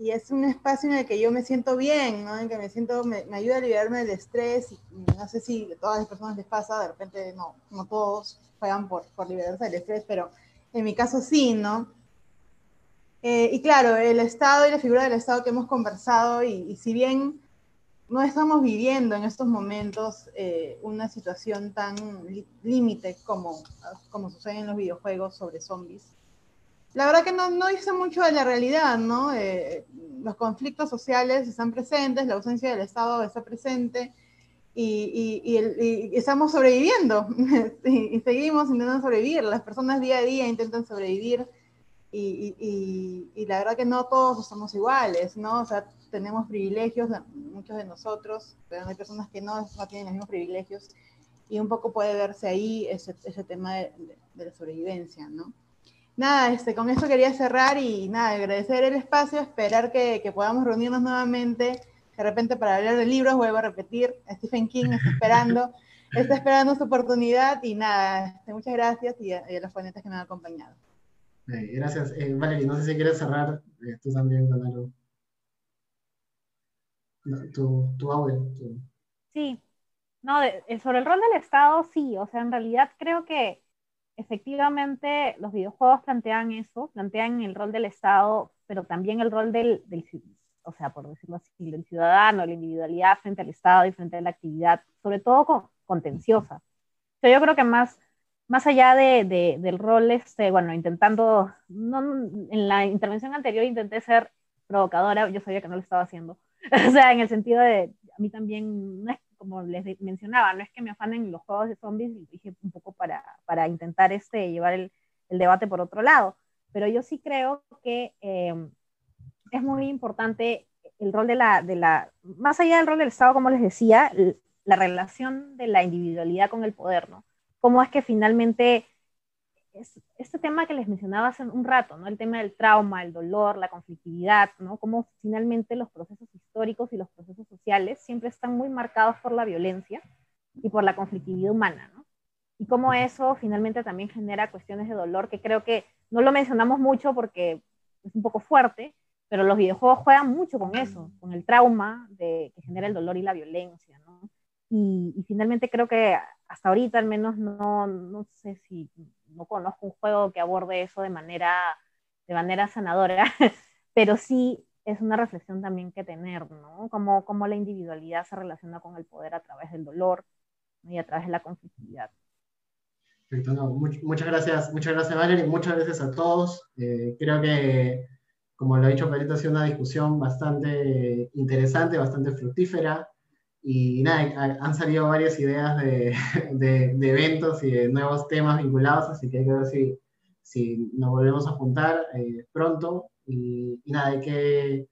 y es un espacio en el que yo me siento bien, ¿no? En que me siento, me, ayuda a liberarme del estrés, y no sé si a todas las personas les pasa, de repente no, no todos juegan por, por liberarse del estrés, pero en mi caso sí, ¿no? Eh, y claro, el Estado y la figura del Estado que hemos conversado, y, y si bien no estamos viviendo en estos momentos eh, una situación tan límite como, como sucede en los videojuegos sobre zombies, la verdad que no, no dice mucho de la realidad, ¿no? Eh, los conflictos sociales están presentes, la ausencia del Estado está presente y, y, y, y estamos sobreviviendo y, seguimos intentando sobrevivir. Las personas día a día intentan sobrevivir y, la verdad que no todos somos iguales, ¿no? O sea, tenemos privilegios, muchos de nosotros, pero hay personas que no, no tienen los mismos privilegios y un poco puede verse ahí ese, ese tema de, de la sobrevivencia, ¿no? Nada, este, con eso quería cerrar y nada, agradecer el espacio, esperar que, que, podamos reunirnos nuevamente, de repente para hablar de libros, vuelvo a repetir, Stephen King está esperando, está esperando su oportunidad y nada, este, muchas gracias y a, y a, los ponentes que me han acompañado. Eh, gracias. Eh, Valerie, no sé si quieres cerrar eh, tú también con algo. Tu, tu audio. Tu... Sí, no, de, sobre el rol del Estado, sí, o sea, en realidad creo que efectivamente los videojuegos plantean eso, plantean el rol del Estado, pero también el rol del, del, o sea, por decirlo así, del ciudadano, la individualidad frente al Estado y frente a la actividad, sobre todo con, contenciosa. Yo creo que más, más allá de, de, del rol, este, bueno, intentando, no, en la intervención anterior intenté ser provocadora, yo sabía que no lo estaba haciendo. o sea, en el sentido de, a mí también, no es como les mencionaba, no es que me afanen los juegos de zombies, dije un poco para, para intentar este, llevar el, el, debate por otro lado, pero yo sí creo que eh, es muy importante el rol de la, de la, más allá del rol del Estado, como les decía, la relación de la individualidad con el poder, ¿no? Cómo es que finalmente este tema que les mencionaba hace un rato, ¿no? El tema del trauma, el dolor, la conflictividad, ¿no? Cómo finalmente los procesos históricos y los procesos sociales siempre están muy marcados por la violencia y por la conflictividad humana, ¿no? Y cómo eso finalmente también genera cuestiones de dolor que creo que no lo mencionamos mucho porque es un poco fuerte, pero los videojuegos juegan mucho con eso, con el trauma de, que genera el dolor y la violencia, ¿no? Y, y finalmente creo que hasta ahorita al menos no, no sé si no conozco un juego que aborde eso de manera, de manera sanadora, pero sí es una reflexión también que tener, ¿no? Como, como la individualidad se relaciona con el poder a través del dolor y a través de la conflictividad. Perfecto, no, muchas gracias, muchas gracias Valerie, muchas gracias a todos. Eh, creo que, como lo ha dicho Pedrito, ha sido una discusión bastante interesante, bastante fructífera. Y nada, han salido varias ideas de, de, eventos y de nuevos temas vinculados, así que hay que ver si, si nos volvemos a juntar eh, pronto. Y, y, nada, hay que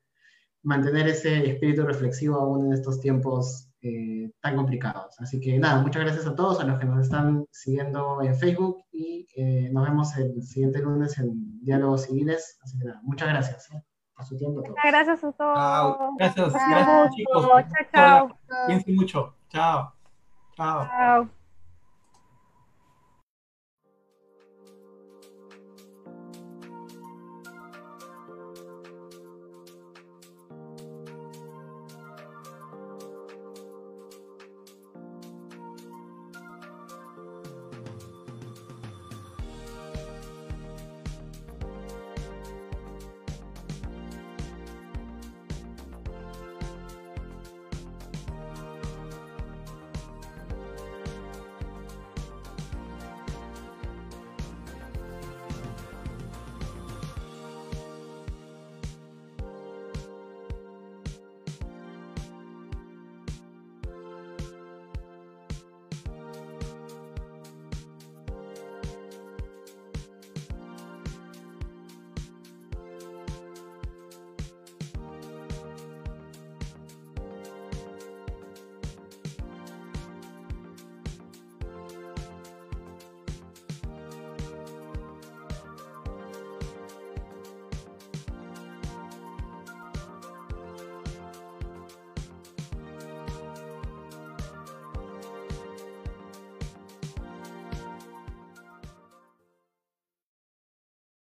mantener ese espíritu reflexivo aún en estos tiempos eh, tan complicados. Así que nada, muchas gracias a todos, a los que nos están siguiendo en Facebook y eh, nos vemos el siguiente lunes en Diálogos Civiles. Así que nada, muchas gracias por su tiempo. Muchas gracias a todos. Gracias, gracias chicos. Chao, chao. Piensen mucho. Chao. Chao. Chao.